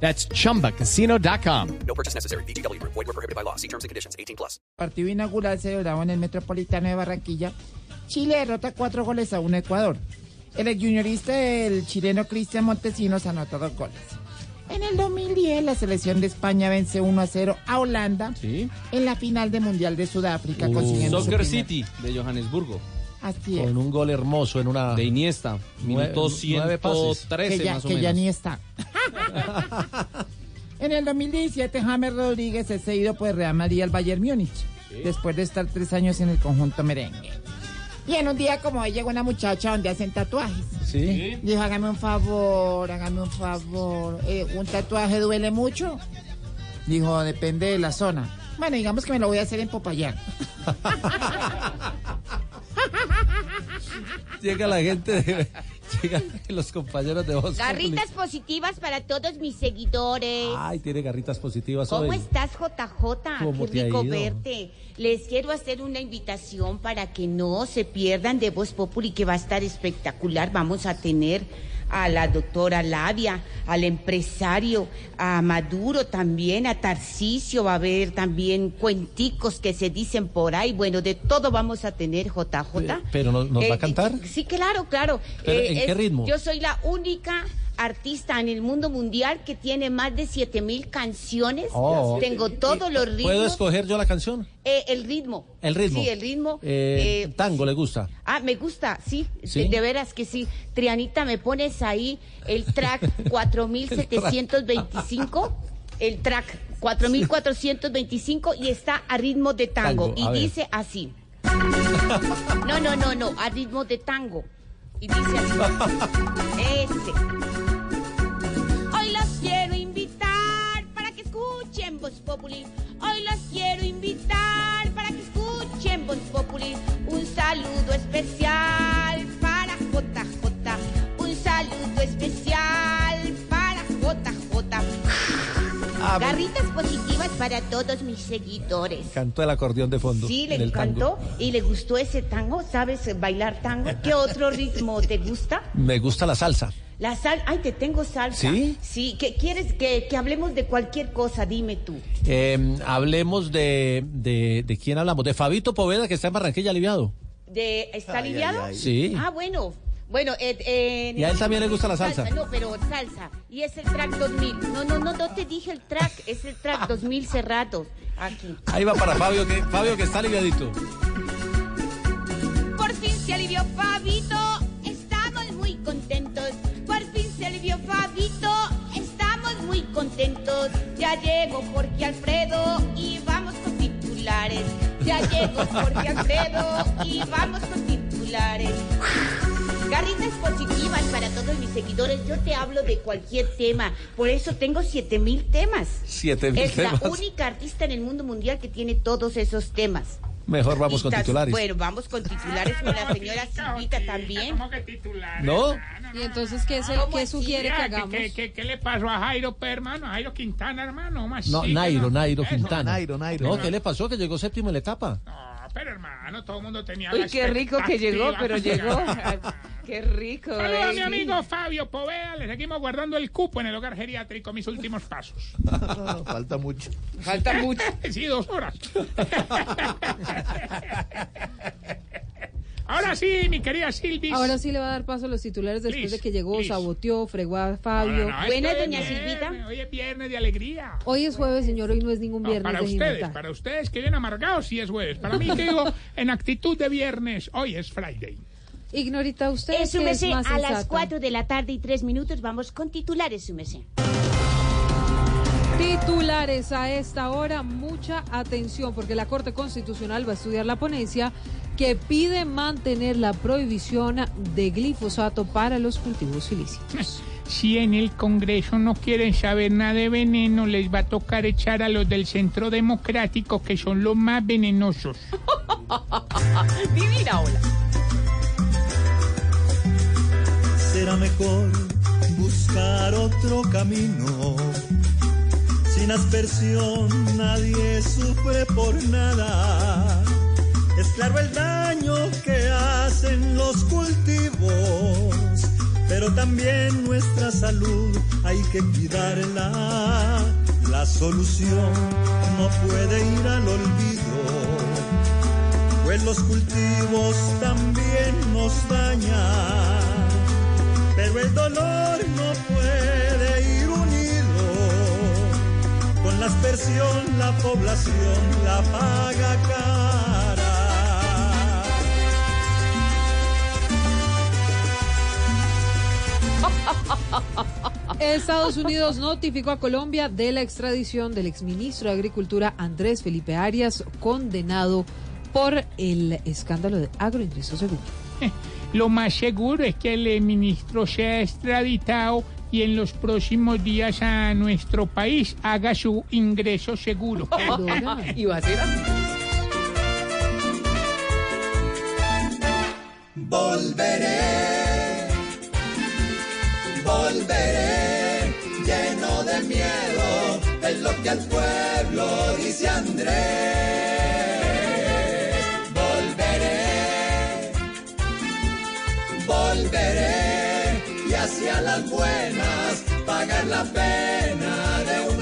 That's chumbacasino.com. No purchase necessary. BGW. Void were prohibited by law. See terms and conditions. 18 plus. partido inaugural celebrado en el Metropolitano de Barranquilla, Chile derrota cuatro goles a uno Ecuador. El juniorista el chileno Cristian Montesinos anotó dos goles. En el 2010, la selección de España vence 1 a 0 a Holanda en la final de Mundial de Sudáfrica, consiguiendo su Soccer City de Johannesburgo, Así es. con un gol hermoso en una... de Iniesta, minuto Nueve- nueve pases. 113 que ya, más o que ya ni está. en el 2017, James Rodríguez es cedido por Real Madrid al Bayern Múnich, después de estar tres años en el conjunto merengue. Y en un día como hoy llegó una muchacha donde hacen tatuajes. Sí. Dijo, hágame un favor, hágame un favor. eh, ¿Un tatuaje duele mucho? Dijo, depende de la zona. Bueno, digamos que me lo voy a hacer en Popayán. Llega la gente de... Llegan los compañeros de Voz Garritas positivas para todos mis seguidores. Ay, tiene garritas positivas ¿Cómo hoy. estás, JJ? ¿Cómo Qué te ha rico ido? verte. Les quiero hacer una invitación para que no se pierdan de Voz Populi, que va a estar espectacular. Vamos a tener a la doctora Labia, al empresario, a Maduro también, a Tarcisio, va a haber también cuenticos que se dicen por ahí. Bueno, de todo vamos a tener, JJ. Eh, pero ¿nos- nos va a cantar? Sí, claro, claro. ¿Pero en qué ritmo? Yo soy la única artista en el mundo mundial que tiene más de 7000 canciones. Oh. Tengo todos los ritmos. ¿Puedo escoger yo la canción? Eh, el ritmo. El ritmo. Sí, el ritmo. Eh, Eh, tango le gusta. Ah, me gusta, sí, ¿Sí? De, de veras que sí. Trianita, me pones ahí el track 4725, el track 4425 y está a ritmo de tango. Y dice así. No, no, no, no, a ritmo de tango. Y dice. Este. Hoy los quiero invitar para que escuchen Voz Populi. Hoy los quiero invitar para que escuchen Voz Populi. Un saludo especial Ah, Garritas positivas para todos mis seguidores. Cantó el acordeón de fondo. Sí, le encantó y le gustó ese tango. ¿Sabes bailar tango? ¿Qué otro ritmo te gusta? Me gusta la salsa. La sal, ay, te tengo salsa. ¿Sí? Sí, ¿qué quieres que, que hablemos de cualquier cosa? Dime tú. Eh, hablemos de, de... ¿De quién hablamos? De Fabito Poveda, que está en Barranquilla aliviado. De, ¿Está aliviado? Sí. Ah, bueno. Bueno, eh, eh, Y a él también le gusta la salsa. No, pero salsa. Y es el track 2000. No, no, no, no te dije el track. Es el track 2000 cerrado. Aquí. Ahí va para Fabio, que, Fabio que está aliviadito. Por fin se alivió Fabito, estamos muy contentos. Por fin se alivió Fabito, estamos muy contentos. Ya llegó Jorge Alfredo y vamos con titulares. Ya llegó Jorge Alfredo y vamos con titulares. Garritas positivas para todos mis seguidores. Yo te hablo de cualquier tema. Por eso tengo 7000 temas. Siete mil Es la temas. única artista en el mundo mundial que tiene todos esos temas. Mejor vamos con titulares. Bueno, vamos con titulares con la señora Silvita también. ¿Cómo que titular? ¿No? Y entonces, ¿qué, se, ¿Cómo qué así? sugiere que ¿Qué, hagamos? qué, qué, qué le pasó a Jairo, hermano? A Jairo Quintana, hermano. ¿Cómo así No, Nairo, Nairo. Quintana. Nairo, Nairo. No, ¿qué le pasó? Que llegó séptimo en la etapa. No, pero hermano, todo el mundo tenía Uy, la qué rico que llegó, pero llegó. Qué rico. Saludos a mi baby. amigo Fabio Poveda. Le seguimos guardando el cupo en el hogar geriátrico. Mis últimos pasos. Falta mucho. Falta mucho. sí, dos horas. Ahora sí, mi querida Silvis. Ahora sí le va a dar paso a los titulares después Please, de que llegó, please. saboteó, fregó a No, Fabio. no, no, es doña viernes, Silvita. Hoy es viernes de alegría. Hoy es jueves, señor, hoy no es ningún No, viernes para de ustedes, para ustedes que vienen amargados, sí es jueves. Para mí, que digo, en actitud de viernes, hoy es Friday. Ignorita, usted Es su que es más a las sensata. 4 de la tarde y 3 minutos vamos con titulares, su merced. Titulares a esta hora, mucha atención, porque la Corte Constitucional va a estudiar la ponencia que pide mantener la prohibición de glifosato para los cultivos ilícitos. Si en el Congreso no quieren saber nada de veneno, les va a tocar echar a los del Centro Democrático, que son los más venenosos. Divina, hola. será mejor buscar otro camino. Sin aspersión nadie sufre por nada. Es claro el daño que hacen los cultivos, pero también nuestra salud hay que cuidarla. La solución no puede ir al olvido, pues los cultivos también nos dañan pero el dolor no puede ir unido. Con la aspersión la población la paga cara. Estados Unidos notificó a Colombia de la extradición del exministro de Agricultura Andrés Felipe Arias, condenado por el escándalo de agroingreso seguro. Lo más seguro es que el ministro sea extraditado y en los próximos días a nuestro país haga su ingreso seguro. Y va a ser así. Volveré, volveré, lleno de miedo, es lo que al pueblo dice Andrés. Volveré, volveré, y hacia las buenas, pagar la pena de una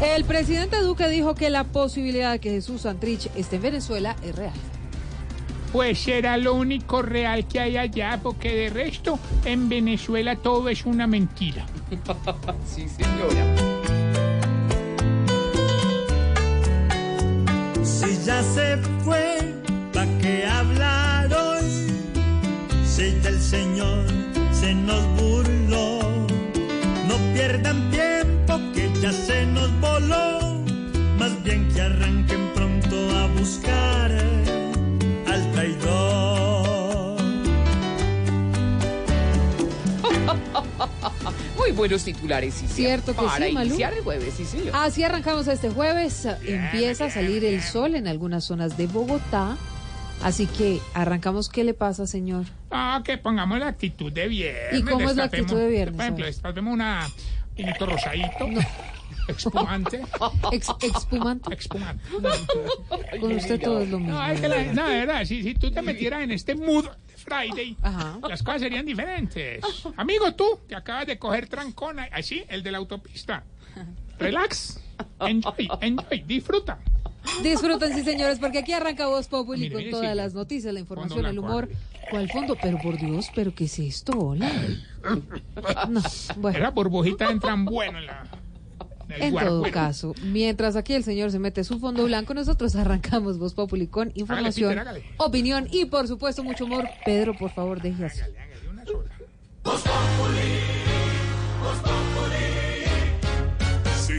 El presidente Duque dijo que la posibilidad de que Jesús Santrich esté en Venezuela es real. Pues será lo único real que hay allá, porque de resto en Venezuela todo es una mentira. Sí, señora. Si ya se fue, ¿pa' qué hablar hoy? Si ya el Señor se nos burló, no pierdan tiempo que ya se nos voló. Más bien que arranquen pronto a buscar al traidor. Muy buenos titulares, sí. Cierto que Para sí, Malú. iniciar el jueves, sí, señor. Así arrancamos este jueves. Empieza a salir el sol en algunas zonas de Bogotá. Así que arrancamos. ¿Qué le pasa, señor? Ah, que pongamos la actitud de viernes. ¿Y cómo es la actitud de viernes? Por ejemplo, destapemos una vinito rosadito, espumante, Ex- expumante. espumante. Con usted todo es lo mismo. No, es que la, no, de verdad, si, si tú te metieras en este mood de Friday, Ajá. las cosas serían diferentes. Amigo, tú, que acabas de coger trancona, así, el de la autopista. Relax, enjoy, enjoy, disfruta. Disfruten, sí, señores, porque aquí arranca Voz Populi Mire, con mire, todas sí. las noticias, la información, Fondo el humor. ¿Cuál fondo? Pero por Dios, ¿pero qué es esto? Hola. No, bueno. Esas burbujitas entran bueno en la. En todo caso, mientras aquí el señor se mete su fondo blanco, nosotros arrancamos Voz Populi con información, Peter, hágale. opinión y, por supuesto, mucho humor. Pedro, por favor, deje así. Hágale, hágale, una sola. Si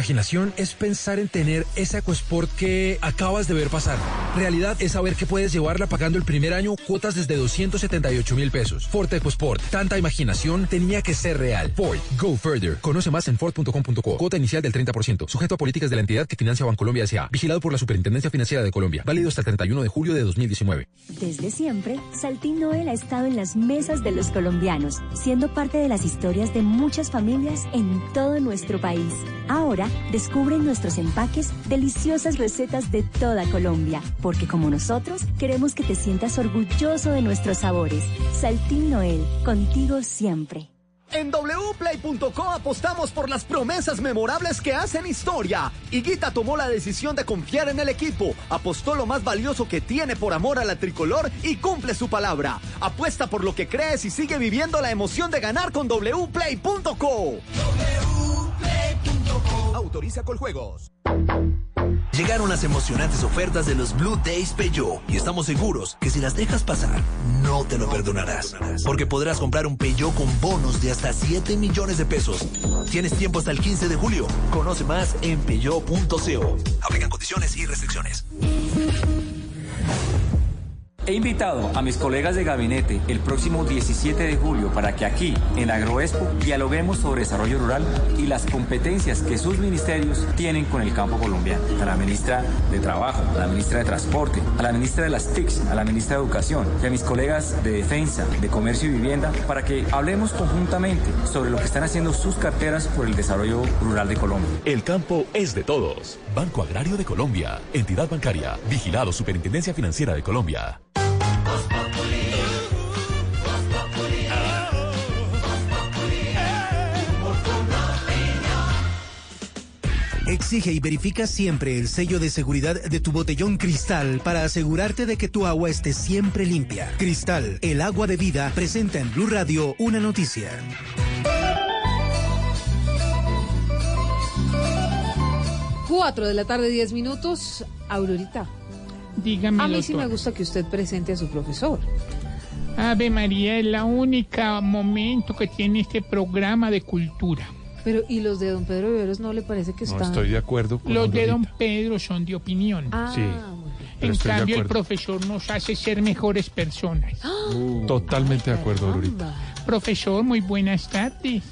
Imaginación es pensar en tener ese EcoSport que acabas de ver pasar. Realidad es saber que puedes llevarla pagando el primer año cuotas desde 278 mil pesos. Ford EcoSport. Tanta imaginación tenía que ser real. Ford. Go further. Conoce más en Ford.com.co. Cuota inicial del 30%. Sujeto a políticas de la entidad que financia Bancolombia S.A. Vigilado por la Superintendencia Financiera de Colombia. Válido hasta el 31 de julio de 2019. Desde siempre, Saltín Noel ha estado en las mesas de los colombianos, siendo parte de las historias de muchas familias en todo nuestro país. Ahora, descubre en nuestros empaques deliciosas recetas de toda Colombia, porque como nosotros, queremos que te sientas orgulloso de nuestros sabores. Saltín Noel, contigo siempre. En wplay.co apostamos por las promesas memorables que hacen historia. Higuita tomó la decisión de confiar en el equipo, apostó lo más valioso que tiene por amor a la tricolor y cumple su palabra. Apuesta por lo que crees y sigue viviendo la emoción de ganar con wplay.co. Autoriza con juegos. Llegaron las emocionantes ofertas de los Blue Days Peugeot y estamos seguros que si las dejas pasar, no te lo perdonarás. Porque podrás comprar un Peugeot con bonos de hasta 7 millones de pesos. Tienes tiempo hasta el 15 de julio. Conoce más en peugeot.co. Aplican condiciones y restricciones. He invitado a mis colegas de gabinete el próximo 17 de julio para que aquí, en Agroexpo, dialoguemos sobre desarrollo rural y las competencias que sus ministerios tienen con el campo colombiano. A la ministra de Trabajo, a la ministra de Transporte, a la ministra de las TICs, a la ministra de Educación y a mis colegas de Defensa, de Comercio y Vivienda para que hablemos conjuntamente sobre lo que están haciendo sus carteras por el desarrollo rural de Colombia. El campo es de todos. Banco Agrario de Colombia. Entidad bancaria. Vigilado Superintendencia Financiera de Colombia. Exige y verifica siempre el sello de seguridad de tu botellón Cristal para asegurarte de que tu agua esté siempre limpia. Cristal, el agua de vida, presenta en Blue Radio una noticia. Cuatro de la tarde, diez minutos. Aurorita. Dígame. A mí sí doctora. me gusta que usted presente a su profesor. Ave María es la única momento que tiene este programa de cultura. Pero, ¿y los de don Pedro Viveros no le parece que están...? de acuerdo con Los de don Pedro son de opinión. Ah, Sí, En estoy cambio, el profesor nos hace ser mejores personas. Totalmente de acuerdo, Aurorita. Profesor, muy buenas tardes.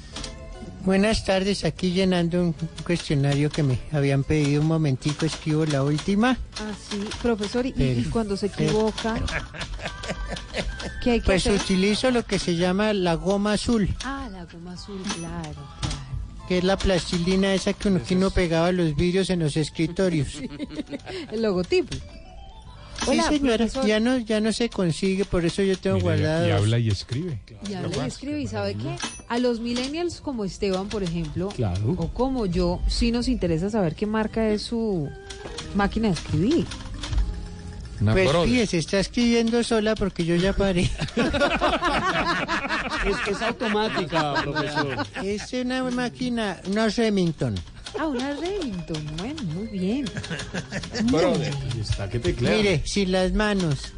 Buenas tardes, aquí llenando un cuestionario que me habían pedido un momentico, escribo la última. Ah, sí, profesor, y, cuando se pero- equivoca, ¿qué hay que Pues hacer? utilizo lo que se llama la goma azul, Ah, la goma azul, claro. Que es la plastilina esa que uno, que uno pegaba los vidrios en los escritorios. Sí, El logotipo. Hola, señora, profesor. ya no, ya no se consigue, por eso yo tengo guardado. Y habla y escribe. Y habla y escribe, y sabe qué, a los millennials como Esteban, por ejemplo, Claro. o como yo, sí nos interesa saber qué marca es su máquina de escribir. Una Pues brother. fíjese, está escribiendo sola porque yo ya paré. Es, es automática, profesor. Es una máquina, una Remington. Ah, una Remington, bueno, muy bien. Brother. Y está que teclea. Mire, sin las manos.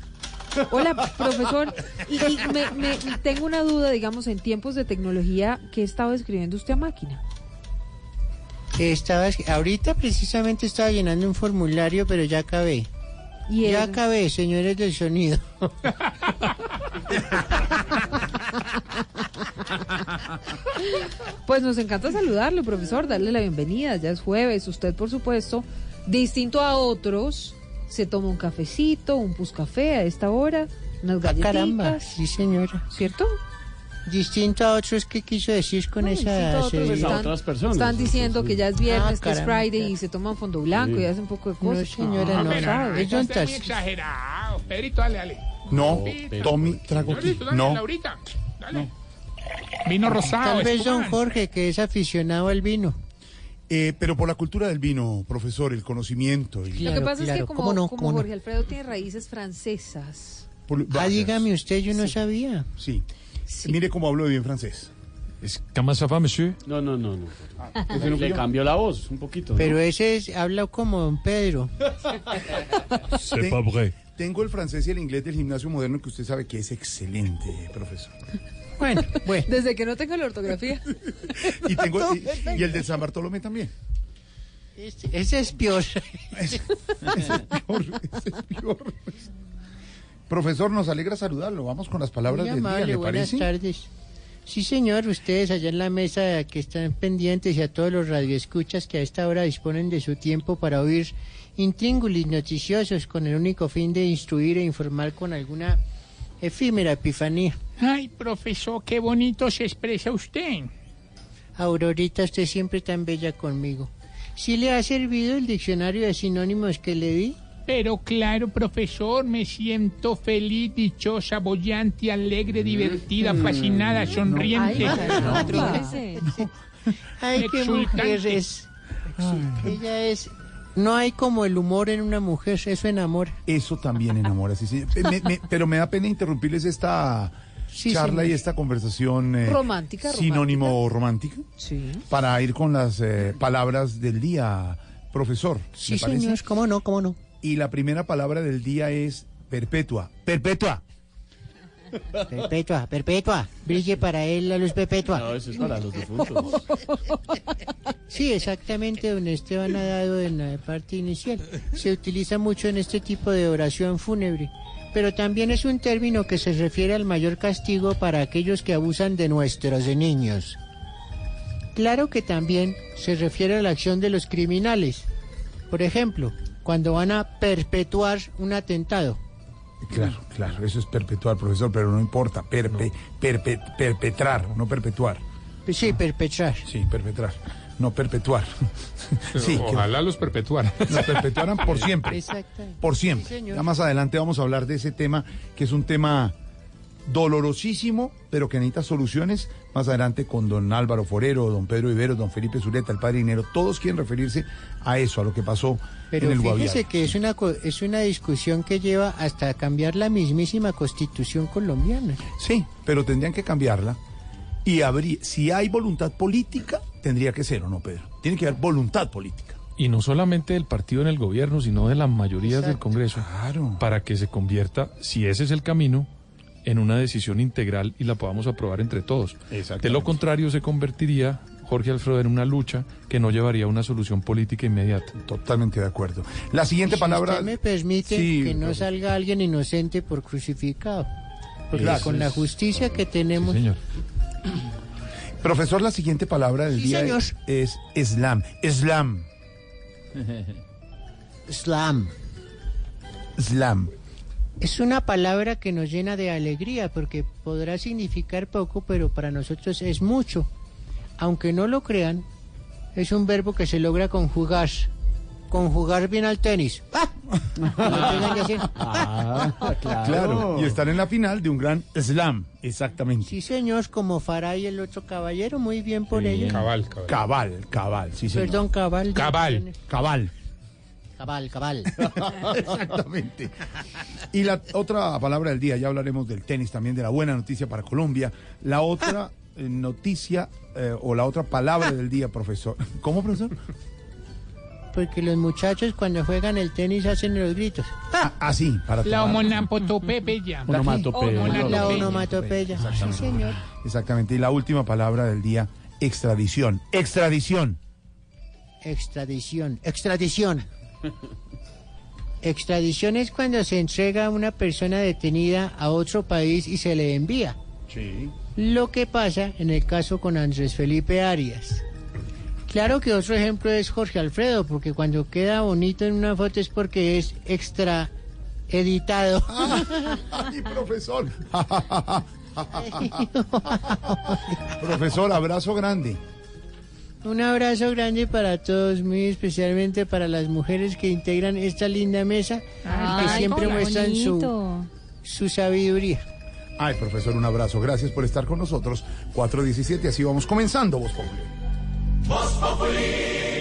Hola, profesor. Y, y me, me- tengo una duda, digamos, en tiempos de tecnología, ¿qué estaba escribiendo usted a máquina? Estaba, ahorita precisamente estaba llenando un formulario, pero ya acabé. Y ya el- acabé, señores del sonido. Pues nos encanta saludarle, profesor, darle la bienvenida. Ya es jueves. Usted, por supuesto, distinto a otros, se toma un cafecito, un puscafé a esta hora, unas Ah, galletitas. caramba, sí señora. ¿Cierto? Distinto a otros, ¿qué quiso decir con esa a otros, señorita? están, están diciendo que ya es viernes, Ah, que es. Friday y se toman fondo blanco Sí. y hacen un poco de cosas. señora, Ah, no. pero No, Es está muy exagerado. Pedrito, dale, dale. No. Tommy, trago aquí. Dale, No. Laurita, dale. Vino rosado. Tal vez don. Jorge, que es aficionado al vino. Eh, pero por la cultura del vino, profesor, el conocimiento. Y... Lo que pasa es que como, ¿Cómo no? como ¿Cómo no? Jorge Alfredo tiene raíces francesas. Por- Ah, dígame usted, yo no sabía. Sí. Mire cómo hablo bien francés. ¿Comment ça va, monsieur? No, no, no, no. ¿ese no fui Le yo? cambió la voz un poquito. ¿no? Pero ese es, habla como don Pedro. C'est pas vrai. Tengo el francés y el inglés del gimnasio moderno que usted sabe que es excelente, profesor. Bueno, bueno. Desde que no tengo la ortografía. Y, tengo, Todo y, perfecto. y el de San Bartolomé también. Ese, ese es peor. Profesor, nos alegra saludarlo. Vamos con las palabras Muy del día, amable, ¿le buenas parece? tardes. Sí, señor, ustedes allá en la mesa que están pendientes y a todos los radioescuchas que a esta hora disponen de su tiempo para oír intríngulis noticiosos con el único fin de instruir e informar con alguna efímera epifanía. Ay, profesor, qué bonito se expresa usted. Aurorita, usted siempre tan bella conmigo. ¿Sí le ha servido el diccionario de sinónimos que le di? Pero claro, profesor, me siento feliz, dichosa, bollante, alegre, divertida, fascinada, sonriente. Ay, qué Exultante. mujer es. Ella es... No hay como el humor en una mujer, eso enamora. Eso también enamora, sí, sí. Me- me- pero me da pena interrumpirles esta Sí, charla señor. y esta conversación eh, Romántica, sinónimo romántica Sí. para ir con las eh, palabras del día, profesor. Sí, señor, cómo no, cómo no. Y la primera palabra del día es perpetua. Perpetua. Perpetua, perpetua. Brille para él la luz perpetua. No, eso es para los difuntos. Sí, exactamente, don Esteban ha dado en la parte inicial. Se utiliza mucho en este tipo de oración fúnebre, pero también es un término que se refiere al mayor castigo para aquellos que abusan de nuestros niños. Claro que también se refiere a la acción de los criminales. Por ejemplo, cuando van a perpetuar un atentado. Claro, claro, eso es perpetuar, profesor, pero no importa. Perpe- perpe- perpetrar, no perpetuar. Sí, perpetrar. Sí, perpetrar, no perpetuar. Sí, que Ojalá los perpetuaran. los perpetuaran por siempre. Exactamente. Por siempre. Sí, señor. ya más adelante vamos a hablar de ese tema, que es un tema dolorosísimo, pero que necesita soluciones. Más adelante con don Álvaro Forero, don Pedro Iberos, don Felipe Zuleta, el padre Dinero, todos quieren referirse a eso, a lo que pasó Pero en el fíjese Guaviare. que es una, es una discusión que lleva hasta cambiar la mismísima constitución colombiana. Sí, pero tendrían que cambiarla. Y habría, si hay voluntad política, tendría que ser, ¿o no, Pedro? Tiene que haber voluntad política. Y no solamente del partido en el gobierno, sino de la mayoría del Congreso. Claro. Para que se convierta, si ese es el camino, en una decisión integral y la podamos aprobar entre todos. De lo contrario, se convertiría, Jorge Alfredo, en una lucha que no llevaría a una solución política inmediata. Totalmente de acuerdo. La siguiente Si palabra. usted me permite Sí, que no salga alguien inocente por crucificado. Porque Gracias. con la justicia que tenemos... señor. Profesor, la siguiente palabra del Sí, día señor. es Islam. Islam. Islam. Islam. Es una palabra que nos llena de alegría porque podrá significar poco, pero para nosotros es mucho. Aunque no lo crean, es un verbo que se logra conjugar. Conjugar bien al tenis. ¡Ah! Ah, claro. Y estar en la final de un gran slam. Exactamente. Sí, señor, como Faray el otro caballero, muy bien por ello. Cabal, cabal. Cabal, cabal, sí, señor. Perdón, cabal. Cabal. Cabal. Cabal, cabal. Exactamente. Y la otra palabra del día, ya hablaremos del tenis también, de la buena noticia para Colombia. La otra eh, noticia eh, o la otra palabra del día, profesor. ¿Cómo, profesor? Porque los muchachos cuando juegan el tenis hacen los gritos. Ah, así, para La tomar. homonapotopeya. Onomatopeya. La onomatopeya. Sí, señor. Exactamente. Y la última palabra del día, extradición. Extradición. Extradición. Extradición. Extradición es cuando se entrega una persona detenida a otro país y se le envía. Sí. Lo que pasa en el caso con Andrés Felipe Arias. Claro que otro ejemplo es Jorge Alfredo, porque cuando queda bonito en una foto es porque es extra editado. Ay, profesor. profesor, abrazo grande. Un abrazo grande para todos, muy especialmente para las mujeres que integran esta linda mesa y que Ay, siempre muestran su, su sabiduría. Ay, profesor, un abrazo. Gracias por estar con nosotros. 417, así vamos comenzando, Voz Populi. Juntos caminemos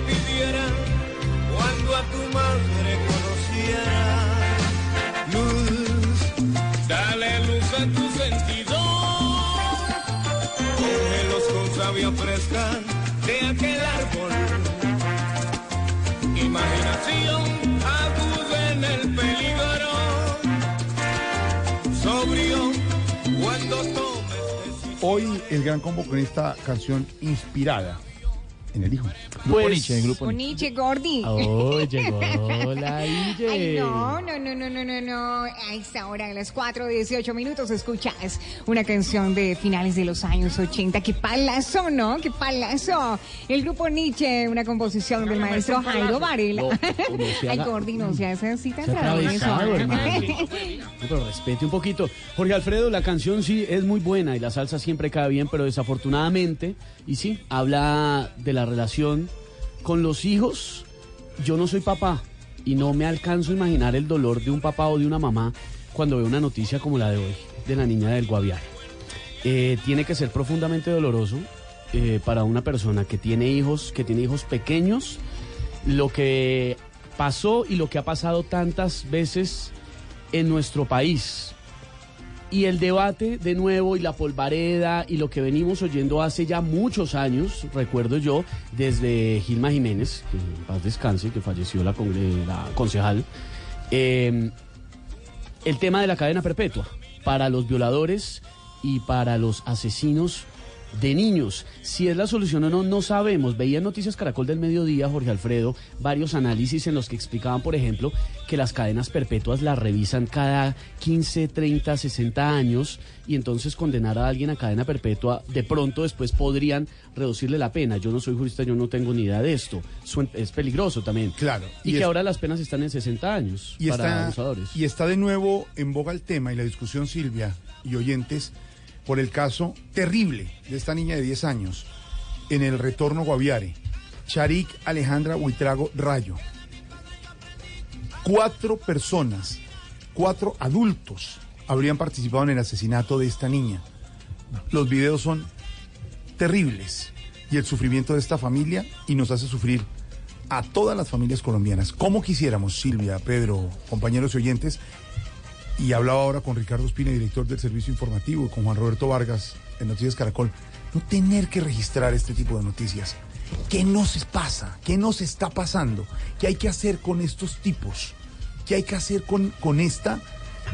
pidiera cuando a tu madre conociera. Luz, dale luz a tu sentido. Cógelos con savia fresca de aquel árbol. Imaginación aguda en el peligro. Sobrio cuando tomes Hoy el gran combo con esta canción inspirada en el hijo. Grupo Nietzsche, grupo Con Nietzsche, Gordy. Oh, llegó la Ille. Ay, no, no, no, no, no, no, no. A esta hora, a las 4, 18 minutos, escuchas una canción de finales de los años 80. ¡Qué palazo, no! ¡Qué palazo! El grupo Nietzsche, una composición del maestro Jairo Varela. No, no Ay, Gordy, no así tan Se ha travieso. atravesado, hermano. No, pero respete un poquito. Jorge Alfredo, la canción sí es muy buena y la salsa siempre cae bien, pero desafortunadamente, y sí, habla de la relación con los hijos. Yo no soy papá y no me alcanzo a imaginar el dolor de un papá o de una mamá cuando ve una noticia como la de hoy, de la niña del Guaviare. Eh, tiene que ser profundamente doloroso eh, para una persona que tiene hijos, que tiene hijos pequeños, lo que pasó y lo que ha pasado tantas veces en nuestro país. Y el debate de nuevo y la polvareda y lo que venimos oyendo hace ya muchos años, recuerdo yo, desde Gilma Jiménez, que en paz descanse, que falleció la, la concejal, eh, el tema de la cadena perpetua para los violadores y para los asesinos de niños. Si es la solución o no, no sabemos. Veía en Noticias Caracol del Mediodía, Jorge Alfredo, varios análisis en los que explicaban, por ejemplo, que las cadenas perpetuas las revisan cada 15, 30, 60 años y entonces condenar a alguien a cadena perpetua, de pronto después podrían reducirle la pena. Yo no soy jurista, yo no tengo ni idea de esto. Es peligroso también. Claro. Y, Y que ahora las penas están en 60 años Y para está, abusadores. y está de nuevo en boga el tema y la discusión, Silvia y oyentes, por el caso terrible de esta niña de 10 años en el retorno Guaviare, Charik Alejandra Huitrago Rayo. Cuatro personas, cuatro adultos habrían participado en el asesinato de esta niña. Los videos son terribles y el sufrimiento de esta familia y nos hace sufrir a todas las familias colombianas. ¿Cómo quisiéramos, Silvia, Pedro, compañeros y oyentes? Y hablaba ahora con Ricardo Espina, director del servicio informativo, y con Juan Roberto Vargas en Noticias Caracol, no tener que registrar este tipo de noticias. ¿Qué nos pasa? ¿Qué nos está pasando? ¿Qué hay que hacer con estos tipos? ¿Qué hay que hacer con, con esta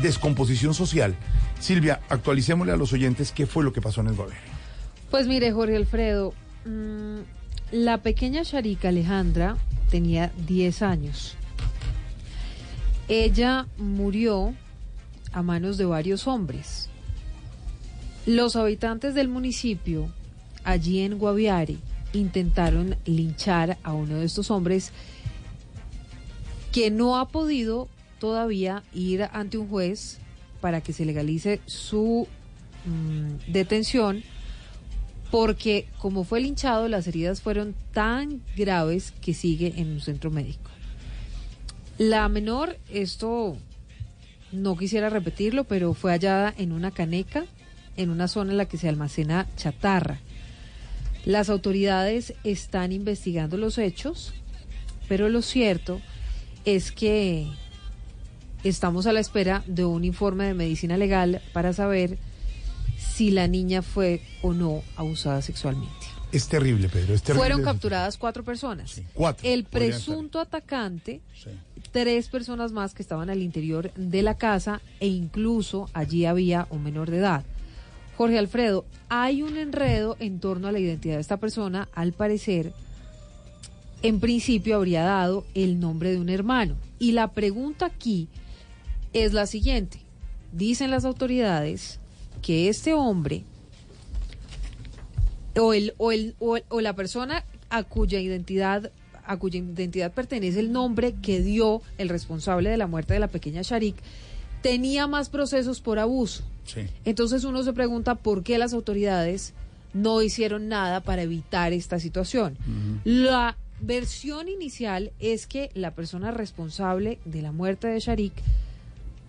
descomposición social? Silvia, actualicémosle a los oyentes qué fue lo que pasó en el gobierno. Pues mire, Jorge Alfredo, mm, la pequeña Sharika Alejandra tenía 10 años. Ella murió a manos de varios hombres. Los habitantes del municipio, allí en Guaviare, intentaron linchar a uno de estos hombres que no ha podido todavía ir ante un juez para que se legalice su mm, detención porque como fue linchado las heridas fueron tan graves que sigue en un centro médico. La menor, esto no quisiera repetirlo, pero fue hallada en una caneca, en una zona en la que se almacena chatarra. Las autoridades están investigando los hechos, pero lo cierto es que estamos a la espera de un informe de medicina legal para saber si la niña fue o no abusada sexualmente. Es terrible, Pedro, es terrible. Fueron capturadas cuatro personas. cuatro, El presunto atacante, tres personas más que estaban al interior de la casa e incluso allí había un menor de edad. Jorge Alfredo, hay un enredo en torno a la identidad de esta persona. Al parecer, en principio habría dado el nombre de un hermano. Y la pregunta aquí es la siguiente. Dicen las autoridades que este hombre o, el, o, el, o, el- o la persona a cuya identidad a cuya identidad pertenece el nombre que dio el responsable de la muerte de la pequeña Sharik, tenía más procesos por abuso. Entonces uno se pregunta por qué las autoridades no hicieron nada para evitar esta situación. La versión inicial es que la persona responsable de la muerte de Sharik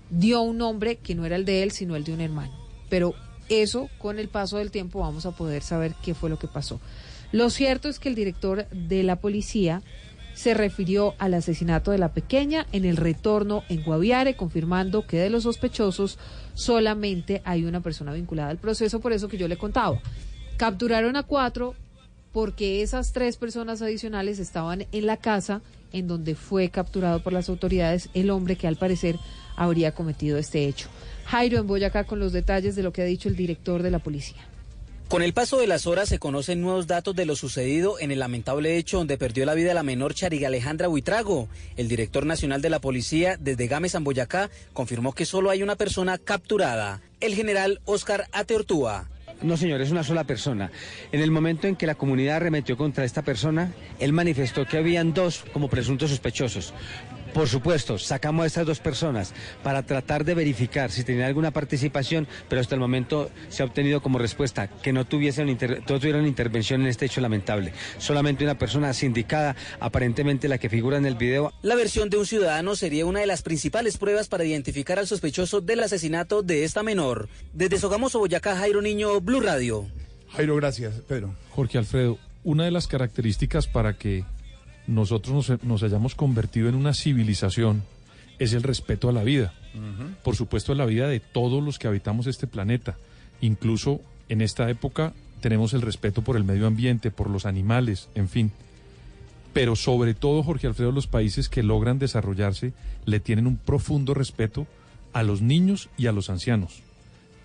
dio un nombre que no era el de él, sino el de un hermano. Pero eso, con el paso del tiempo, vamos a poder saber qué fue lo que pasó. Lo cierto es que el director de la policía se refirió al asesinato de la pequeña en el retorno en Guaviare, confirmando que de los sospechosos solamente hay una persona vinculada al proceso, por eso que yo le contaba. Capturaron a cuatro porque esas tres personas adicionales estaban en la casa en donde fue capturado por las autoridades el hombre que al parecer habría cometido este hecho. Jairo en Boyacá con los detalles de lo que ha dicho el director de la policía. Con el paso de las horas se conocen nuevos datos de lo sucedido en el lamentable hecho donde perdió la vida la menor Chariga Alejandra Buitrago. El director nacional de la policía desde Gámez, Boyacá, confirmó que solo hay una persona capturada, el general Oscar Ateortúa. No, señor, es una sola persona. En el momento en que la comunidad arremetió contra esta persona, él manifestó que habían dos como presuntos sospechosos. Por supuesto, sacamos a estas dos personas para tratar de verificar si tenían alguna participación, pero hasta el momento se ha obtenido como respuesta que no, tuviesen inter- no tuvieron intervención en este hecho lamentable. Solamente una persona sindicada, aparentemente la que figura en el video, La versión de un ciudadano sería una de las principales pruebas para identificar al sospechoso del asesinato de esta menor. Desde Sogamoso, Boyacá, Jairo Niño, Blue Radio. Jairo, gracias, Pedro. Jorge Alfredo, una de las características para que nosotros nos, nos hayamos convertido en una civilización es el respeto a la vida. Por supuesto, a la vida de todos los que habitamos este planeta. Incluso en esta época tenemos el respeto por el medio ambiente, por los animales, en fin. Pero sobre todo, Jorge Alfredo, los países que logran desarrollarse le tienen un profundo respeto a los niños y a los ancianos.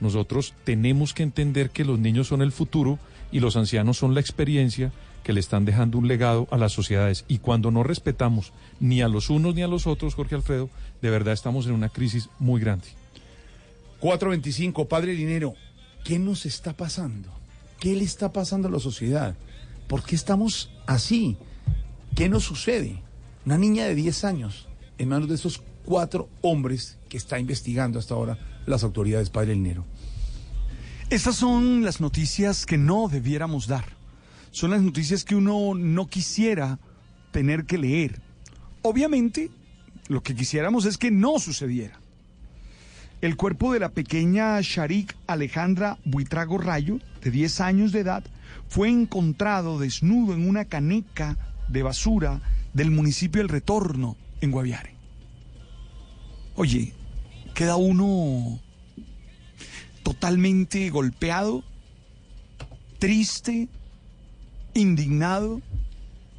Nosotros tenemos que entender que los niños son el futuro y los ancianos son la experiencia que le están dejando un legado a las sociedades. Y cuando no respetamos ni a los unos ni a los otros, Jorge Alfredo, de verdad estamos en una crisis muy grande. 425, padre Linero, ¿qué nos está pasando? ¿Qué le está pasando a la sociedad? ¿Por qué estamos así? ¿Qué nos sucede? Una niña de 10 años en manos de esos cuatro hombres que está investigando hasta ahora las autoridades, padre Linero. Estas son las noticias que no debiéramos dar. Son las noticias que uno no quisiera tener que leer. Obviamente, lo que quisiéramos es que no sucediera. El cuerpo de la pequeña Sharik Alejandra Buitrago Rayo, de 10 años de edad, fue encontrado desnudo en una caneca de basura del municipio El Retorno, en Guaviare. Oye, queda uno totalmente golpeado, triste, indignado.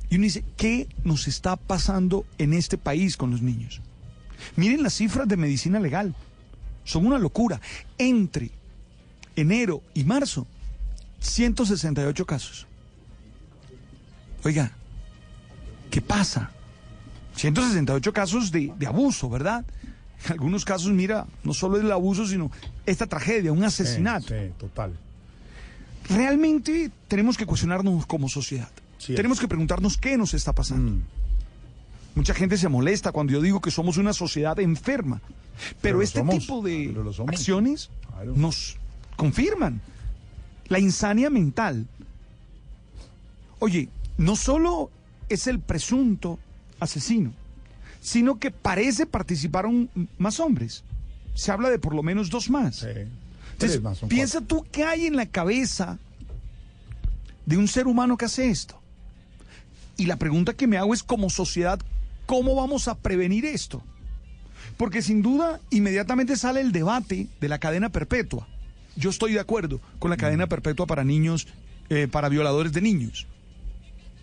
Y uno dice, ¿qué nos está pasando en este país con los niños? Miren las cifras de medicina legal. Son una locura. Entre enero y marzo, 168 casos. Oiga, ¿qué pasa? 168 casos de, de abuso, ¿verdad? En algunos casos, mira, no solo el abuso, sino esta tragedia, un asesinato. Sí, total. Realmente tenemos que cuestionarnos como sociedad. tenemos que preguntarnos qué nos está pasando. Mm. Mucha gente se molesta cuando yo digo que somos una sociedad enferma. Pero, este somos, tipo de acciones Claro. nos confirman la insania mental. Oye, no solo es el presunto asesino, sino que parece participaron más hombres. Se habla de por lo menos dos más. Entonces, más, piensa tú qué hay en la cabeza de un ser humano que hace esto. Y la pregunta que me hago es, como sociedad, ¿cómo vamos a prevenir esto? Porque sin duda, inmediatamente sale el debate de la cadena perpetua. Yo estoy de acuerdo con la cadena perpetua para niños, eh, para violadores de niños.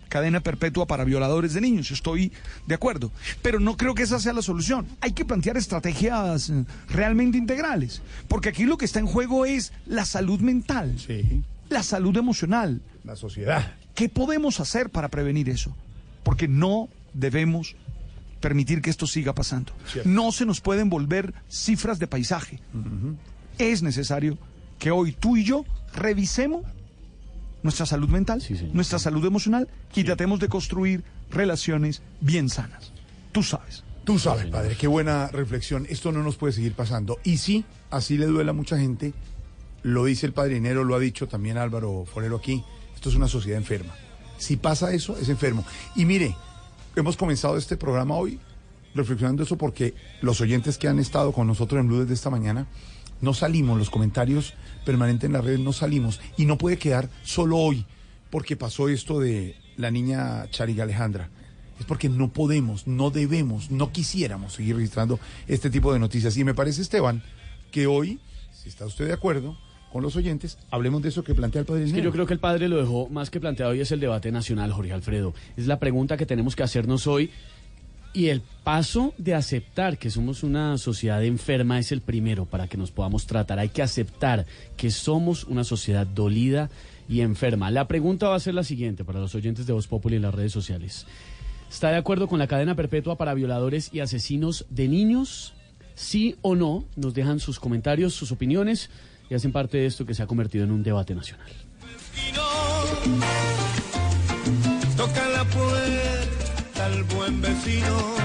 Cadena perpetua para violadores de niños, estoy de acuerdo. Pero no creo que esa sea la solución. Hay que plantear estrategias eh, realmente integrales. Porque aquí lo que está en juego es la salud mental, la salud emocional. La sociedad. ¿Qué podemos hacer para prevenir eso? Porque no debemos permitir que esto siga pasando. Cierto. No se nos pueden volver cifras de paisaje. Es necesario que hoy tú y yo revisemos nuestra salud mental, nuestra salud emocional y tratemos de construir relaciones bien sanas. Tú sabes. Tú sabes, padre, qué buena reflexión. Esto no nos puede seguir pasando. Y sí, así le duele a mucha gente. Lo dice el padrinero, lo ha dicho también Álvaro Forero aquí. Esto es una sociedad enferma. Si pasa eso, es enfermo. Y mire, hemos comenzado este programa hoy reflexionando eso porque los oyentes que han estado con nosotros en Blue desde esta mañana, no salimos, los comentarios permanentes en la red no salimos. Y no puede quedar solo hoy porque pasó esto de la niña Chariga Alejandra. Es porque no podemos, no debemos, no quisiéramos seguir registrando este tipo de noticias. Y me parece, Esteban, que hoy, si está usted de acuerdo con los oyentes, hablemos de eso que plantea el padre Es que yo creo que el padre lo dejó más que planteado y es el debate nacional, Jorge Alfredo. Es la pregunta que tenemos que hacernos hoy. Y el paso de aceptar que somos una sociedad enferma es el primero para que nos podamos tratar. Hay que aceptar que somos una sociedad dolida y enferma. La pregunta va a ser la siguiente para los oyentes de Voz Populi en las redes sociales. ¿Está de acuerdo con la cadena perpetua para violadores y asesinos de niños? Sí o no, nos dejan sus comentarios, sus opiniones y hacen parte de esto que se ha convertido en un debate nacional. Buen vecino.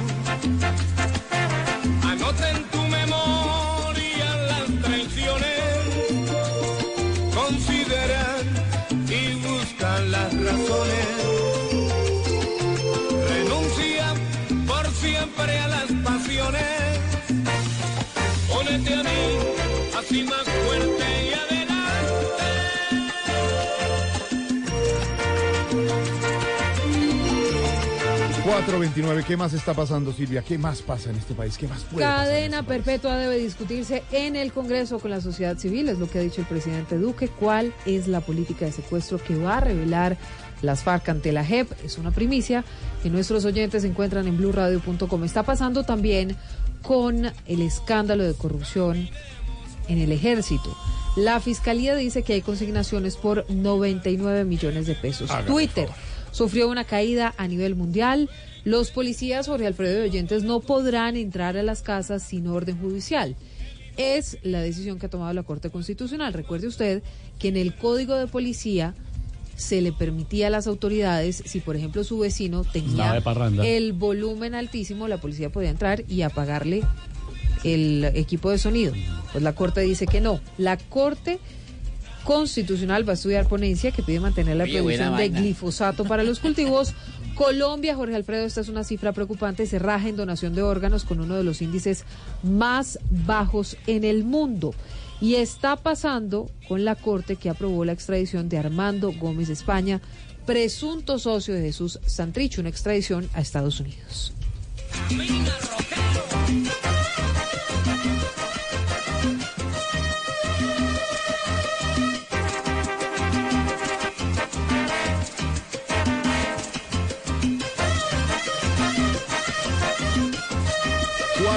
429, ¿qué más está pasando, Silvia? ¿Qué más pasa en este país? ¿Qué más puede pasar? Cadena perpetua debe discutirse en el Congreso con la sociedad civil, es lo que ha dicho el presidente Duque. ¿Cuál es la política de secuestro que va a revelar las FARC ante la JEP? Es una primicia que nuestros oyentes encuentran en blurradio.com. Está pasando también con el escándalo de corrupción en el ejército. La fiscalía dice que hay consignaciones por 99 millones de pesos. Twitter sufrió una caída a nivel mundial. Los policías, Jorge Alfredo de Oyentes, no podrán entrar a las casas sin orden judicial. Es la decisión que ha tomado la Corte Constitucional. Recuerde usted que en el Código de Policía se le permitía a las autoridades, si por ejemplo su vecino tenía el volumen altísimo, la policía podía entrar y apagarle el equipo de sonido. Pues la Corte dice que no. La Corte Constitucional va a estudiar ponencia que pide mantener la Oye, buena de vaina. glifosato para los cultivos. Colombia, Jorge Alfredo, esta es una cifra preocupante, se raja en donación de órganos con uno de los índices más bajos en el mundo. Y está pasando con la Corte que aprobó la extradición de Armando Gómez de España, presunto socio de Jesús Santricho, una extradición a Estados Unidos.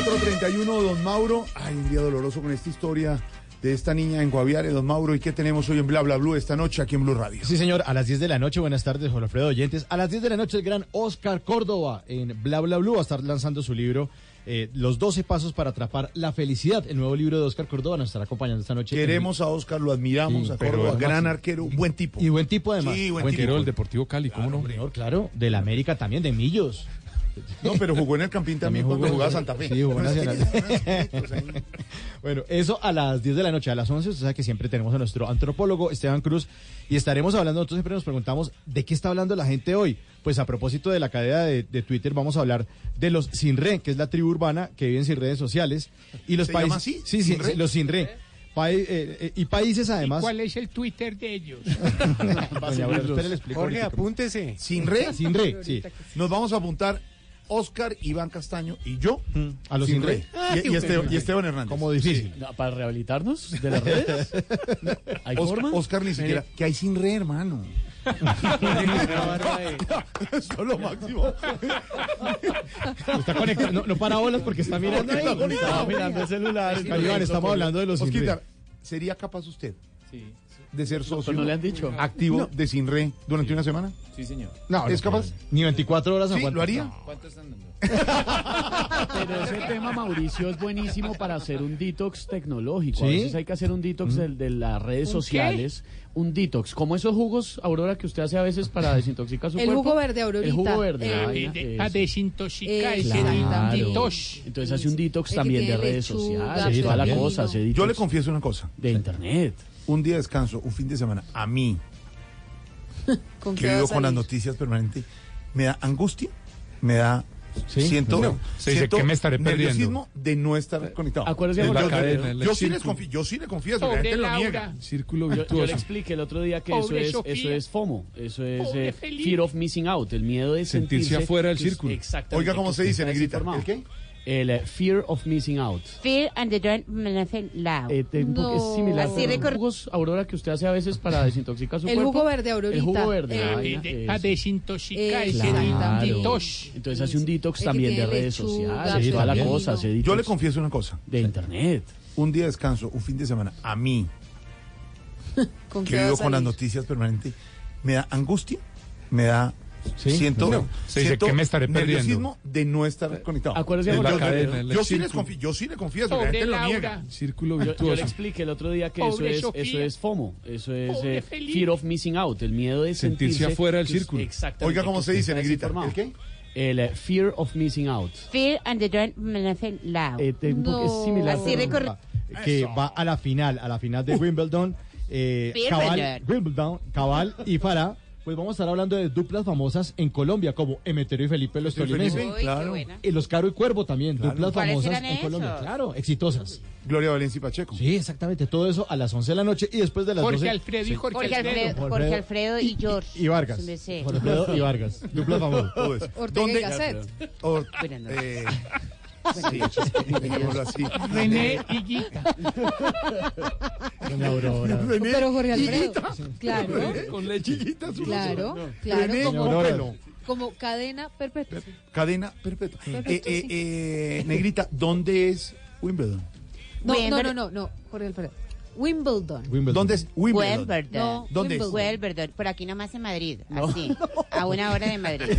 431, don Mauro. Ay, un día doloroso con esta historia de esta niña en Guaviare, don Mauro. ¿Y qué tenemos hoy en Bla Bla Blue esta noche aquí en Blue Radio? Sí, señor, a las 10 de la noche, buenas tardes, Juan Alfredo Oyentes. A las 10 de la noche, el gran Oscar Córdoba en Bla Bla Blue va a estar lanzando su libro, eh, Los 12 Pasos para Atrapar la Felicidad. El nuevo libro de Oscar Córdoba nos estará acompañando esta noche. Queremos a Oscar, lo admiramos, Sí, a pero Córdoba, además- gran arquero, buen tipo. Y buen tipo además. Sí, buen Buen tipo. del Deportivo Cali, ¿cómo no? Señor, claro, del América también, de Millos. No, pero jugó en el Campín también, cuando jugaba Santa Fe. Sí, jugó No, Nacional. Bueno, eso a las 10 de la noche, a las 11, usted sabe que siempre tenemos a nuestro antropólogo Esteban Cruz y estaremos hablando, nosotros siempre nos preguntamos, ¿de qué está hablando la gente hoy? Pues a propósito de la cadena de, de Twitter, vamos a hablar de los sin red, que es la tribu urbana que viven sin redes sociales. Y los ¿Se países, llama así? Sí, sí, los sin red. Eh, eh, y países además... ¿Cuál es el Twitter de ellos? Doña le Jorge, ahorita. apúntese. Sin re. Sin re, sí. Nos vamos a apuntar Oscar, Iván Castaño y yo a los sin re. Y, y Esteban, y Esteban Hernández. Como difícil. No, ¿Para rehabilitarnos de las redes? ¿Hay Oscar, forma? Oscar ni siquiera. Que hay sin re, hermano. Eso es lo máximo. Está conectado, no, no para bolas porque está mirando. Está mirando el celular. Iván, estamos hablando de los sin Osquita. ¿sería capaz usted de ser socio no le han dicho. activo No. de Sinre durante una semana? Sí, señor. No, ¿Es capaz? Ni 24 horas ¿Sí? ¿Lo haría? No. ¿Cuánto están dando? Pero ese tema, Mauricio, es buenísimo para hacer un detox tecnológico. A ¿Sí? veces hay que hacer un detox del- de, las redes ¿Un qué? sociales. Un detox, como esos jugos, Aurora, que usted hace a veces para desintoxicar su El cuerpo. jugo verde, Aurorita. El jugo verde. Eh, a desintoxicar, ese Claro. detox. Entonces hace un detox El también de redes sociales, toda la cosa. Yo le confieso una cosa. de internet. Un día de descanso, un fin de semana, a mí, ¿Con que vivo con las noticias permanente, me da angustia, me da Siento, No. Se dice, siento ¿qué me estaré perdiendo? nerviosismo de no estar conectado. Acuérdese, yo, Jorge yo- yo sí les confío, yo sí le confío, la gente lo niega. Círculo Yo, yo virtuoso. le expliqué el otro día que Pobre eso es, eso es FOMO, eso es eh. Fear of Missing Out, el miedo de Sentirse sentirse, afuera del que es- círculo. Exactamente. Oiga, ¿cómo que se dice, negrita? ¿El qué? El eh, Fear of Missing Out. Fear and the Don't Menacen Loud. Eh, te- un poco- es similar Así a los recor- jugos Aurora que usted hace a veces para desintoxicar su El cuerpo. jugo verde, Aurorita. El jugo verde. Eh, la eso. a desintoxicar Eh, ese Claro. detox. Entonces hace un detox El que también de tiene redes lechuga, sociales, toda la pepino. cosa, hace detox Yo le confieso una cosa. de internet. Un día de descanso, un fin de semana, a mí, ¿Con que qué va a vivo con las salir? noticias permanente, me da angustia, me da... Siento, No. Se dice, siento ¿qué me estaré perdiendo? de no estar conectado. Acuérdese, yo, Jorge yo- yo sí les confío, yo sí le confío, la gente lo niega. Círculo Yo, yo virtuoso. le expliqué el otro día que eso es, eso es FOMO, eso es eh. Fear of Missing Out, el miedo de Sentirse sentirse, afuera del que es- círculo. Exactamente. Oiga, ¿cómo que se dice, negrita? ¿El qué? El eh, Fear of Missing Out. Fear and the Don't Menacen Loud. Eh, poco- es similar. Así recor- que va a la final, a la final de Wimbledon. Eh, Wimbledon. Cabal, Wimbledon, Cabal y Farah. Pues vamos a estar hablando de duplas famosas en Colombia, como Emeterio y Felipe los y tolimenses. Claro. buena. Y los Caro y Cuervo también, duplas ¿Cuáles famosas en Colombia. esos? Claro, exitosas. Gloria Valencia y Pacheco. Sí, exactamente. Todo eso a las 11 de la noche y después de las Jorge 12. Alfredo y Sí. Jorge, Jorge Alfredo. Alfredo, Jorge Alfredo y George. Y Vargas. De ese. Jorge Alfredo y Vargas. Dupla famosa. Todo eso. Ortega y ¿Dónde- Gasset. Or- Buenas noches. eh, sí, digámoslo así. René y Guita. Doña Aurora. Pero Jorge Alfredo, claro, Con leche. claro, claro, René como, con pelo. como cadena perpetua. Cadena perpetua. Perpetua, Eh, eh, eh, Negrita, ¿dónde es Wimbledon? No, no, no, no, no, Jorge Alfredo. Wimbledon. Wimbledon. ¿Dónde es Wimbledon? Wimbledon. No, ¿Dónde es? Wimbledon. Por aquí nomás en Madrid. Así. A una hora de Madrid.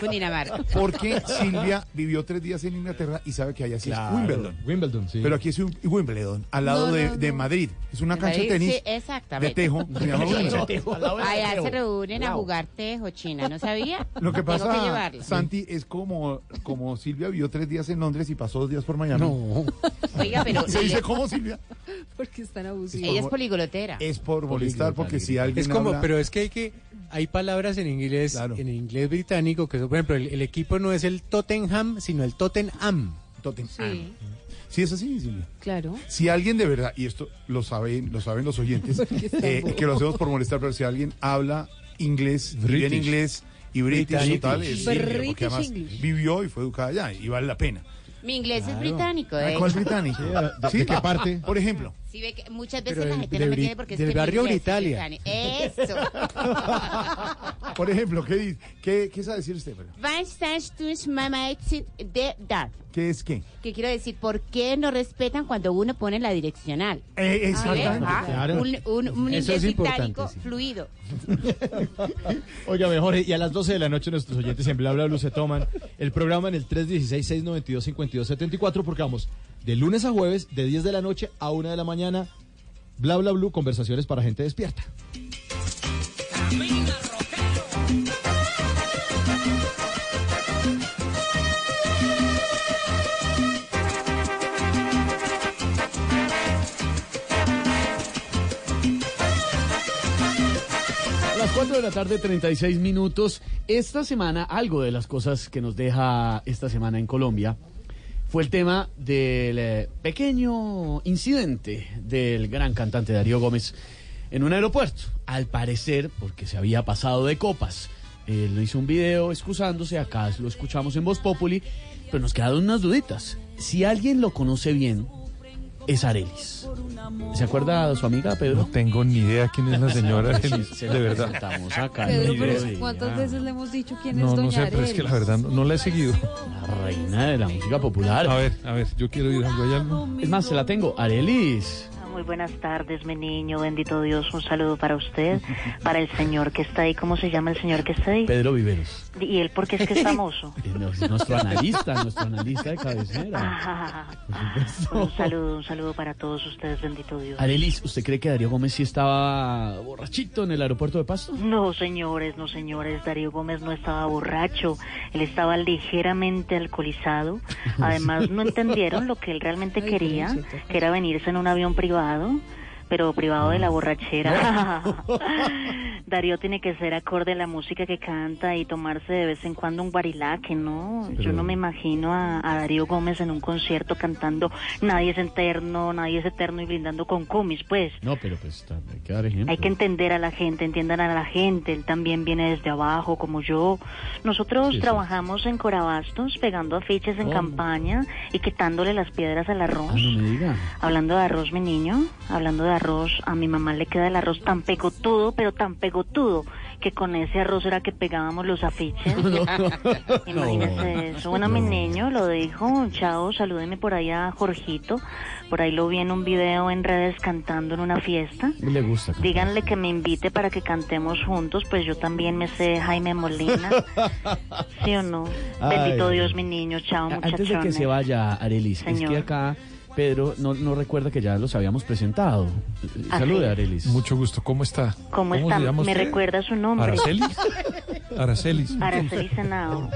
Cundinamarca. Porque Silvia vivió tres días en Inglaterra y sabe que allá sí Claro. es Wimbledon. Wimbledon, sí. Pero aquí es un- Wimbledon, al lado No, de, no, de no. Madrid. Es una ¿De cancha de tenis Sí, exactamente. de tejo. Allá se reúnen a jugar tejo, China. ¿No sabía? Lo que que pasa, llevarla. Santi, es como, como Silvia vivió tres días en Londres y pasó dos días por Miami. No. Oiga, pero Se dice cómo Silvia. Porque ella es poliglotera. Es por molestar, porque si alguien Es como, habla- pero es que hay que hay palabras en inglés, Claro. en inglés británico que son, por ejemplo, el, el equipo no es el Tottenham, sino el Tottenham. Tottenham. Sí, Sí, es así, Silvia. claro. Si alguien de verdad, y esto lo saben, lo saben los oyentes, eh, que lo hacemos por molestar, pero si alguien habla inglés, vive en British. inglés y british, British. total, es Silvia, porque además English. vivió y fue educada allá y vale la pena. Mi inglés es británico. Ah, ¿eh? ¿Cuál es británico? ¿De, de qué parte? Por ejemplo. Sí, ve que muchas Pero veces la del- gente del no me Brit- entiende porque es del que mi barrio inglés es Britalia. británico. Eso. Por ejemplo, ¿qué, dice? ¿Qué, qué sabe decir usted? Mama Exit de Darf? ¿Qué es qué? Que quiero decir, ¿por qué no respetan cuando uno pone la direccional? Eh, ¿Sí ve? exactamente. Ah, Claro. Un, un, un Eso inglés es importante, británico sí. fluido. Oiga, mejor, y a las 12 de la noche nuestros oyentes en Bla Bla Blue se toman el programa en el 316-692-5274 porque vamos de lunes a jueves, de 10 de la noche a 1 de la mañana, Bla Bla Blue, conversaciones para gente despierta. Las 4 de la tarde, 36 minutos. Esta semana, algo de las cosas que nos deja esta semana en Colombia fue el tema del eh, pequeño incidente del gran cantante Darío Gómez en un aeropuerto. Al parecer, porque se había pasado de copas. Él hizo un video excusándose, acá lo escuchamos en Voz Populi, pero nos quedaron unas duditas. Si alguien lo conoce bien, es Arelis. ¿Se acuerda de su amiga Pedro? No tengo ni idea quién es la señora Arelis, Se de verdad. presentamos acá. Pedro, pero. ¿cuántas veces le hemos dicho quién es No, Doña no sé, pero es que la Arelis? verdad no, no la he seguido. La reina de la música popular. A ver, a ver, yo quiero ir algo. ¿Hay algo? Es más, se la tengo. Arelis. Muy buenas tardes, mi niño. Bendito Dios. Un saludo para usted, para el señor que está ahí. ¿Cómo se llama el señor que está ahí? Pedro Viveros. ¿Y él por qué es que es famoso? Es nuestro analista, nuestro analista de cabecera. Ah, un saludo, un saludo para todos ustedes. Bendito Dios. Arelis, ¿usted cree que Darío Gómez sí estaba borrachito en el aeropuerto de Pasto? No, señores, no, señores. Darío Gómez no estaba borracho. Él estaba ligeramente alcoholizado. Además, no entendieron lo que él realmente quería, que era venirse en un avión privado, tomorrow pero privado de la borrachera. Darío tiene que ser acorde a la música que canta y tomarse de vez en cuando un guarilaque, ¿no? Yo no me imagino a, a Darío Gómez en un concierto cantando Nadie es eterno, nadie es eterno y brindando con cumis, pues. No, pero pues hay que dar ejemplo. Hay que entender a la gente, entiendan a la gente, él también viene desde abajo como yo. Nosotros Sí, sí. trabajamos en Corabastos pegando afiches en ¿Cómo? campaña y quitándole las piedras al arroz. Ah, no me diga. Hablando de arroz, mi niño, hablando de arroz, a mi mamá le queda el arroz tan pegotudo, pero tan pegotudo, que con ese arroz era que pegábamos los afiches. Imagínese eso. Bueno, mi niño lo dijo. Chao, salúdeme por ahí a Jorgito. Por ahí lo vi en un video en redes cantando en una fiesta. Le gusta. Díganle que me invite para que cantemos juntos, pues yo también me sé Jaime Molina. ¿Sí o no? Ay. Bendito Dios, mi niño. Chao, A- Antes de que muchachones. se vaya, Arelis, es que acá Pedro no, no recuerda que ya los habíamos presentado. Así Salude, es. Arelis. Mucho gusto. ¿Cómo está? ¿Cómo, se está? ¿Me usted? recuerda su nombre? ¿Aracelis? Aracelis. Araceli Senado.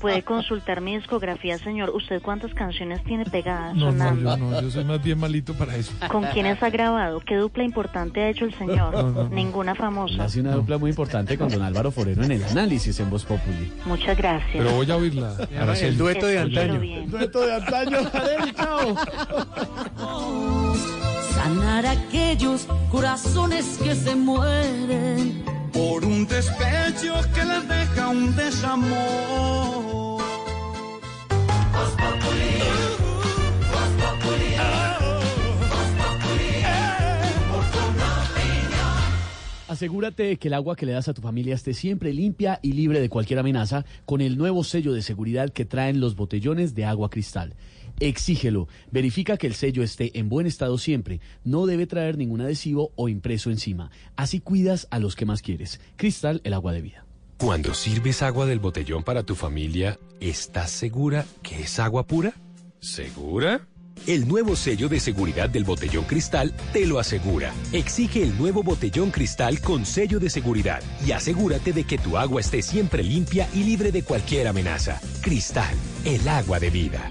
Puede consultar mi discografía, señor. ¿Usted cuántas canciones tiene pegadas No, no, sonando? yo no, yo soy más bien malito para eso. ¿Con quiénes ha grabado? ¿Qué dupla importante ha hecho el señor? No, no, no. Ninguna famosa. hace una dupla muy importante con don Álvaro Forero en el análisis en Voz Populi. Muchas gracias. Pero voy a oírla. Araceli. El dueto de antaño. bien. Dueto de antaño. Sanar aquellos corazones que se mueren. Por un despecho que les deja un desamor. Asegúrate de que el agua que le das a tu familia esté siempre limpia y libre de cualquier amenaza con el nuevo sello de seguridad que traen los botellones de agua cristal. Exígelo. Verifica que el sello esté en buen estado siempre. No debe traer ningún adhesivo o impreso encima. Así cuidas a los que más quieres. Cristal, el agua de vida. Cuando sirves agua del botellón para tu familia, ¿estás segura que es agua pura? ¿Segura? El nuevo sello de seguridad del botellón cristal te lo asegura. Exige el nuevo botellón cristal con sello de seguridad y asegúrate de que tu agua esté siempre limpia y libre de cualquier amenaza. Cristal, el agua de vida.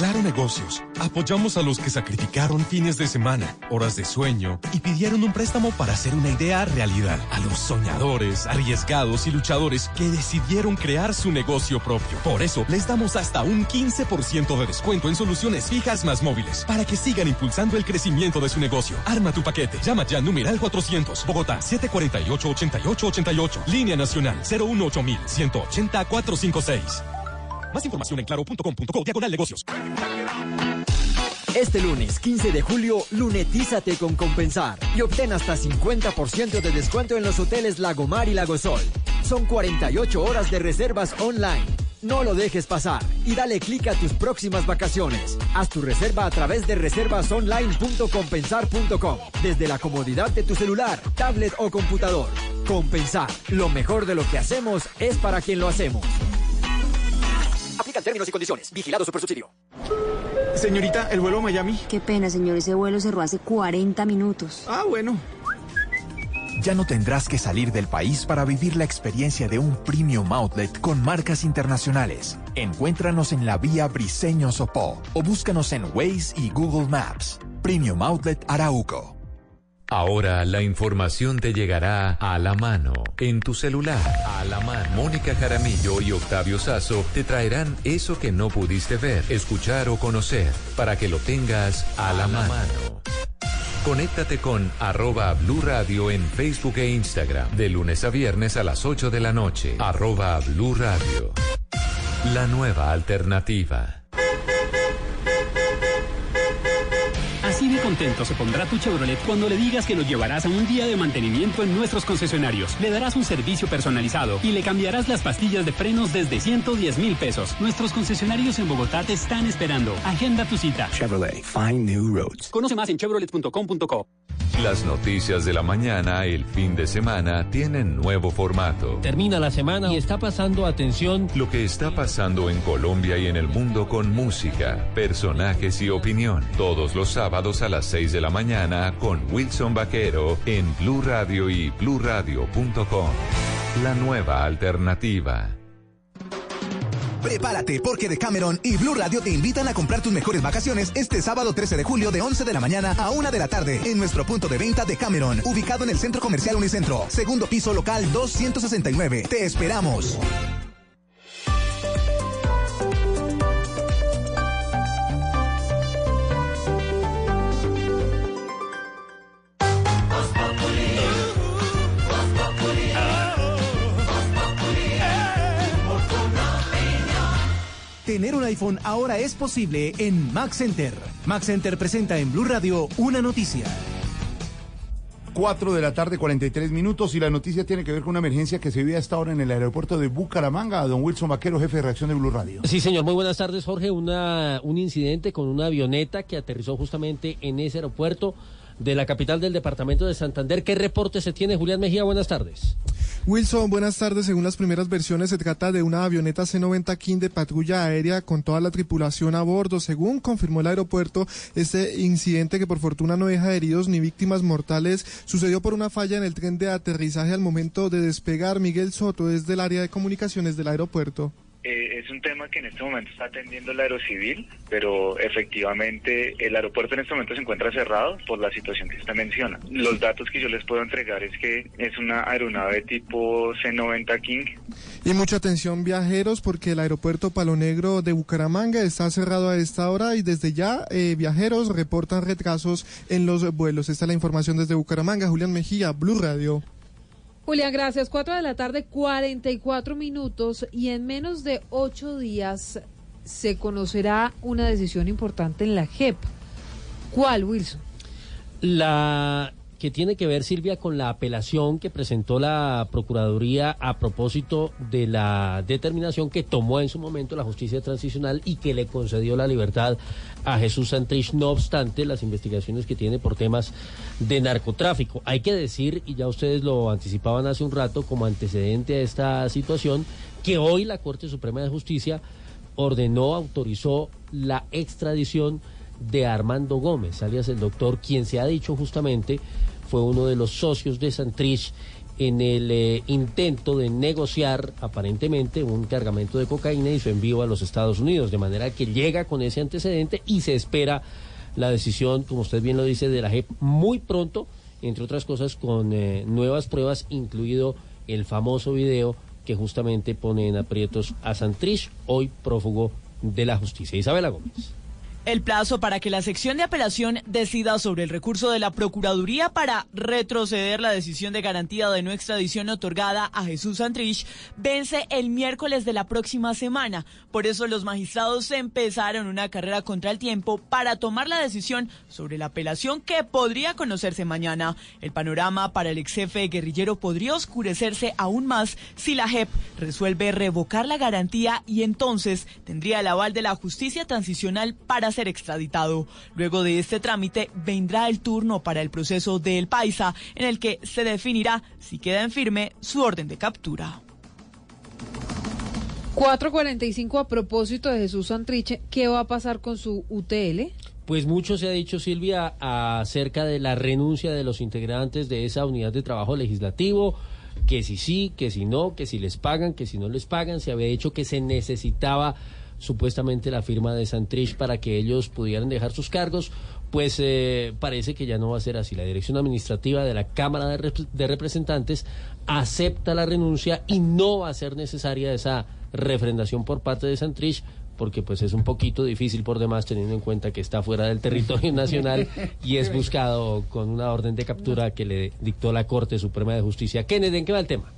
Claro Negocios, apoyamos a los que sacrificaron fines de semana, horas de sueño y pidieron un préstamo para hacer una idea realidad. A los soñadores, arriesgados y luchadores que decidieron crear su negocio propio. Por eso, les damos hasta un 15% de descuento en soluciones fijas más móviles para que sigan impulsando el crecimiento de su negocio. Arma tu paquete. Llama ya al numeral 400, Bogotá 748-8888. Línea Nacional 018 180 456. Más información en claro.com.co diagonal negocios. Este lunes 15 de julio, lunetízate con Compensar y obtén hasta 50% de descuento en los hoteles Lagomar y Lagosol. Son 48 horas de reservas online. No lo dejes pasar y dale clic a tus próximas vacaciones. Haz tu reserva a través de reservasonline.compensar.com desde la comodidad de tu celular, tablet o computador. Compensar, lo mejor de lo que hacemos es para quien lo hacemos. Aplican términos y condiciones. Vigilado Supersubsidio. Señorita, ¿el vuelo a Miami? Qué pena, señor, ese vuelo cerró hace 40 minutos. Ah, bueno. Ya no tendrás que salir del país para vivir la experiencia de un premium outlet con marcas internacionales. Encuéntranos en la vía Briseño Sopó o búscanos en Waze y Google Maps. Premium Outlet Arauco. Ahora la información te llegará a la mano, en tu celular, a la mano. Mónica Jaramillo y Octavio Sazo te traerán eso que no pudiste ver, escuchar o conocer, para que lo tengas a la mano. Conéctate con arroba Blue Radio en Facebook e Instagram, de lunes a viernes a las 8 de la noche. Arroba Blue Radio. La nueva alternativa. Así de contento se pondrá tu Chevrolet cuando le digas que lo llevarás a un día de mantenimiento en nuestros concesionarios. Le darás un servicio personalizado y le cambiarás las pastillas de frenos desde 110 mil pesos. Nuestros concesionarios en Bogotá te están esperando. Agenda tu cita. Chevrolet, find new roads. Conoce más en chevrolet.com.co. Las noticias de la mañana, el fin de semana, tienen nuevo formato. Termina la semana y está pasando atención. Lo que está pasando en Colombia y en el mundo con música, personajes y opinión. Todos los sábados a las 6 de la mañana con Wilson Vaquero en Blue Radio y bluradio.com. La nueva alternativa. Prepárate porque Decameron y Blue Radio te invitan a comprar tus mejores vacaciones este sábado 13 de julio de 11 de la mañana a 1 de la tarde en nuestro punto de venta de Cameron, ubicado en el Centro Comercial Unicentro, segundo piso local 269. Te esperamos. Tener un iPhone ahora es posible en Mac Center. Mac Center presenta en Blue Radio una noticia. 4 de la tarde, 43 minutos, y la noticia tiene que ver con una emergencia que se vive hasta ahora en el aeropuerto de Bucaramanga. Don Wilson Vaquero, jefe de reacción de Blue Radio. Sí, señor, muy buenas tardes, Jorge. Una, un incidente con una avioneta que aterrizó justamente en ese aeropuerto de la capital del departamento de Santander. ¿Qué reporte se tiene, Julián Mejía? Buenas tardes. Wilson, buenas tardes. Según las primeras versiones, se trata de una avioneta C-90 King de patrulla aérea con toda la tripulación a bordo. Según confirmó el aeropuerto, este incidente, que por fortuna no deja heridos ni víctimas mortales, sucedió por una falla en el tren de aterrizaje al momento de despegar. Miguel Soto desde el área de comunicaciones del aeropuerto. Eh, es un tema que en este momento está atendiendo el aerocivil, pero efectivamente el aeropuerto en este momento se encuentra cerrado por la situación que usted menciona. Los datos que yo les puedo entregar es que es una aeronave tipo C-90 King. Y mucha atención viajeros porque el aeropuerto Palo Negro de Bucaramanga está cerrado a esta hora y desde ya eh, viajeros reportan retrasos en los vuelos. Esta es la información desde Bucaramanga. Julián Mejía, Blue Radio. Julián, gracias. Cuatro de la tarde, 44 minutos y en menos de ocho días se conocerá una decisión importante en la JEP. ¿Cuál, Wilson? La que tiene que ver, Silvia, con la apelación que presentó la Procuraduría a propósito de la determinación que tomó en su momento la justicia transicional y que le concedió la libertad a Jesús Santrich, no obstante las investigaciones que tiene por temas de narcotráfico. Hay que decir, y ya ustedes lo anticipaban hace un rato como antecedente a esta situación, que hoy la Corte Suprema de Justicia ordenó, autorizó la extradición de Armando Gómez, alias el doctor, quien se ha dicho justamente fue uno de los socios de Santrich en el eh, intento de negociar aparentemente un cargamento de cocaína y su envío a los Estados Unidos, de manera que llega con ese antecedente y se espera la decisión, como usted bien lo dice, de la JEP muy pronto, entre otras cosas con eh, nuevas pruebas, incluido el famoso video que justamente pone en aprietos a Santrich, hoy prófugo de la justicia. Isabela Gómez. El plazo para que la sección de apelación decida sobre el recurso de la Procuraduría para retroceder la decisión de garantía de no extradición otorgada a Jesús Santrich vence el miércoles de la próxima semana. Por eso los magistrados empezaron una carrera contra el tiempo para tomar la decisión sobre la apelación que podría conocerse mañana. El panorama para el ex jefe guerrillero podría oscurecerse aún más si la JEP resuelve revocar la garantía y entonces tendría el aval de la justicia transicional para ser extraditado. Luego de este trámite vendrá el turno para el proceso del Paisa, en el que se definirá si queda en firme su orden de captura. 445 a propósito de Jesús Santriche, ¿qué va a pasar con su UTL? Pues mucho se ha dicho, Silvia, acerca de la renuncia de los integrantes de esa unidad de trabajo legislativo, que si sí, que si no, que si les pagan, que si no les pagan, se había dicho que se necesitaba supuestamente la firma de Santrich para que ellos pudieran dejar sus cargos, pues eh, parece que ya no va a ser así. La dirección administrativa de la Cámara de, de, Representantes acepta la renuncia y no va a ser necesaria esa refrendación por parte de Santrich porque pues es un poquito difícil por demás teniendo en cuenta que está fuera del territorio nacional y es buscado con una orden de captura que le dictó la Corte Suprema de Justicia. Kennedy, ¿en qué va el tema?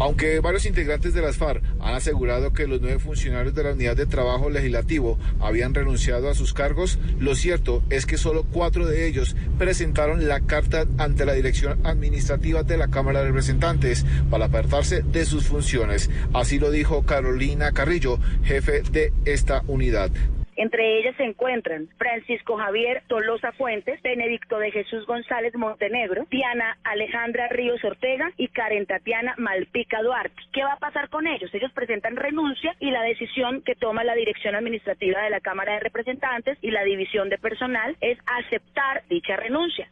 Aunque varios integrantes de las FARC han asegurado que los nueve funcionarios de la unidad de trabajo legislativo habían renunciado a sus cargos, lo cierto es que solo cuatro de ellos presentaron la carta ante la dirección administrativa de la Cámara de Representantes para apartarse de sus funciones. Así lo dijo Carolina Carrillo, jefe de esta unidad. Entre ellas se encuentran Francisco Javier Tolosa Fuentes, Benedicto de Jesús González Montenegro, Diana Alejandra Ríos Ortega y Karen Tatiana Malpica Duarte. ¿Qué va a pasar con ellos? Ellos presentan renuncia y la decisión que toma la Dirección Administrativa de la Cámara de Representantes y la División de Personal es aceptar dicha renuncia.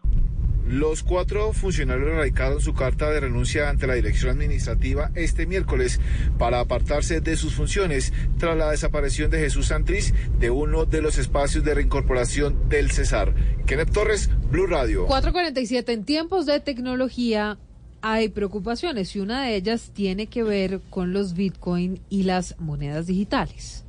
Los cuatro funcionarios radicaron su carta de renuncia ante la dirección administrativa este miércoles para apartarse de sus funciones tras la desaparición de Jesús Santriz de uno de los espacios de reincorporación del Cesar. Kenneth Torres, Blue Radio. 447. En tiempos de tecnología hay preocupaciones y una de ellas tiene que ver con los Bitcoin y las monedas digitales.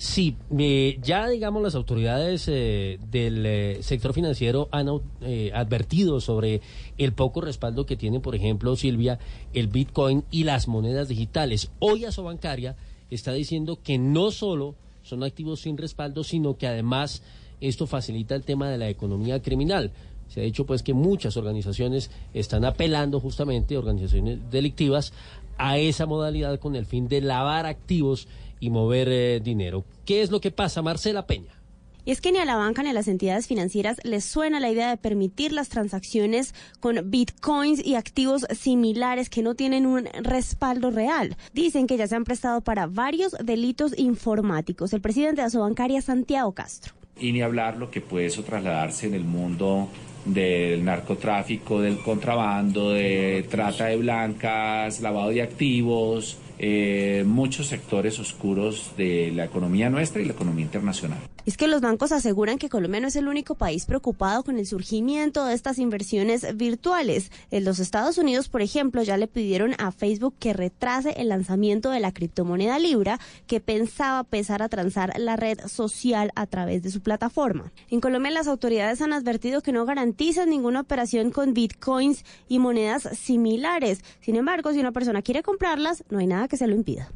Sí, eh, ya digamos las autoridades eh, del eh, sector financiero han eh, advertido sobre el poco respaldo que tiene, por ejemplo, Silvia, el Bitcoin y las monedas digitales. Hoy Asobancaria está diciendo que no solo son activos sin respaldo, sino que además esto facilita el tema de la economía criminal. Se ha dicho pues que muchas organizaciones están apelando justamente, organizaciones delictivas, a esa modalidad con el fin de lavar activos y mover eh, dinero. ¿Qué es lo que pasa, Marcela Peña? Y es que ni a la banca ni a las entidades financieras les suena la idea de permitir las transacciones con bitcoins y activos similares que no tienen un respaldo real. Dicen que ya se han prestado para varios delitos informáticos. El presidente de Asobancaria, Santiago Castro. Y ni hablar lo que puede eso trasladarse en el mundo del narcotráfico, del contrabando, de trata de blancas, lavado de activos, eh, muchos sectores oscuros de la economía nuestra y la economía internacional. Es que los bancos aseguran que Colombia no es el único país preocupado con el surgimiento de estas inversiones virtuales. En los Estados Unidos, por ejemplo, ya le pidieron a Facebook que retrase el lanzamiento de la criptomoneda Libra, que pensaba empezar a transar la red social a través de su plataforma. En Colombia, las autoridades han advertido que no garantizan ninguna operación con bitcoins y monedas similares. Sin embargo, si una persona quiere comprarlas, no hay nada que se lo impida.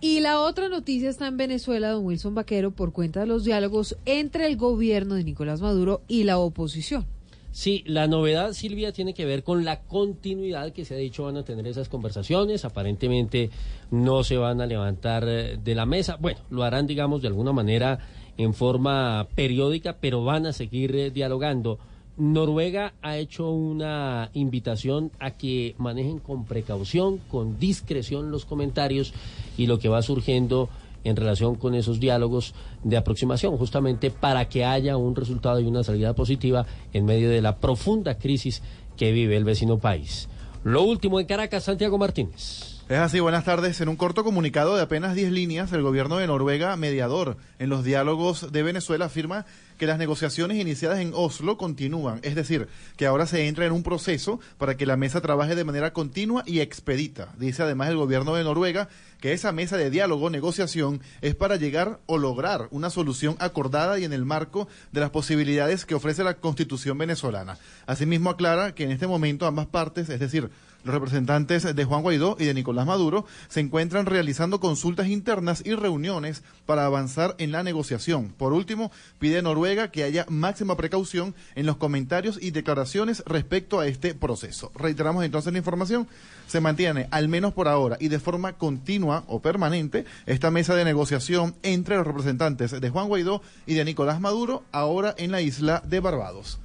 Y la otra noticia está en Venezuela, don Wilson Vaquero, por cuenta de los diálogos entre el gobierno de Nicolás Maduro y la oposición. Sí, la novedad, Silvia, tiene que ver con la continuidad que se ha dicho van a tener esas conversaciones. Aparentemente no se van a levantar eh, de la mesa. Bueno, lo harán, digamos, de alguna manera en forma periódica, pero van a seguir eh, dialogando. Noruega ha hecho una invitación a que manejen con precaución, con discreción los comentarios y lo que va surgiendo en relación con esos diálogos de aproximación, justamente para que haya un resultado y una salida positiva en medio de la profunda crisis que vive el vecino país. Lo último en Caracas, Santiago Martínez. Es así, buenas tardes. En un corto comunicado de apenas 10 líneas, el gobierno de Noruega, mediador en los diálogos de Venezuela, afirma que las negociaciones iniciadas en Oslo continúan, es decir, que ahora se entra en un proceso para que la mesa trabaje de manera continua y expedita. Dice además el gobierno de Noruega que esa mesa de diálogo, negociación, es para llegar o lograr una solución acordada y en el marco de las posibilidades que ofrece la constitución venezolana. Asimismo aclara que en este momento ambas partes, es decir, los representantes de Juan Guaidó y de Nicolás Maduro se encuentran realizando consultas internas y reuniones para avanzar en la negociación. Por último, pide a Noruega que haya máxima precaución en los comentarios y declaraciones respecto a este proceso. Reiteramos entonces la información. Se mantiene, al menos por ahora y de forma continua o permanente, esta mesa de negociación entre los representantes de Juan Guaidó y de Nicolás Maduro, ahora en la isla de Barbados.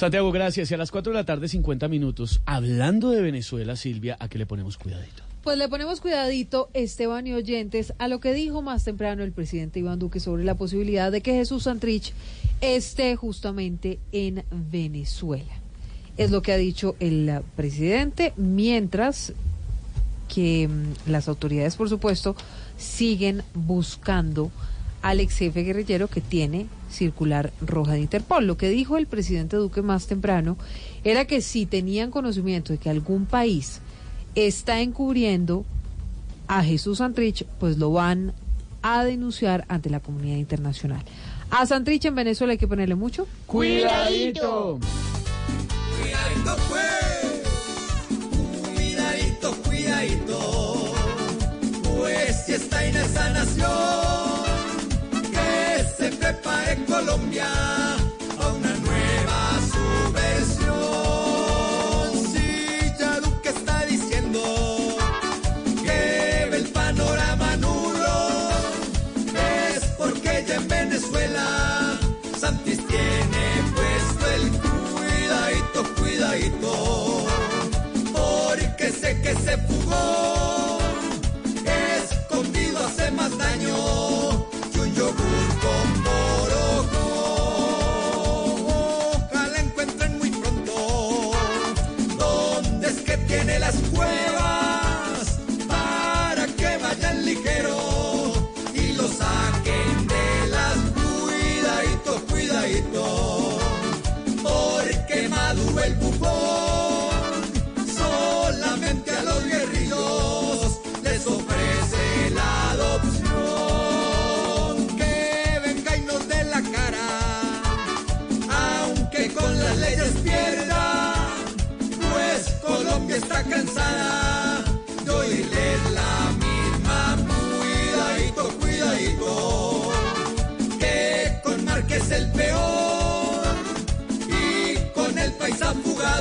Santiago, gracias. Y a las 4 de la tarde, 50 minutos. Hablando de Venezuela, Silvia, ¿a qué le ponemos cuidadito? Pues le ponemos cuidadito, Esteban y oyentes, a lo que dijo más temprano el presidente Iván Duque sobre la posibilidad de que Jesús Santrich esté justamente en Venezuela. Es lo que ha dicho el presidente, mientras que mm, las autoridades, por supuesto, siguen buscando al ex jefe guerrillero que tiene circular roja de Interpol. Lo que dijo el presidente Duque más temprano era que si tenían conocimiento de que algún país está encubriendo a Jesús Santrich, pues lo van a denunciar ante la comunidad internacional. A Santrich en Venezuela hay que ponerle mucho cuidadito. Cuidadito pues, cuidadito, cuidadito, pues si está en esa nación se prepare Colombia a una nueva subversión. Si ya Duque está diciendo que el panorama nulo, es porque ya en Venezuela Santis tiene puesto el cuidadito, cuidadito, porque sé que se fugó,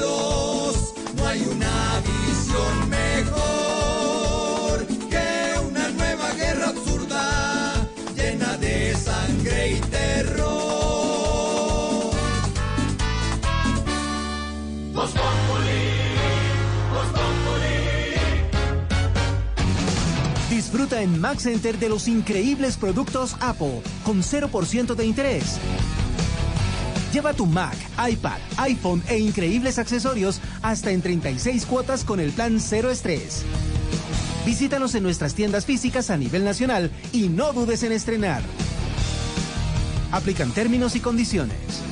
no hay una visión mejor que una nueva guerra absurda llena de sangre y terror. Disfruta en Max Center de los increíbles productos Apple con 0% de interés. Lleva tu Mac, iPad, iPhone e increíbles accesorios hasta en 36 cuotas con el plan Cero Estrés. Visítanos en nuestras tiendas físicas a nivel nacional y no dudes en estrenar. Aplican términos y condiciones.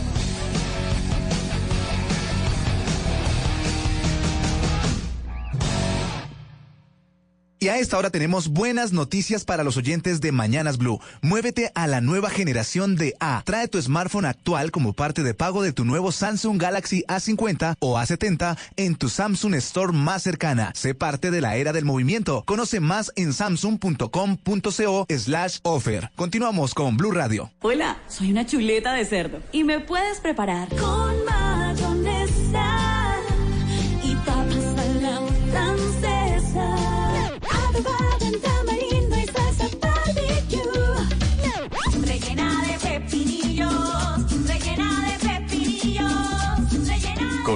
Y a esta hora tenemos buenas noticias para los oyentes de Mañanas Blue. Muévete a la nueva generación de A. Trae tu smartphone actual como parte de pago de tu nuevo Samsung Galaxy A50 o A70 en tu Samsung Store más cercana. Sé parte de la era del movimiento. Conoce más en samsung.com.co slash offer. Continuamos con Blue Radio. Hola, soy una chuleta de cerdo y me puedes preparar con mayonesa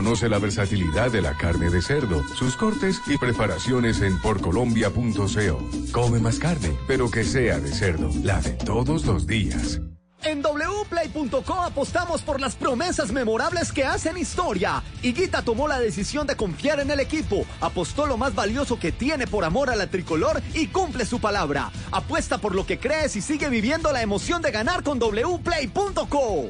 Conoce la versatilidad de la carne de cerdo, sus cortes y preparaciones en porcolombia.co. Come más carne, pero que sea de cerdo, la de todos los días. En wplay.co apostamos por las promesas memorables que hacen historia. Higuita tomó la decisión de confiar en el equipo, apostó lo más valioso que tiene por amor a la tricolor y cumple su palabra. Apuesta por lo que crees y sigue viviendo la emoción de ganar con wplay.co.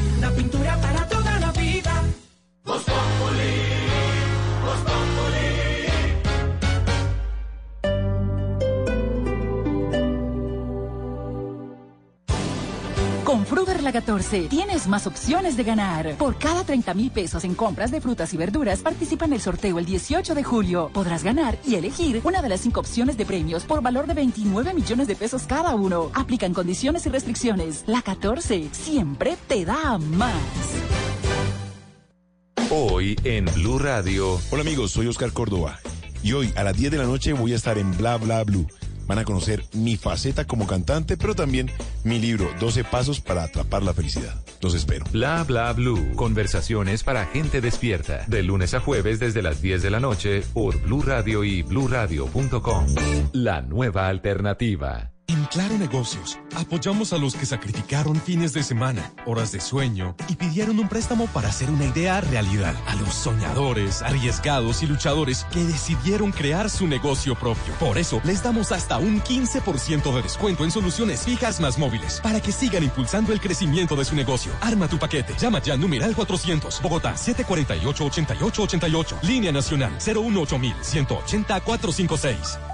Con Fruver la 14 tienes más opciones de ganar. Por cada 30 mil pesos en compras de frutas y verduras, participa en el sorteo el 18 de julio. Podrás ganar y elegir una de las cinco opciones de premios por valor de 29 millones de pesos cada uno. Aplican condiciones y restricciones. La 14 siempre te da más. Hoy en Blue Radio. Hola amigos, soy Oscar Córdoba y hoy a las 10 de la noche voy a estar en Bla Bla Blue. Van a conocer mi faceta como cantante, pero también mi libro 12 pasos para atrapar la felicidad. Los espero. Bla bla blue. Conversaciones para gente despierta. De lunes a jueves desde las 10 de la noche por Blue Radio y bluradio.com. La nueva alternativa. En Claro Negocios, apoyamos a los que sacrificaron fines de semana, horas de sueño y pidieron un préstamo para hacer una idea realidad. A los soñadores, arriesgados y luchadores que decidieron crear su negocio propio. Por eso, les damos hasta un 15% de descuento en soluciones fijas más móviles para que sigan impulsando el crecimiento de su negocio. Arma tu paquete. Llama ya numeral 400, Bogotá 748-8888. Línea Nacional 018 180 456.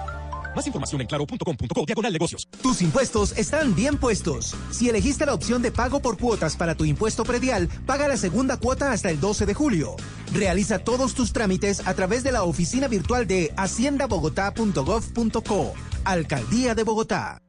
Más información en claro.com.co diagonal negocios. Tus impuestos están bien puestos. Si elegiste la opción de pago por cuotas para tu impuesto predial, paga la segunda cuota hasta el 12 de julio. Realiza todos tus trámites a través de la oficina virtual de haciendabogotá.gov.co. Alcaldía de Bogotá.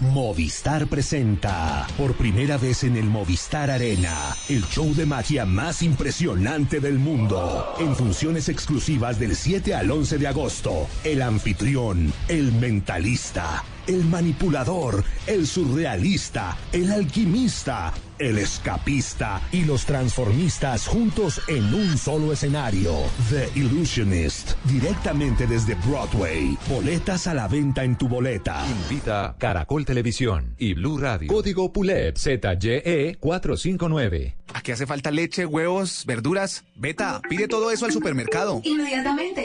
Movistar presenta por primera vez en el Movistar Arena el show de magia más impresionante del mundo. En funciones exclusivas del 7 al 11 de agosto, el anfitrión, el mentalista, el manipulador, el surrealista, el alquimista, el escapista y los transformistas juntos en un solo escenario. The Illusionist, directamente desde Broadway. Boletas a la venta en tu boleta. Invita Caracol Televisión y Blue Radio. Código PULEP ZYE 459. ¿A qué hace falta leche, huevos, verduras? Beta, pide todo eso al supermercado. Inmediatamente.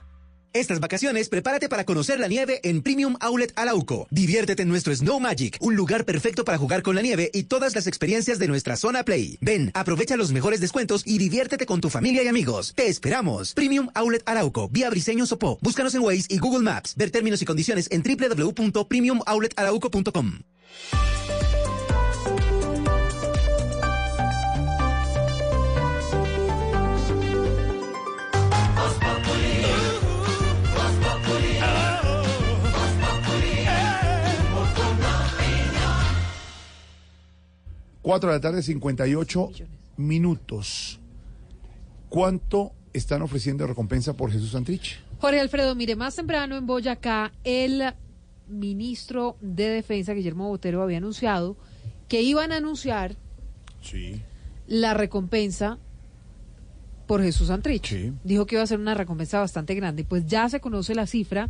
Estas vacaciones, prepárate para conocer la nieve en Premium Outlet Arauco. Diviértete en nuestro Snow Magic, un lugar perfecto para jugar con la nieve y todas las experiencias de nuestra zona Play. Ven, aprovecha los mejores descuentos y diviértete con tu familia y amigos. Te esperamos. Premium Outlet Arauco, vía Briseño Sopó. Búscanos en Waze y Google Maps. Ver términos y condiciones en www.premiumouletarauco.com. 4 de la tarde, 58 minutos. ¿Cuánto están ofreciendo de recompensa por Jesús Santrich? Jorge Alfredo, mire, más temprano en Boyacá, el ministro de Defensa, Guillermo Botero, había anunciado que iban a anunciar Sí. la recompensa por Jesús Santrich. Dijo que iba a ser una recompensa bastante grande. Pues ya se conoce la cifra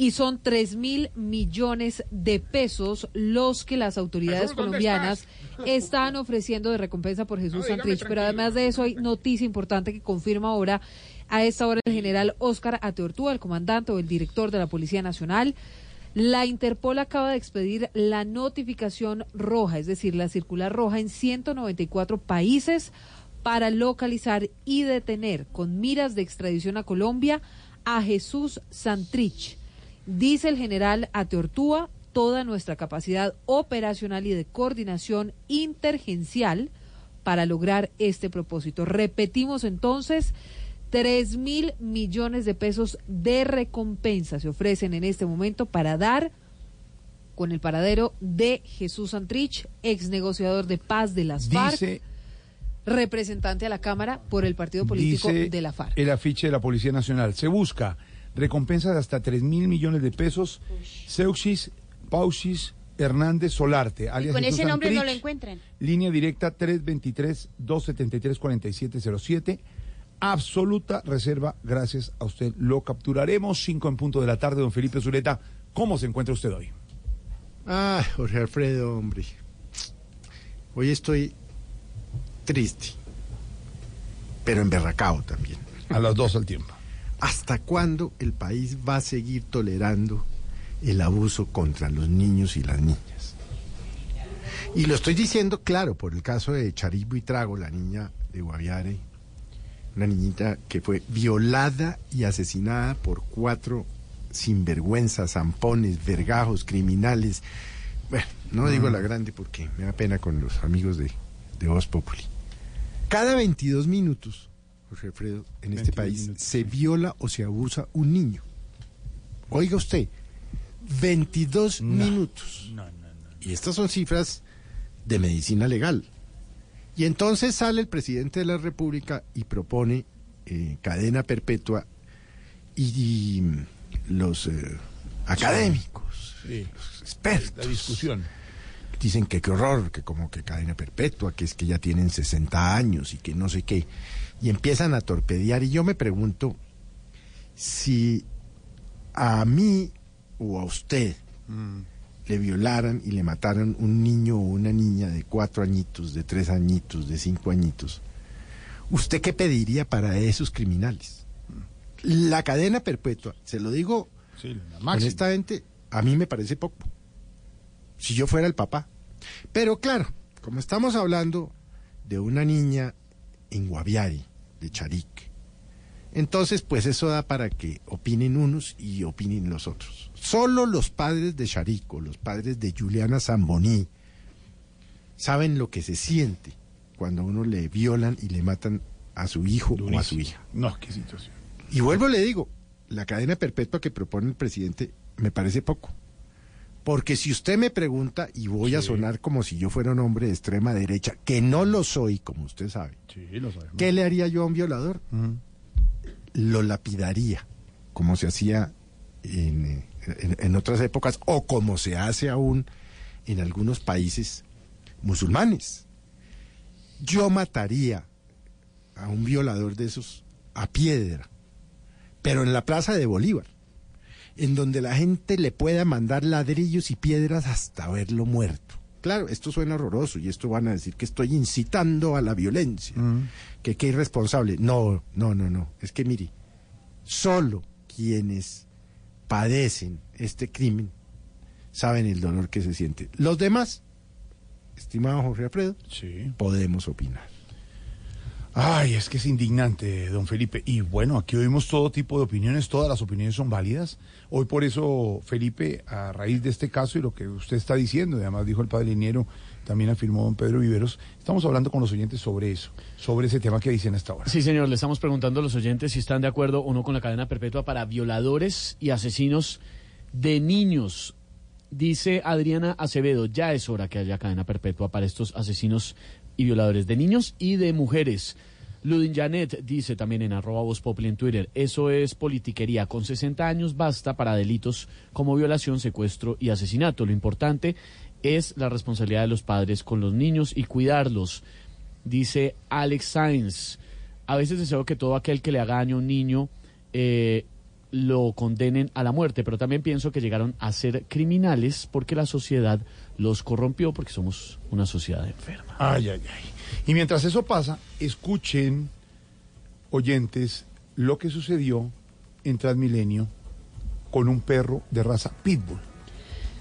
y son 3 mil millones de pesos los que las autoridades Jesús, ¿dónde colombianas están ofreciendo de recompensa por Jesús No, Santrich. Pero además de eso hay noticia importante que confirma ahora a esta hora el general Óscar Ateortúa, el comandante o el director de la Policía Nacional. La Interpol acaba de expedir la notificación roja, es decir, la circular roja en 194 países para localizar y detener con miras de extradición a Colombia a Jesús Santrich. Dice el general Ateortúa, toda nuestra capacidad operacional y de coordinación intergencial para lograr este propósito. Repetimos entonces, 3 mil millones de pesos de recompensa se ofrecen en este momento para dar con el paradero de Jesús Santrich, ex negociador de paz de las FARC, representante a la Cámara por el partido político dice de la FARC. el afiche de la Policía Nacional. Se busca recompensa de hasta 3 mil millones de pesos. Seuxis Pausis Hernández Solarte, alias Con Jesús ese nombre no lo encuentran. Línea directa 323-273-4707. Absoluta reserva, gracias a usted. Lo capturaremos. 5 en punto de la tarde, don Felipe Zuleta. ¿Cómo se encuentra usted hoy? Ah, Jorge Alfredo, hombre. Hoy estoy triste, pero emberracado también. A las dos al tiempo. ¿Hasta cuándo el país va a seguir tolerando el abuso contra los niños y las niñas? Y lo estoy diciendo claro por el caso de Charibo y Trago, la niña de Guaviare, una niñita que fue violada y asesinada por cuatro sinvergüenzas, zampones, vergajos, criminales. Bueno, no digo Mm. la grande porque me da pena con los amigos de, de Voz Populi. Cada 22 minutos, Alfredo, en este 22 país minutos, se viola o se abusa un niño. Oiga usted, 22 minutos. Y estas son cifras de medicina legal. Y entonces sale el presidente de la República y propone eh, cadena perpetua y, y los eh, académicos, Sí. los expertos. La discusión. Dicen que qué horror, que como que cadena perpetua, que es que ya tienen 60 años y que no sé qué. Y empiezan a torpedear. Y yo me pregunto si a mí o a usted le violaran y le mataran un niño o una niña de cuatro añitos, de tres añitos, de cinco añitos, ¿usted qué pediría para esos criminales? La cadena perpetua, se lo digo Sí, honestamente, a mí me parece poco. Si yo fuera el papá. Pero claro, como estamos hablando de una niña en Guaviare, de Charique, entonces pues eso da para que opinen unos y opinen los otros. Solo los padres de Charico, los padres de Juliana Zamboní, saben lo que se siente cuando a uno le violan y le matan a su hijo o a su hija. No, qué situación. Y vuelvo le digo, la cadena perpetua que propone el presidente me parece poco. Porque si usted me pregunta, y voy a sonar como si yo fuera un hombre de extrema derecha, que no lo soy, como usted sabe, Sí, lo sabemos. ¿qué le haría yo a un violador? Lo lapidaría, como se hacía en, en- en otras épocas, o como se hace aún en algunos países musulmanes. Yo mataría a un violador de esos a piedra, pero en la plaza de Bolívar, en donde la gente le pueda mandar ladrillos y piedras hasta verlo muerto. Claro, esto suena horroroso y esto van a decir que estoy incitando a la violencia, que qué irresponsable. No, no, no, no. Es que mire, solo quienes padecen este crimen saben el dolor que se siente. Los demás, estimado Jorge Alfredo, podemos opinar. Ay, es que es indignante, don Felipe. Y bueno, aquí oímos todo tipo de opiniones, todas las opiniones son válidas. Hoy por eso, Felipe, a raíz de este caso y lo que usted está diciendo, y además dijo el padre también afirmó don Pedro Viveros, estamos hablando con los oyentes sobre eso, sobre ese tema que dicen hasta ahora. Sí, señor, le estamos preguntando a los oyentes si están de acuerdo o no con la cadena perpetua para violadores y asesinos de niños. Dice Adriana Acevedo, ya es hora que haya cadena perpetua para estos asesinos y violadores de niños y de mujeres. Ludin Janet dice también en arroba voz en Twitter, eso es politiquería. Con 60 años basta para delitos como violación, secuestro y asesinato. Lo importante es la responsabilidad de los padres con los niños y cuidarlos. Dice Alex Sainz, a veces deseo que todo aquel que le haga daño a un niño eh, lo condenen a la muerte, pero también pienso que llegaron a ser criminales porque la sociedad los corrompió, porque somos una sociedad enferma. Ay, ay, ay. Y mientras eso pasa, escuchen, oyentes, lo que sucedió en Transmilenio con un perro de raza Pitbull.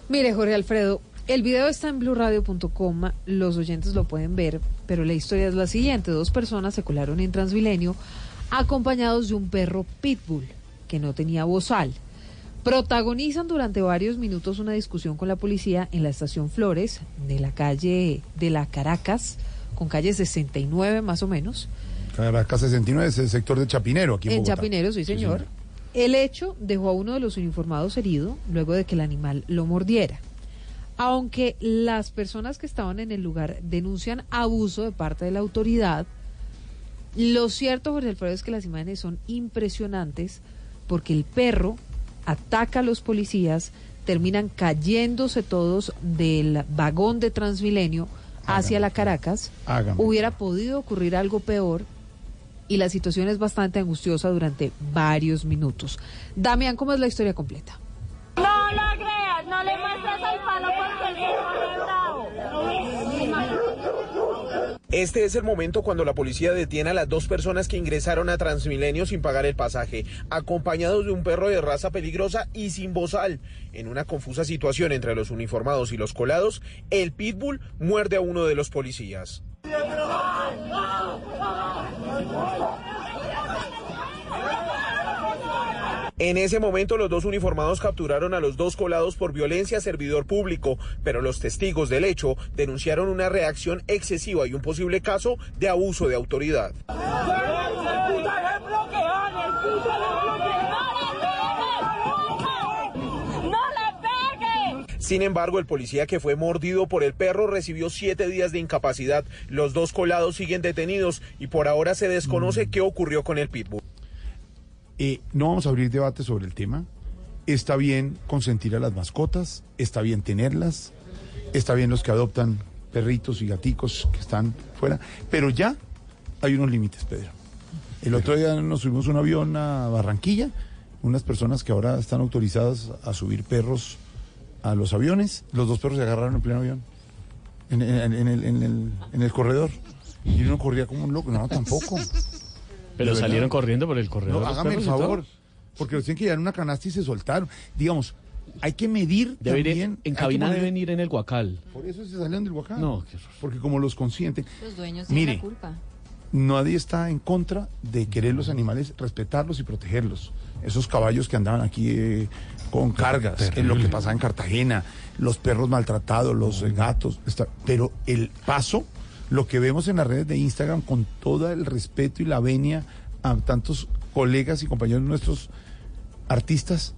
Mire, Jorge Alfredo, el video está en blurradio.com, los oyentes lo pueden ver, pero la historia es la siguiente. Dos personas se colaron en Transmilenio acompañados de un perro Pitbull que no tenía bozal. Protagonizan durante varios minutos una discusión con la policía en la estación Flores de la calle de la Caracas, con calle 69 más o menos. Caracas 69 es el sector de Chapinero aquí en, En Bogotá. Chapinero, sí señor. El hecho dejó a uno de los uniformados herido luego de que el animal lo mordiera. Aunque las personas que estaban en el lugar denuncian abuso de parte de la autoridad, lo cierto, Jorge Alfredo, es que las imágenes son impresionantes porque el perro ataca a los policías, terminan cayéndose todos del vagón de Transmilenio hacia la Caracas. Hágame. Hubiera podido ocurrir algo peor y la situación es bastante angustiosa durante varios minutos. Damián, ¿cómo es la historia completa? No lo creas, no le muestres el palo porque el viejo es bravo. Este es el momento cuando la policía detiene a las dos personas que ingresaron a Transmilenio sin pagar el pasaje, acompañados de un perro de raza peligrosa y sin bozal. En una confusa situación entre los uniformados y los colados, el pitbull muerde a uno de los policías. En ese momento los dos uniformados capturaron a los dos colados por violencia a servidor público, pero los testigos del hecho denunciaron una reacción excesiva y un posible caso de abuso de autoridad. Sin embargo, el policía que fue mordido por el perro recibió siete días de incapacidad. Los dos colados siguen detenidos y por ahora se desconoce qué ocurrió con el pitbull. Eh, no vamos a abrir debate sobre el tema. Está bien consentir a las mascotas, está bien tenerlas, está bien los que adoptan perritos y gaticos que están fuera, pero ya hay unos límites, Pedro. El otro día nos subimos un avión a Barranquilla, unas personas que ahora están autorizadas a subir perros a los aviones, los dos perros se agarraron en pleno avión, en, en- en el, en el- en el corredor, y uno corría como un loco, no, tampoco. Pero salieron corriendo por el corredor. No, hágame el favor. Porque los tienen que llevar en una canasta y se soltaron. Digamos, hay que medir Debe ir también. en, hay en que cabina poner- deben ir en el Guacal. Por eso se salieron del Huacán. No, Porque como los consienten. Los dueños tienen Mire, la culpa. nadie está en contra de querer los animales, respetarlos y protegerlos. Esos caballos que andaban aquí eh, con cargas, es lo que pasaba en Cartagena, los perros maltratados, los eh, gatos. está- pero el paso, lo que vemos en las redes de Instagram, con todo el respeto y la venia a tantos colegas y compañeros nuestros artistas,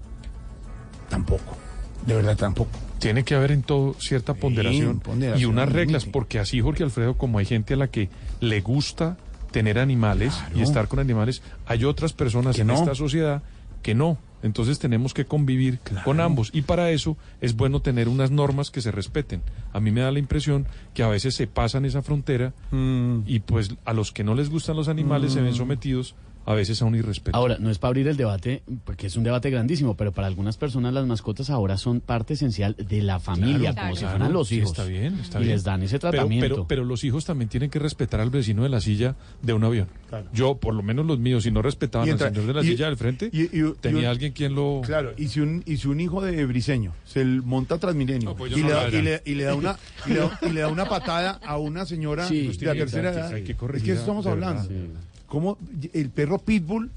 tampoco. De verdad, tampoco. Tiene que haber en todo cierta ponderación, ponderación, y unas reglas, porque así, Jorge Alfredo, como hay gente a la que le gusta tener animales y estar con animales, hay otras personas Que en no. esta sociedad que no. Entonces tenemos que convivir con ambos y para eso es bueno tener unas normas que se respeten. A mí me da la impresión que a veces se pasan esa frontera y pues a los que no les gustan los animales se ven Mm. sometidos a veces a un irrespeto. Ahora, no es para abrir el debate, porque es un debate grandísimo, pero para algunas personas las mascotas ahora son parte esencial de la familia, Claro, como si claro, fueran los sí, hijos. está bien, está y bien. les dan ese tratamiento. Pero, pero los hijos también tienen que respetar al vecino de la silla de un avión. Claro. Yo, por lo menos los míos, si no respetaban Y al entra- señor de la y- silla del frente, y- y- y tenía un- alguien quien lo... Claro, y si un, y si un hijo de Briseño se monta a Transmilenio No, pues le no da, y, le, y le da una y le da, y le da una patada a una señora Sí, de la sí, tercera edad. hay que es que estamos hablando. verdad. ¿Cómo el perro pitbull eh,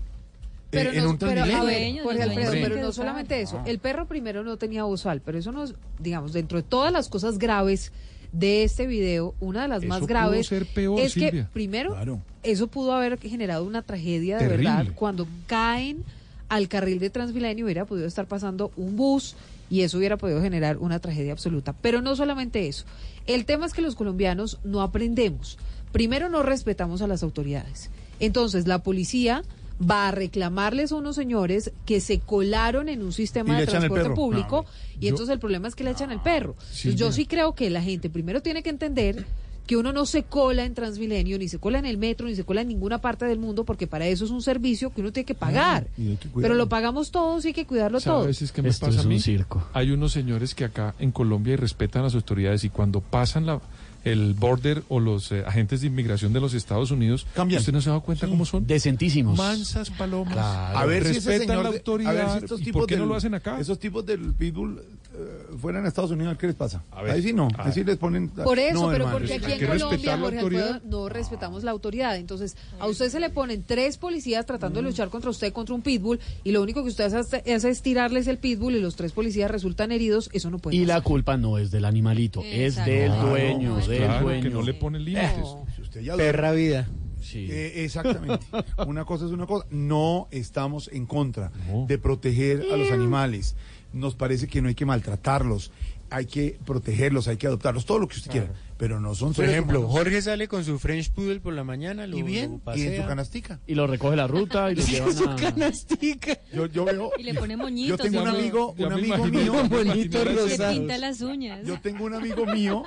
Pero, en no, un pero, a ver, Jorge Alfredo, no solamente eso. El perro primero no tenía bozal, pero eso no es, digamos, dentro de todas las cosas graves de este video, una de las Eso más graves ser peor, es que primero Claro. eso pudo haber generado una tragedia de Terrible. verdad cuando caen al carril de Transmilenio hubiera podido estar pasando un bus y eso hubiera podido generar una tragedia absoluta. Pero no solamente eso. El tema es que los colombianos no aprendemos. Primero, no respetamos a las autoridades. Entonces, la policía va a reclamarles a unos señores que se colaron en un sistema de transporte público No, y yo- entonces el problema es que le echan el perro. sí, yo sí creo que la gente primero tiene que entender que uno no se cola en Transmilenio, ni se cola en el metro, ni se cola en ninguna parte del mundo, porque para eso es un servicio que uno tiene que pagar. que cuidarlo. Pero lo pagamos todos y hay que cuidarlo todo. ¿Sabes es que me Esto pasa es a mí? un circo. Hay unos señores que acá en Colombia y respetan a las autoridades y cuando pasan la, el border o los eh, agentes de inmigración de los Estados Unidos, ¿usted no se ha dado cuenta cómo son? Decentísimos. Mansas palomas. A ver si ese respetan señor la de- autoridad. a ver si estos ¿Y tipos por qué no del- lo hacen acá? Esos tipos del pitbull eh, fueran a Estados Unidos, ¿qué les pasa? ver. Ahí sí no, ahí sí les ponen... Por eso, No, pero hermano, porque aquí en Colombia, Jorge. Alfredo, no respetamos la autoridad. Entonces, a usted se le ponen tres policías tratando Mm. de luchar contra usted, contra un pitbull, y lo único que usted hace, hace es tirarles el pitbull y los tres policías resultan heridos. Eso no puede Y pasar. la culpa no es del animalito, es del dueño, Claro, del claro, dueño. que no le ponen límites. Si usted ya Perra vida. Sí. Eh, exactamente. Una cosa es una cosa. No estamos en contra de proteger a los animales. Nos parece que no hay que maltratarlos. Hay que protegerlos, hay que adoptarlos, todo lo que usted quiera. Pero no son Por ejemplo, humanos. Jorge sale con su French Poodle por la mañana, lo, y bien, lo y pasea. en su canastica. Y lo recoge la ruta y lo llevan a... canastica. Yo, yo veo. Y le pone Yo moñitos. tengo un amigo, un amigo imagino mío, un bonito Le rosado. pinta las uñas. yo tengo un amigo mío,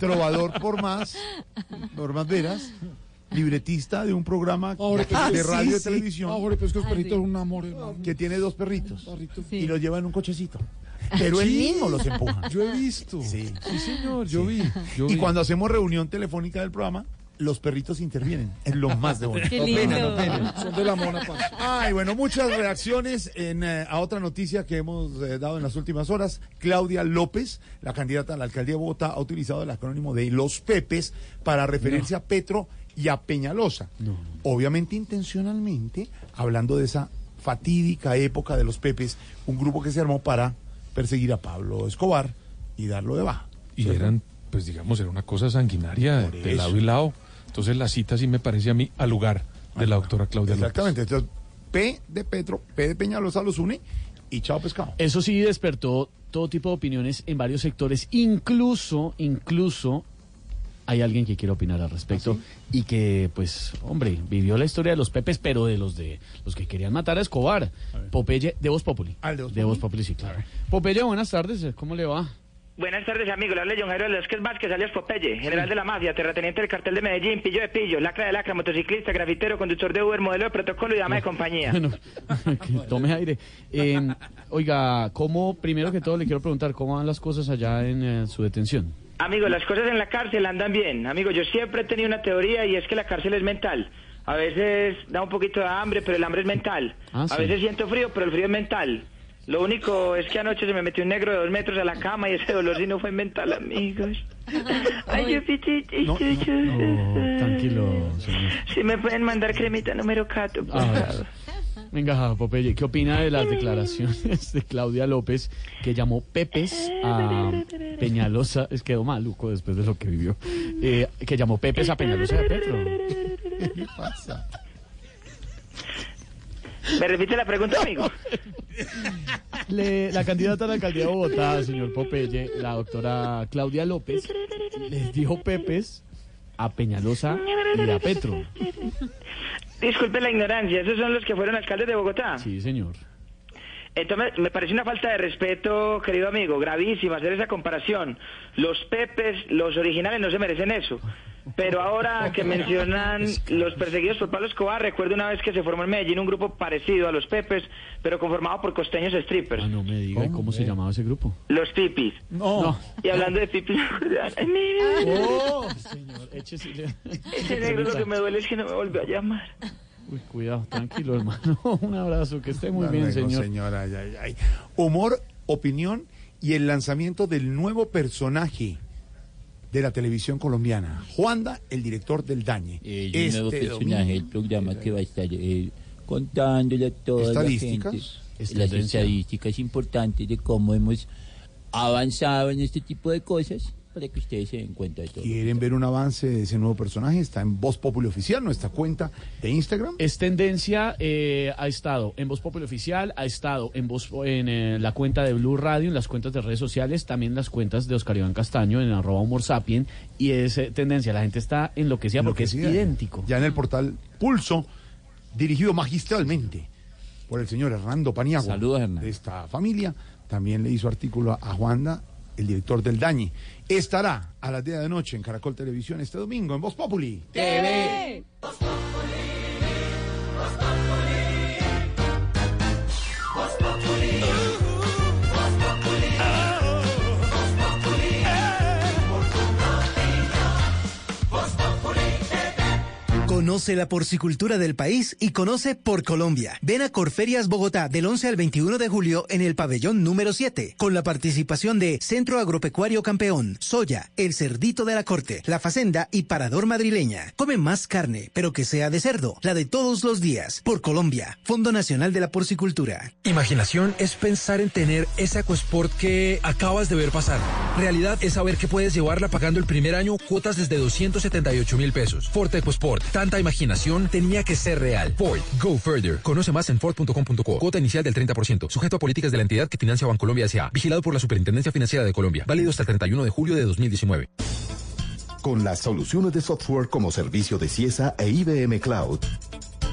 trovador por más, por más veras, libretista de un programa Ahora, pues, de sí, radio y sí. televisión Ahora, pues que los Ah, perritos sí. son un amor, hermano. que tiene dos perritos Sí. y los lleva en un cochecito. Pero él Sí. mismo los empuja. Yo he visto. Sí. Sí, señor, yo vi. yo Y vi. cuando hacemos reunión telefónica del programa, los perritos intervienen. Es lo más de bonito. Qué lindo. Son de la mona, parce. Ay, bueno, muchas reacciones en, eh, a otra noticia que hemos eh, dado en las últimas horas. Claudia López, la candidata a la alcaldía de Bogotá, ha utilizado el acrónimo de Los Pepes para referirse a Petro y a Peñalosa. Obviamente intencionalmente, hablando de esa fatídica época de los Pepes, un grupo que se armó para perseguir a Pablo Escobar y darlo de baja. Y eran, pues digamos, era una cosa sanguinaria de, lado y lado. Entonces la cita sí me parece a mí al lugar de la doctora Claudia López. Exactamente. Entonces, P de Petro, P de Peñalosa los une y chao pescado. Eso sí despertó todo tipo de opiniones en varios sectores, incluso, incluso hay alguien que quiere opinar al respecto y que, pues, hombre, vivió la historia de los Pepes, pero de los de los que querían matar a Escobar. Popeye de Voz Populi. Ah, ¿el de Voz de Populi? Voz Populi, sí, claro. Popeye, buenas tardes, ¿cómo le va? Buenas tardes, amigo. Le habla John Jairo Velázquez Vázquez, alias Popeye, general de la mafia, terrateniente del cartel de Medellín, pillo de pillo, lacra de lacra, motociclista, grafitero, conductor de Uber, modelo de protocolo y dama de compañía. Bueno, que tome aire. Eh, oiga, ¿cómo, primero que todo le quiero preguntar, cómo van las cosas allá en eh, su detención? Amigo, las cosas en la cárcel andan bien. Amigo, yo siempre he tenido una teoría y es que la cárcel es mental. A veces da un poquito de hambre, pero el hambre es mental. Ah, A veces siento frío, pero el frío es mental. Lo único es que anoche se me metió un negro de dos metros a la cama y ese dolor sí no fue mental, amigos. Ay, yo No, no, tranquilo, señor. Si me pueden mandar cremita número 4, por A ver. favor. Venga, Popeye, ¿qué opina de las declaraciones de Claudia López que llamó Pepes a Peñalosa? Es quedó maluco después de lo que vivió. Eh, que llamó Pepes a Peñalosa de Petro. ¿Qué pasa? ¿Me repite la pregunta, amigo? Le- la candidata a la alcaldía de Bogotá, señor Popeye, la doctora Claudia López, les dijo Pepes a Peñalosa y a Petro. Disculpe la ignorancia, esos son los que fueron alcaldes de Bogotá. Sí, señor. Entonces, me parece una falta de respeto, querido amigo, gravísima hacer esa comparación. Los Pepes, los originales, no se merecen eso. Pero ahora que mencionan los perseguidos por Pablo Escobar, recuerdo una vez que se formó en Medellín un grupo parecido a los Pepes, pero conformado por costeños strippers. Ah, no me diga, ¿y ¿cómo se llamaba ese grupo? Los pipis. No. Y hablando de pipis, Oh, señor, échese. ese negro lo que me duele es que no me volvió a llamar. Uy, cuidado, tranquilo, hermano. Un abrazo, que esté muy Hasta bien, luego, señor. señora, ay, ay, ay. Humor, opinión y el lanzamiento del nuevo personaje de la televisión colombiana, Juanda, el director del Dañe. Eh, un nuevo Este personaje del domingo- programa que va a estar eh, contándole a toda la ¿Estadísticas? gente las estadísticas importantes de cómo hemos avanzado en este tipo de cosas para que ustedes se den cuenta de todo. ¿Quieren ver un avance de ese nuevo personaje? Está en Voz Populi Oficial, nuestra cuenta de Instagram. Es tendencia, eh, ha estado en Voz Popular Oficial, ha estado en, Voz, en eh, la cuenta de Blue Radio, en las cuentas de redes sociales, también en las cuentas de Oscar Iván Castaño, en arroba humor sapien, y es eh, tendencia, la gente está enloquecida porque es Enloquecida. idéntico. Ya en el portal Pulso, dirigido magistralmente por el señor Hernando Paniagua. Saludos, Hernando. De esta familia. También le hizo artículo a Juanda, el director del Dañi. Estará a las 10 de la noche en Caracol Televisión este domingo en Voz Populi. TV. Conoce la porcicultura del país y conoce por Colombia. Ven a Corferias Bogotá del 11 al 21 de julio en el pabellón número 7, con la participación de Centro Agropecuario Campeón, Soya, El Cerdito de la Corte, La Facenda y Parador Madrileña. Come más carne, pero que sea de cerdo, la de todos los días. Por Colombia, Fondo Nacional de la Porcicultura. Imaginación es pensar en tener ese EcoSport que acabas de ver pasar. Realidad es saber que puedes llevarla pagando el primer año cuotas desde 278 mil pesos. Ford EcoSport. Tanta imaginación tenía que ser real. Ford. Go further. Conoce más en Ford.com.co. Cuota inicial del 30%. Sujeto a políticas de la entidad que financia Bancolombia S.A. Vigilado por la Superintendencia Financiera de Colombia. Válido hasta el 31 de julio de 2019. Con las soluciones de software como servicio de CIESA e IBM Cloud,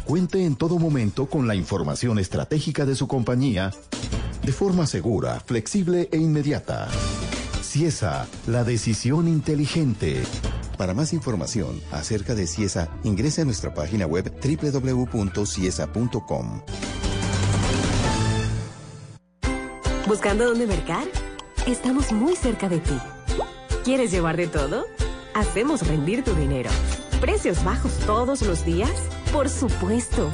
cuente en todo momento con la información estratégica de su compañía de forma segura, flexible e inmediata. CIESA, la decisión inteligente. Para más información acerca de CIESA, ingrese a nuestra página web www.ciesa.com. ¿Buscando dónde mercar? Estamos muy cerca de ti. ¿Quieres llevar de todo? Hacemos rendir tu dinero. ¿Precios bajos todos los días? Por supuesto.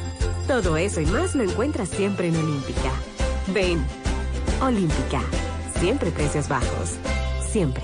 Todo eso y más lo encuentras siempre en Olímpica. Ven. Olímpica. Siempre precios bajos. Siempre.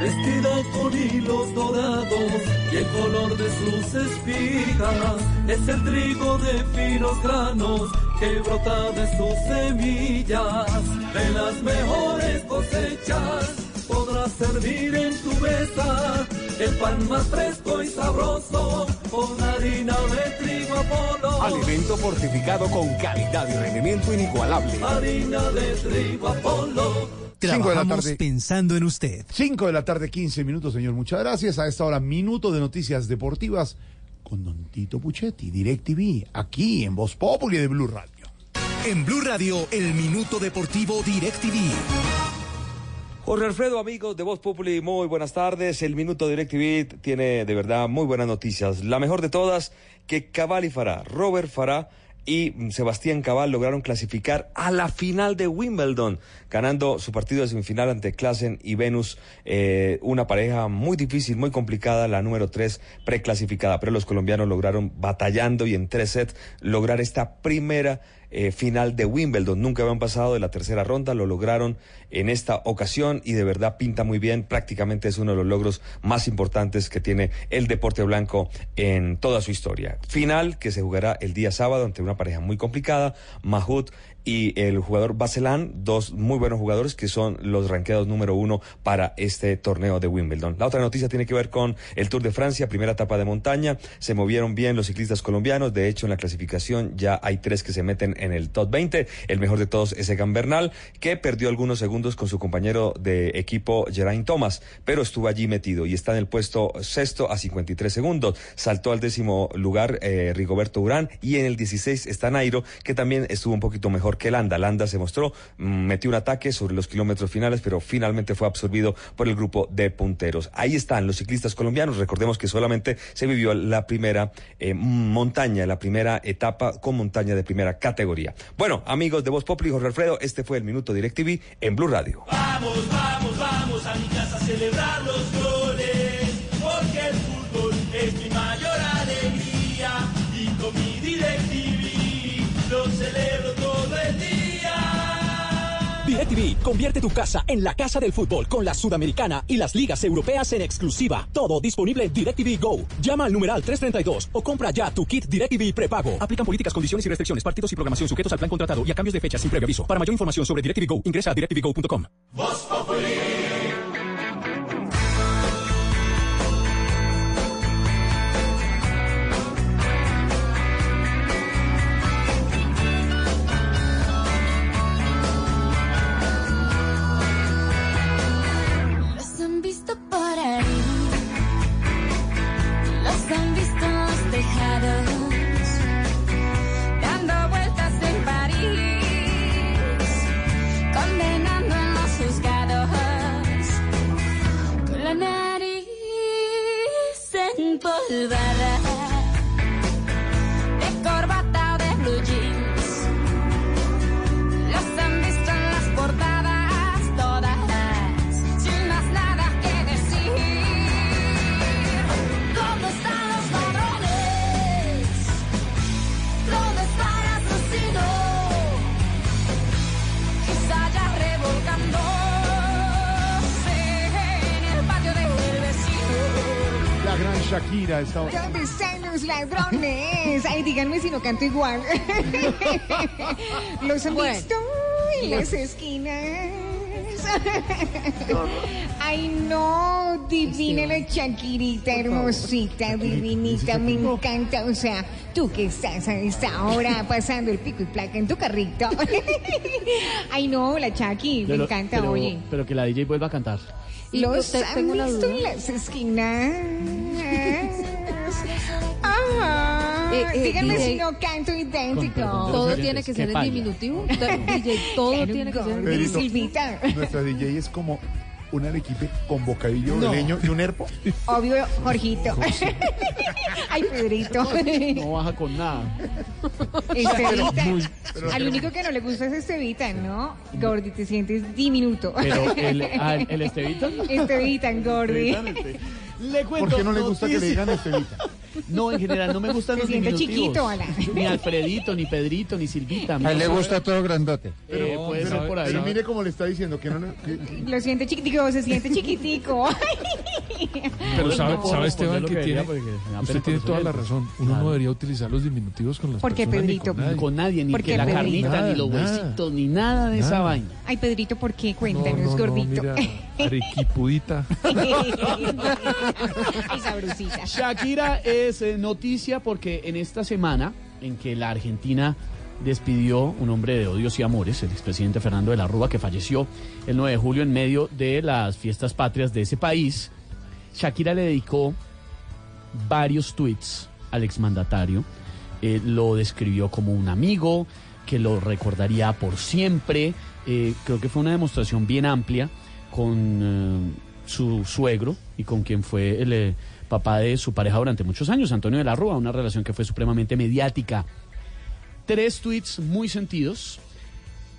Vestida con hilos dorados y el color de sus espigas es el trigo de finos granos que brota de sus semillas. De las mejores cosechas podrás servir en tu mesa el pan más fresco y sabroso con harina de trigo Apolo. Alimento fortificado con calidad y rendimiento inigualable. Harina de trigo Apolo. Cinco de la Trabajamos tarde. pensando en usted. 5 de la tarde, 15 minutos, señor. Muchas gracias. A esta hora, minuto de noticias deportivas con Don Tito Puchetti, DirecTV, aquí en Voz Populi de Blue Radio. En Blue Radio, el minuto deportivo DirecTV. Jorge Alfredo, amigos de Voz Populi, muy buenas tardes. El Minuto DirecTV tiene de verdad muy buenas noticias. La mejor de todas, que Cabal y Farah, Robert Farah y Sebastián Cabal lograron clasificar a la final de Wimbledon, ganando su partido de semifinal ante Klassen y Venus, eh, una pareja muy difícil, muy complicada, la número tres preclasificada, pero los colombianos lograron batallando y en tres sets lograr esta primera eh, final de Wimbledon. Nunca habían pasado de la tercera ronda, lo lograron en esta ocasión y de verdad pinta muy bien. Prácticamente es uno de los logros más importantes que tiene el deporte blanco en toda su historia. Final que se jugará el día sábado ante una pareja muy complicada, Mahut y el jugador Baselán, dos muy buenos jugadores que son los ranqueados número uno para este torneo de Wimbledon. La otra noticia tiene que ver con el Tour de Francia, primera etapa de montaña. Se movieron bien los ciclistas colombianos. De hecho, en la clasificación ya hay tres que se meten en el top 20. El mejor de todos es Egan Bernal, que perdió algunos segundos con su compañero de equipo Geraint Thomas, pero estuvo allí metido y está en el puesto sexto a 53 segundos. Saltó al décimo lugar eh, Rigoberto Urán y en el 16 está Nairo, que también estuvo un poquito mejor que Landa. Landa se mostró, mm, metió un ataque sobre los kilómetros finales, pero finalmente fue absorbido por el grupo de punteros. Ahí están los ciclistas colombianos. Recordemos que solamente se vivió la primera eh, montaña, la primera etapa con montaña de primera categoría. Bueno, amigos de Voz Populi, Jorge Alfredo, este fue el Minuto DirecTV en Blue Radio. Vamos, vamos, vamos a mi casa a celebrar los DirecTV convierte tu casa en la casa del fútbol con la Sudamericana y las ligas europeas en exclusiva. Todo disponible en DirecTV Go. Llama al numeral 332 o compra ya tu kit DirecTV prepago. Aplican políticas, condiciones y restricciones, partidos y programación sujetos al plan contratado y a cambios de fecha sin previo aviso. Para mayor información sobre DirecTV Go, ingresa a directvgo.com. no canto igual. los han Bueno. visto en las esquinas. Ay, no, divina la Shakirita, hermosita, divinita, me encanta. O sea, tú que estás a esta hora pasando el pico y placa en tu carrito. Ay, no, la Shaki, me Pero- encanta, pero- oye. Pero que la DJ vuelva a cantar. Los han visto en las esquinas. Ajá. Eh, eh, Díganme DJ. si no canto idéntico. Todo tiene que ser en diminutivo. DJ, todo tiene que ser en diminutivo. Silvita. Nuestra DJ es como un arequipe con bocadillo No. de leño y un herpo. Obvio, Jorgito. Ay, Pedrito. No baja con nada. Estevita. Muy- Al único que no le gusta es Estevita, ¿no? Gordi, te sientes diminuto. Pero el, ah, el Estevita. Estevita, Gordi. Le cuento ¿Por qué no le gusta que le digan Estevita? No, en general no me gustan Se los siente diminutivos. chiquito, Alan. Ni Alfredito, ni Pedrito, ni Silvita. A él le gusta todo grandote. Eh, puede ser por ahí. Pero mire cómo le está diciendo que no. que- Lo siente chiquitico, se siente chiquitico. Pero sabe, no sabe responder Esteban que que tiene, porque usted tiene toda la razón. Uno Claro. no debería utilizar los diminutivos con las ¿Por qué, personas Pedrito? con nadie. Con nadie, ni ¿Por que la Pedrito? carnita, Nada, ni los huesitos, ni nada de esa vaina. Ay, Pedrito, ¿por qué? No, Cuéntanos, no, no, gordito. mira, arequipudita. Ay, sabrosita. Shakira es eh, noticia porque en esta semana en que la Argentina despidió un hombre de odios y amores, el expresidente Fernando de la Rúa, que falleció el 9 de julio en medio de las fiestas patrias de ese país, Shakira le dedicó varios tweets al exmandatario. Eh, lo describió como un amigo, que lo recordaría por siempre. Eh, creo que fue una demostración bien amplia con eh, su suegro y con quien fue el papá de su pareja durante muchos años, Antonio de la Rúa, una relación que fue supremamente mediática. Tres tweets muy sentidos,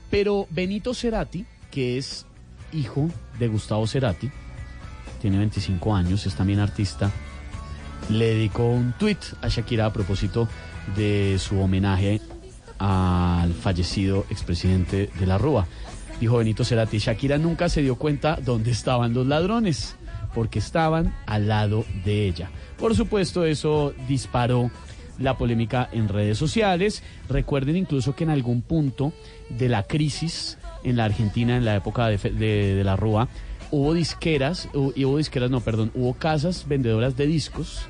pero Benito Cerati, que es hijo de Gustavo Cerati, tiene 25 años, es también artista, le dedicó un tweet a Shakira a propósito de su homenaje al fallecido expresidente de la Rúa. Dijo Benito Cerati, Shakira nunca se dio cuenta dónde estaban los ladrones, porque estaban al lado de ella. Por supuesto, eso disparó la polémica en redes sociales. Recuerden incluso que en algún punto de la crisis en la Argentina, en la época de, de- de la Rúa, hubo disqueras, hu- y hubo disqueras, no, perdón, hubo casas vendedoras de discos.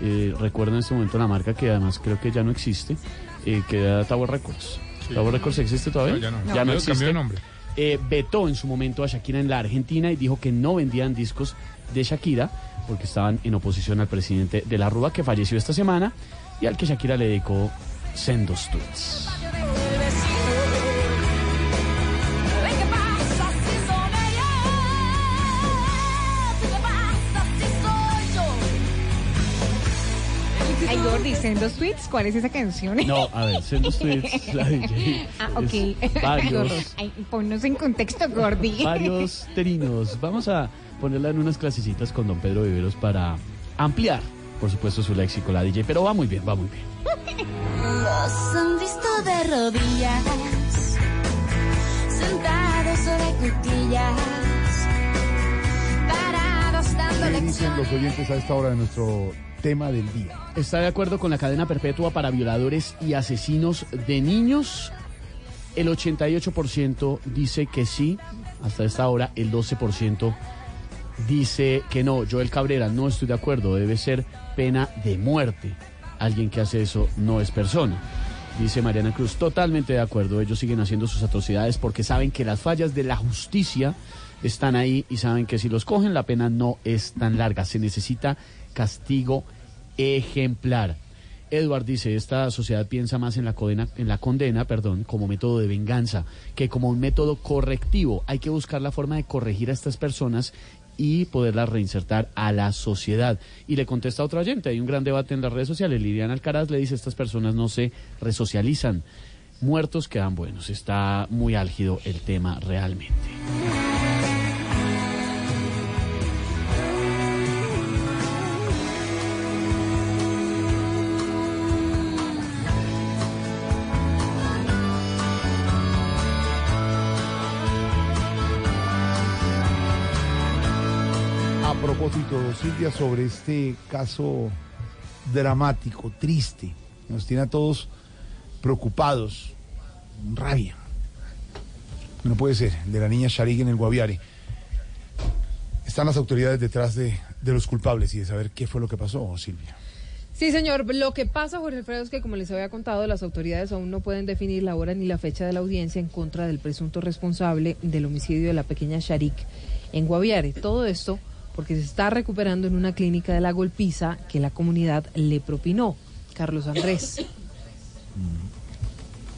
Eh, recuerdo en este momento la marca que además creo que ya no existe, eh, que era Tower Records. Sí. ¿Tower Records existe todavía? No, ya no. Ya no existe. cambió de nombre. Eh, vetó en su momento a Shakira en la Argentina y dijo que no vendían discos de Shakira porque estaban en oposición al presidente de la Rúa que falleció esta semana y al que Shakira le dedicó sendos tweets. Ay, Gordi, ¿en dos tweets? ¿Cuál es esa canción? No, a ver, sendos tweets, la DJ. Ah, ok. varios, Ay, ponnos en contexto, Gordi. varios trinos. Vamos a ponerla en unas clasecitas con don Pedro Viveros para ampliar, por supuesto, su léxico, la DJ. Pero va muy bien, va muy bien. Los han visto de rodillas, sentados sobre cuclillas, parados dando ¿Qué dicen los oyentes a esta hora de nuestro tema del día? ¿Está de acuerdo con la cadena perpetua para violadores y asesinos de niños? El 88% dice que sí, hasta esta hora el 12% dice que no. Joel Cabrera, no estoy de acuerdo, debe ser pena de muerte. Alguien que hace eso no es persona. Dice Mariana Cruz, totalmente de acuerdo, ellos siguen haciendo sus atrocidades porque saben que las fallas de la justicia están ahí y saben que si los cogen la pena no es tan larga, se necesita castigo ejemplar. Edward dice, esta sociedad piensa más en la condena, en la condena, perdón, como método de venganza que como un método correctivo. Hay que buscar la forma de corregir a estas personas y poderlas reinsertar a la sociedad. Y le contesta a otra oyente, hay un gran debate en las redes sociales. Liliana Alcaraz le dice, estas personas no se resocializan. Muertos quedan buenos. Está muy álgido el tema realmente. Silvia, sobre este caso dramático, triste, nos tiene a todos preocupados, rabia. No puede ser, de la niña Sharik en el Guaviare. Están las autoridades detrás de, de los culpables y de saber qué fue lo que pasó, Silvia. Sí, señor. Lo que pasa, Jorge Alfredo, es que, como les había contado, las autoridades aún no pueden definir la hora ni la fecha de la audiencia en contra del presunto responsable del homicidio de la pequeña Sharik en Guaviare. Todo esto porque se está recuperando en una clínica de la golpiza que la comunidad le propinó. Carlos Andrés.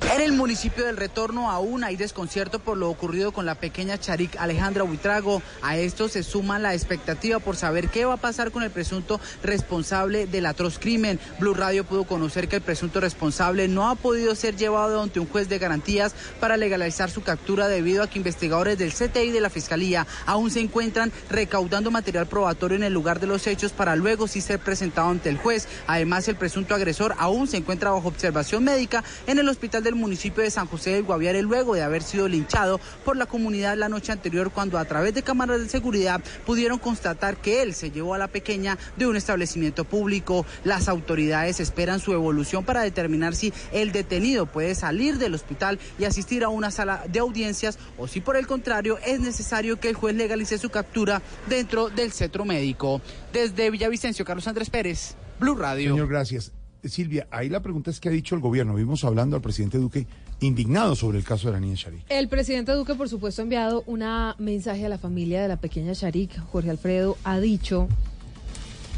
En el municipio del Retorno aún hay desconcierto por lo ocurrido con la pequeña Charik Alejandra Huitrago. A esto se suma la expectativa por saber qué va a pasar con el presunto responsable del atroz crimen. Blue Radio pudo conocer que el presunto responsable no ha podido ser llevado ante un juez de garantías para legalizar su captura debido a que investigadores del CTI de la Fiscalía aún se encuentran recaudando material probatorio en el lugar de los hechos para luego sí ser presentado ante el juez. Además, el presunto agresor aún se encuentra bajo observación médica en el hospital del municipio de San José del Guaviare luego de haber sido linchado por la comunidad la noche anterior cuando a través de cámaras de seguridad pudieron constatar que él se llevó a la pequeña de un establecimiento público. Las autoridades esperan su evolución para determinar si el detenido puede salir del hospital y asistir a una sala de audiencias o si por el contrario es necesario que el juez legalice su captura dentro del centro médico. Desde Villavicencio, Carlos Andrés Pérez, Blue Radio. Señor, gracias. Silvia, ahí la pregunta es qué ha dicho el gobierno. Vimos hablando al presidente Duque indignado sobre el caso de la niña Sharik. El presidente Duque, por supuesto, ha enviado un mensaje a la familia de la pequeña Sharik. Jorge Alfredo ha dicho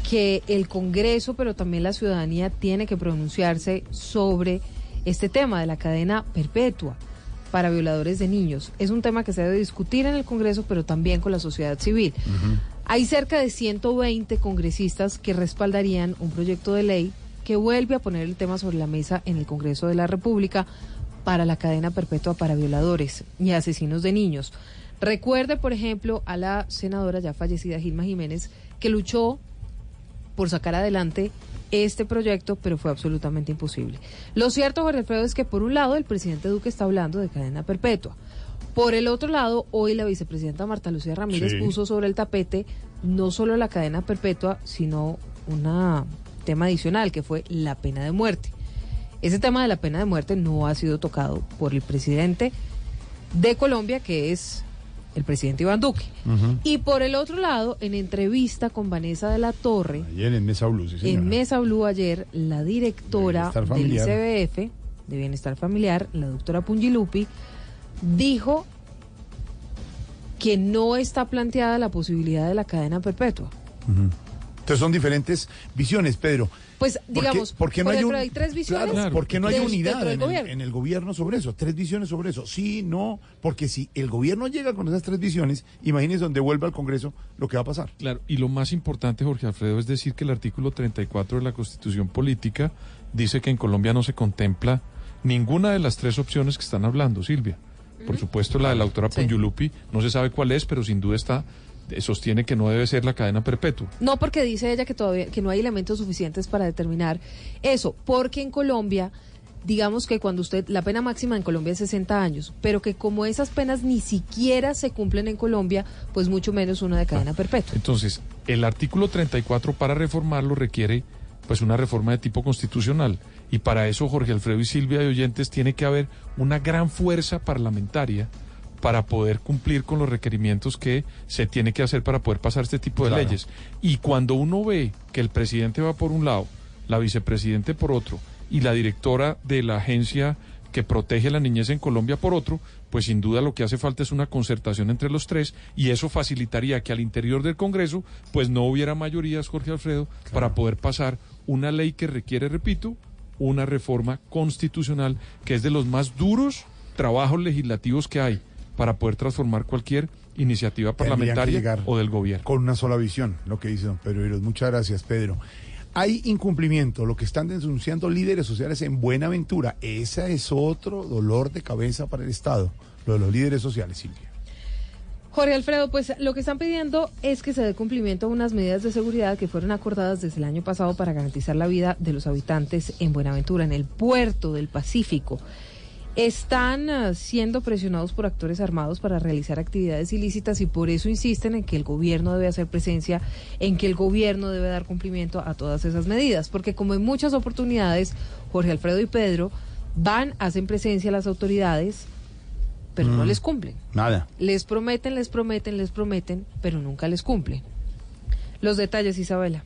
que el Congreso, pero también la ciudadanía, tiene que pronunciarse sobre este tema de la cadena perpetua para violadores de niños. Es un tema que se debe discutir en el Congreso, pero también con la sociedad civil. Hay cerca de 120 congresistas que respaldarían un proyecto de ley que vuelve a poner el tema sobre la mesa en el Congreso de la República para la cadena perpetua para violadores y asesinos de niños. Recuerde, por ejemplo, a la senadora ya fallecida Gilma Jiménez, que luchó por sacar adelante este proyecto, pero fue absolutamente imposible. Lo cierto, Jorge Alfredo, es que por un lado el presidente Duque está hablando de cadena perpetua. Por el otro lado, hoy la vicepresidenta Marta Lucía Ramírez Sí. puso sobre el tapete no solo la cadena perpetua, sino un tema adicional, que fue la pena de muerte. Ese tema de la pena de muerte no ha sido tocado por el presidente de Colombia, que es el presidente Iván Duque. Y por el otro lado, en entrevista con Vanessa de la Torre, Ayer en Mesa Blue, sí, señora. en Mesa Blue ayer, la directora del. ICBF, de Bienestar Familiar, la doctora Pungilupi, dijo que no está planteada la posibilidad de la cadena perpetua. Ujú. Entonces son diferentes visiones, Pedro. Pues ¿Por qué- digamos, por qué no por hay, ejemplo, un- hay tres visiones Claro, ¿Por qué no hay unidad en el, gobierno. en el gobierno sobre eso? Tres visiones sobre eso. Sí, no, porque si el gobierno llega con esas tres visiones, imagínense donde vuelva al Congreso lo que va a pasar. Claro, y lo más importante, Jorge Alfredo, es decir que el artículo 34 de la Constitución Política dice que en Colombia no se contempla ninguna de las tres opciones que están hablando, Silvia. Por supuesto, la de la autora Pongiulupi no se sabe cuál es, pero sin duda está sostiene que no debe ser la cadena perpetua. No, porque dice ella que todavía que no hay elementos suficientes para determinar eso, porque en Colombia, digamos que cuando usted la pena máxima en Colombia es 60 años, pero que como esas penas ni siquiera se cumplen en Colombia, pues mucho menos una de cadena perpetua. Entonces, el artículo 34 para reformarlo requiere pues una reforma de tipo constitucional y para eso Jorge Alfredo y Silvia y oyentes tiene que haber una gran fuerza parlamentaria para poder cumplir con los requerimientos que se tiene que hacer para poder pasar este tipo de Claro. leyes. Y cuando uno ve que el presidente va por un lado, la vicepresidente por otro y la directora de la agencia que protege la niñez en Colombia por otro, pues sin duda lo que hace falta es una concertación entre los tres y eso facilitaría que al interior del Congreso pues no hubiera mayorías, Jorge Alfredo, para poder pasar una ley que requiere, repito, una reforma constitucional que es de los más duros trabajos legislativos que hay para poder transformar cualquier iniciativa parlamentaria o del gobierno. Con una sola visión, lo que dice don Pedro. Muchas gracias, Pedro. Hay incumplimiento, lo que están denunciando líderes sociales en Buenaventura. Ese es otro dolor de cabeza para el Estado, lo de los líderes sociales, Silvia. Jorge Alfredo, pues lo que están pidiendo es que se dé cumplimiento a unas medidas de seguridad que fueron acordadas desde el año pasado para garantizar la vida de los habitantes en Buenaventura, en el puerto del Pacífico. Están ah, siendo presionados por actores armados para realizar actividades ilícitas y por eso insisten en que el gobierno debe hacer presencia, en que el gobierno debe dar cumplimiento a todas esas medidas, porque como en muchas oportunidades, Jorge Alfredo y Pedro van, hacen presencia a las autoridades, pero no Mm. les cumplen. Nada. Les prometen, les prometen, les prometen, pero nunca les cumplen. Los detalles, Isabela.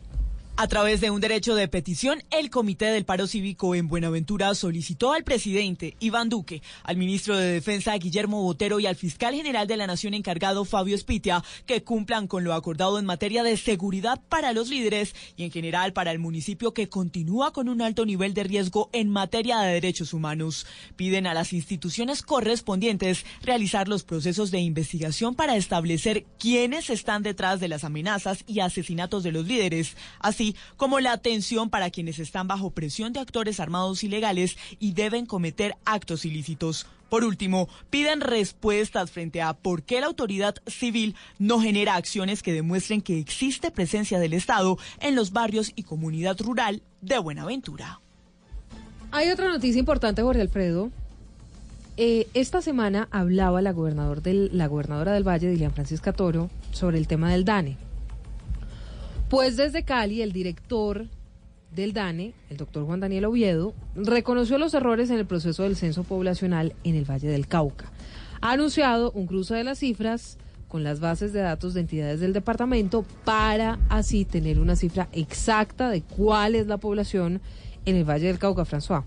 A través de un derecho de petición, el Comité del Paro Cívico en Buenaventura solicitó al presidente Iván Duque, al ministro de Defensa Guillermo Botero y al fiscal general de la Nación encargado Fabio Espitia que cumplan con lo acordado en materia de seguridad para los líderes y en general para el municipio que continúa con un alto nivel de riesgo en materia de derechos humanos. Piden a las instituciones correspondientes realizar los procesos de investigación para establecer quiénes están detrás de las amenazas y asesinatos de los líderes, así como la atención para quienes están bajo presión de actores armados ilegales y deben cometer actos ilícitos. Por último, piden respuestas frente a por qué la autoridad civil no genera acciones que demuestren que existe presencia del Estado en los barrios y comunidad rural de Buenaventura. Hay otra noticia importante, Jorge Alfredo. Eh, esta semana hablaba la, la gobernadora del Valle, Dilian Francisca Toro, sobre el tema del DANE. Pues desde Cali, el director del DANE, el doctor Juan Daniel Oviedo, reconoció los errores en el proceso del censo poblacional en el Valle del Cauca. Ha anunciado un cruce de las cifras con las bases de datos de entidades del departamento para así tener una cifra exacta de cuál es la población en el Valle del Cauca, François.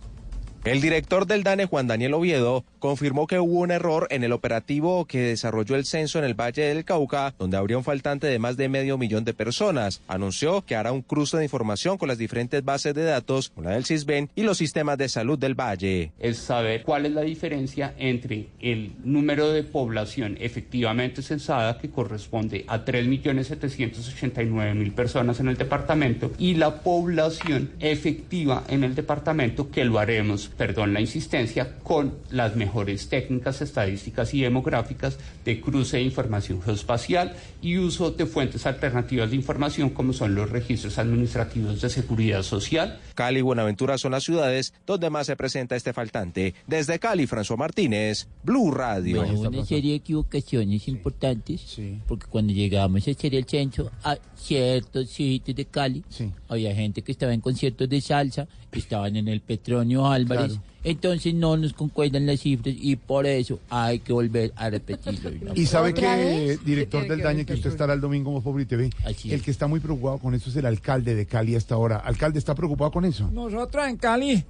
El director del DANE, Juan Daniel Oviedo, confirmó que hubo un error en el operativo que desarrolló el censo en el Valle del Cauca, donde habría un faltante de más de medio millón de personas. Anunció que hará un cruce de información con las diferentes bases de datos, la del CISBEN y los sistemas de salud del Valle. es saber cuál es la diferencia entre el número de población efectivamente censada, que corresponde a 3.789.000 personas en el departamento, y la población efectiva en el departamento, que lo haremos, perdón la insistencia, con las mejores técnicas estadísticas y demográficas de cruce de información geoespacial y uso de fuentes alternativas de información como son los registros administrativos de seguridad social. Cali y Buenaventura son las ciudades donde más se presenta este faltante. Desde Cali, François Martínez, Blue Radio. Bueno, una serie de equivocaciones importantes, porque cuando llegamos a hacer el censo a ciertos sitios de Cali, había gente que estaba en conciertos de salsa, estaban en el Petronio Álvarez, Claro. entonces no nos concuerdan las cifras y por eso hay que volver a repetirlo. Y sabe ¿Otra que, director ¿Qué del que daño, que usted estará el domingo en Populi TV, el que está muy preocupado con eso es el alcalde de Cali hasta ahora. ¿Alcalde está preocupado con eso? Nosotros en Cali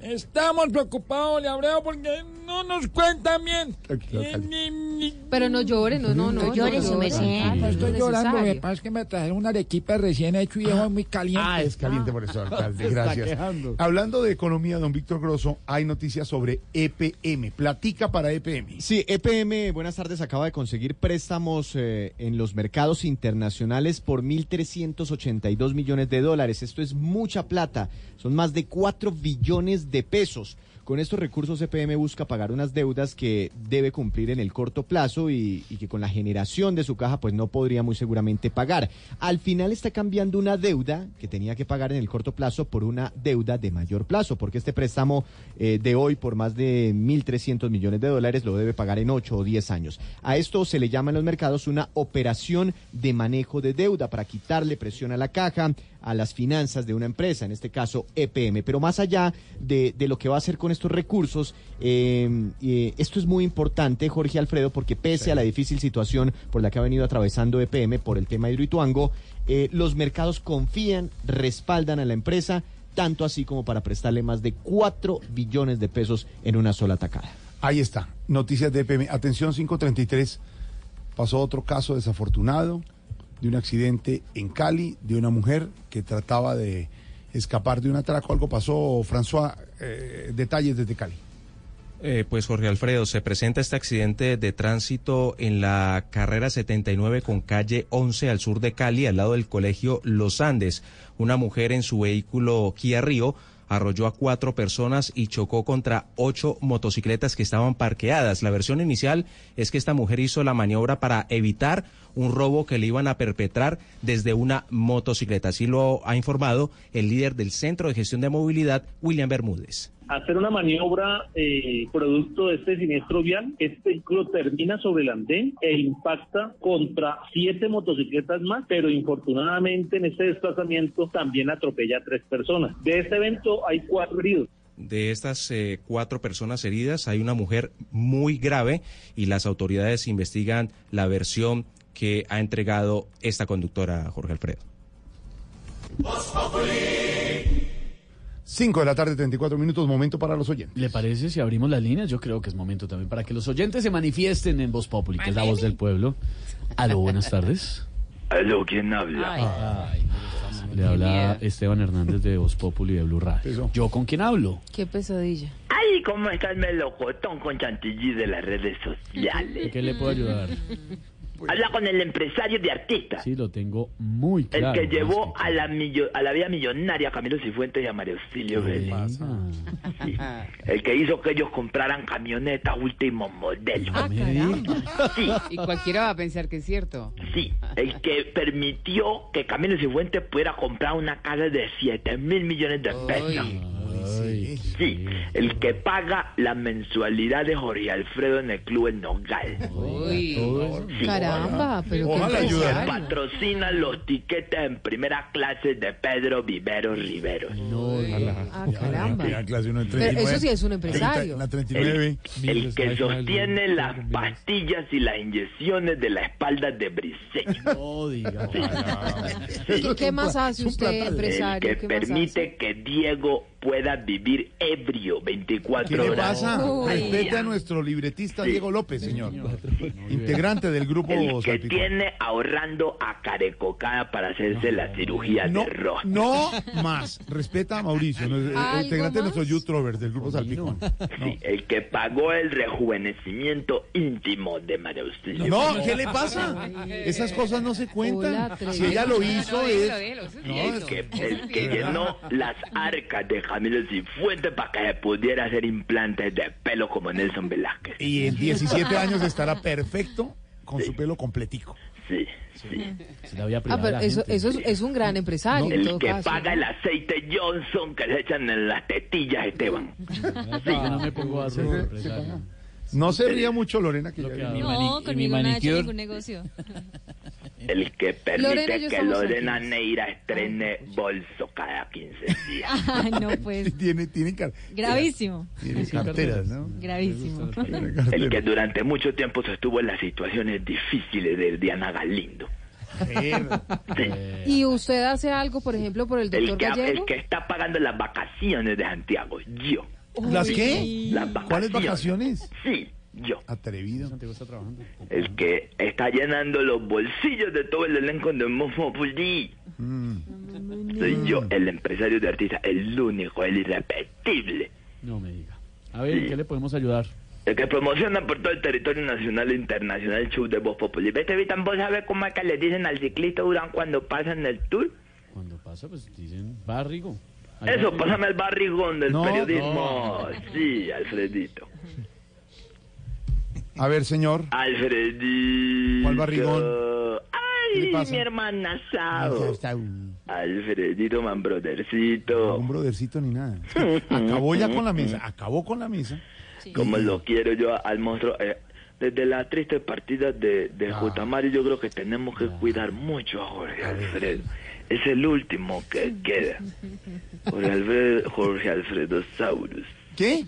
estamos preocupados, Leabreo, porque no nos cuentan bien. Pero no llore, no, no, no. llore, no su llore. merced. No no es estoy llorando, lo que necesario. pasa es que me trajeron un arequipe recién hecho y es muy caliente. Ah, es caliente por eso, alcalde. Gracias. Hablando de economía, don Víctor Grosso, hay noticias sobre EPM. Platica para EPM. Sí, EPM, buenas tardes, acaba de conseguir préstamos eh, en los mercados internacionales por 1.382 millones de dólares. Esto es mucha plata, son más de 4 billones de pesos. Con estos recursos EPM busca pagar unas deudas que debe cumplir en el corto plazo y, y que con la generación de su caja pues no podría muy seguramente pagar. Al final está cambiando una deuda que tenía que pagar en el corto plazo por una deuda de mayor plazo, porque este préstamo eh, de hoy por más de 1.300 millones de dólares lo debe pagar en 8 o 10 años. A esto se le llama en los mercados una operación de manejo de deuda para quitarle presión a la caja, a las finanzas de una empresa, en este caso EPM. Pero más allá de, de lo que va a hacer con estos recursos, eh, eh, esto es muy importante, Jorge Alfredo, porque pese a la difícil situación por la que ha venido atravesando EPM por el tema Hidroituango, eh, los mercados confían, respaldan a la empresa, tanto así como para prestarle más de 4 billones de pesos en una sola tacada. Ahí está, noticias de EPM. Atención 533, pasó otro caso desafortunado de un accidente en Cali, de una mujer que trataba de escapar de un atraco. Algo pasó, François, eh, detalles desde Cali. Eh, pues Jorge Alfredo, se presenta este accidente de tránsito en la carrera 79 con calle 11 al sur de Cali, al lado del colegio Los Andes. Una mujer en su vehículo Kia Río arrolló a cuatro personas y chocó contra ocho motocicletas que estaban parqueadas. La versión inicial es que esta mujer hizo la maniobra para evitar un robo que le iban a perpetrar desde una motocicleta. Así lo ha informado el líder del Centro de Gestión de Movilidad, William Bermúdez. hacer una maniobra eh, producto de este siniestro vial. Este vehículo termina sobre el andén e impacta contra siete motocicletas más, pero infortunadamente en este desplazamiento también atropella a tres personas. De este evento hay cuatro heridos. De estas eh, cuatro personas heridas hay una mujer muy grave y las autoridades investigan la versión que ha entregado esta conductora, Jorge Alfredo. 5 de la tarde, 34 minutos, momento para los oyentes. ¿Le parece si abrimos las líneas? Yo creo que es momento también para que los oyentes se manifiesten en Voz Populi, que es la voz del pueblo. Aló, buenas tardes. Aló, ¿quién habla? Le habla Esteban Hernández de Voz Populi de Blue Radio. ¿Yo con quién hablo? Qué pesadilla. Ay, ¿cómo está el melocotón con chantilly de las redes sociales? ¿Qué le puedo ayudar? Habla con el empresario de artistas. Sí, lo tengo muy El claro. que llevó a la, millo- a la vida millonaria a Camilo Cifuentes y a Auxilio Vélez. Sí. El que hizo que ellos compraran camionetas último modelo. Sí. Y cualquiera va a pensar que es cierto. Sí, el que permitió que Camilo Cifuentes pudiera comprar una casa de 7 mil millones de pesos. Sí, el que paga la mensualidad de Jorge Alfredo en el club El Nogal. Sí. Caramba, pero qué El que patrocina los tiquetes en primera clase de Pedro Vivero Riveros. Ah, caramba. Primera clase, uno en Pero 39, eso sí es un empresario. 30, la 39. El que sostiene las pastillas y las inyecciones de la espalda de Briseño. No diga. ¿Y qué más hace usted, empresario? El que ¿Qué permite que Diego pueda vivir ebrio 24 ¿Qué le horas. pasa? al Respete a nuestro libretista Diego López, señor. Integrante del grupo El que Salpicón. tiene ahorrando a carecocada para hacerse la cirugía No, de rostro. no más. Respeta a Mauricio, no, el- el ¿Algo integrante de más? nuestros YouTubers del grupo Salpicón. Sí, el que pagó el rejuvenecimiento íntimo de María Auxilio. No, ¿qué le pasa? Esas cosas no se cuentan. Hola, Si ella lo hizo, es. el, que, el que llenó las arcas de Camilo Cifuentes para que se pudiera hacer implantes de pelo como Nelson Velázquez. Y en 17 años estará perfecto con su pelo completico. Sí, sí. Ah, pero eso, eso es, es un gran empresario, en El todo que caso. paga el aceite Johnson que se echan en las tetillas, Esteban. Yo no me pongo a hacer empresario. No se ría mucho, Lorena, que ya- No, conmigo no ha hecho ningún negocio. El que Lorena permite yo que Lorena tranquilos. Neira estrene bolso cada 15 días. Ay, no, pues. Tiene, tiene, car- Gravísimo. tiene carteras, ¿no? Gravísimo. El que durante mucho tiempo sostuvo las situaciones difíciles de Diana Galindo. ¿Y usted hace algo, por ejemplo, por el El doctor que, el que está pagando las vacaciones de Santiago, yo. ¿Las qué? Las ¿Cuáles vacaciones? Sí, yo. Atrevido. El que está llenando los bolsillos de todo el elenco de Mofopuli. Soy yo, el empresario de artistas, el único, el irrepetible. No me diga. A ver, ¿en qué le podemos ayudar? El que promociona por todo el territorio nacional e internacional el show de Voz Populi. Vete, Vitan, ¿vos sabes cómo es que le dicen al ciclista Durán cuando pasan el tour? Cuando pasa, pues dicen barrigo. Eso, pásame el barrigón del No, periodismo. Sí, Alfredito. A ver, señor. Alfredito. ¿Cuál barrigón? ¿Qué le Ay, pasa? mi hermana Sao. Alfredito, man, brothercito. Un brodercito ni nada. Es que acabó ya con la mesa. Acabó con la mesa. Como lo quiero yo al monstruo. Eh, desde la triste partida de, de Jutamari, yo creo que tenemos que cuidar mucho a Jorge Alfredo. Es el último que queda. Jorge Alfredo, Jorge Alfredo Saurus. ¿Qué?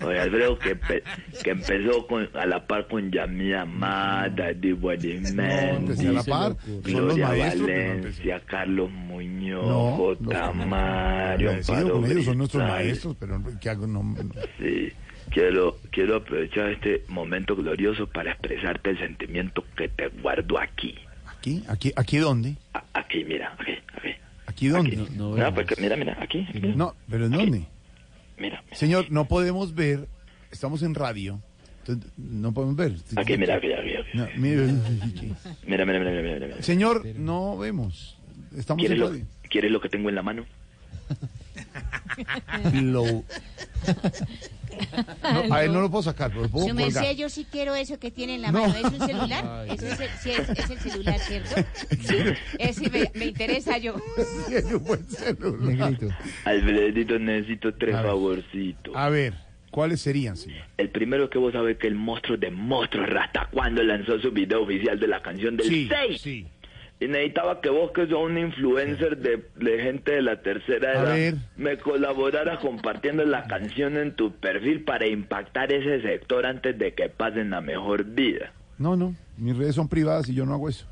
Jorge Alfredo que, pe- que empezó con, a la par con Yami Amada, Di empecé a la par. Son los Gloria no Valencia, Carlos Muñoz, No, J. Mario, Amparo con ellos, son nuestros maestros, pero ¿qué hago? No, no. Sí, quiero, quiero aprovechar este momento glorioso para expresarte el sentimiento que te guardo aquí. ¿Aquí? ¿Aquí? ¿Aquí dónde? A- Aquí, mira, aquí, aquí. ¿Aquí dónde? Mira, porque, mira, mira, aquí. aquí. No, pero ¿en dónde? Mira, Señor, no podemos ver. Estamos en radio. entonces no podemos ver. Aquí, mira, aquí, aquí, aquí. No, mire, Mira, mira, mira, mira, mira, mira. Señor, no vemos. Estamos ¿Quieres en lo. ¿Quieres lo que tengo en la mano? Lo- No, a él no lo puedo sacar, pero lo puedo Su merced, colgar. yo sí quiero eso que tiene en la No. mano. ¿Es un celular? Ay, Eso es el, sí, es, es el celular, ¿cierto? Ese me, me interesa yo. Tiene un buen celular. Alfredito, necesito tres favorcitos. A ver, ¿cuáles serían, señor? El primero que vos sabés que el monstruo de monstruos Rasta cuando lanzó su video oficial de la canción del Sí, 6. sí. Y necesitaba que vos, que sos un influencer de, de gente de la tercera edad, me colaboraras compartiendo la canción en tu perfil para impactar ese sector antes de que pasen la mejor vida. No, no, mis redes son privadas y yo no hago eso.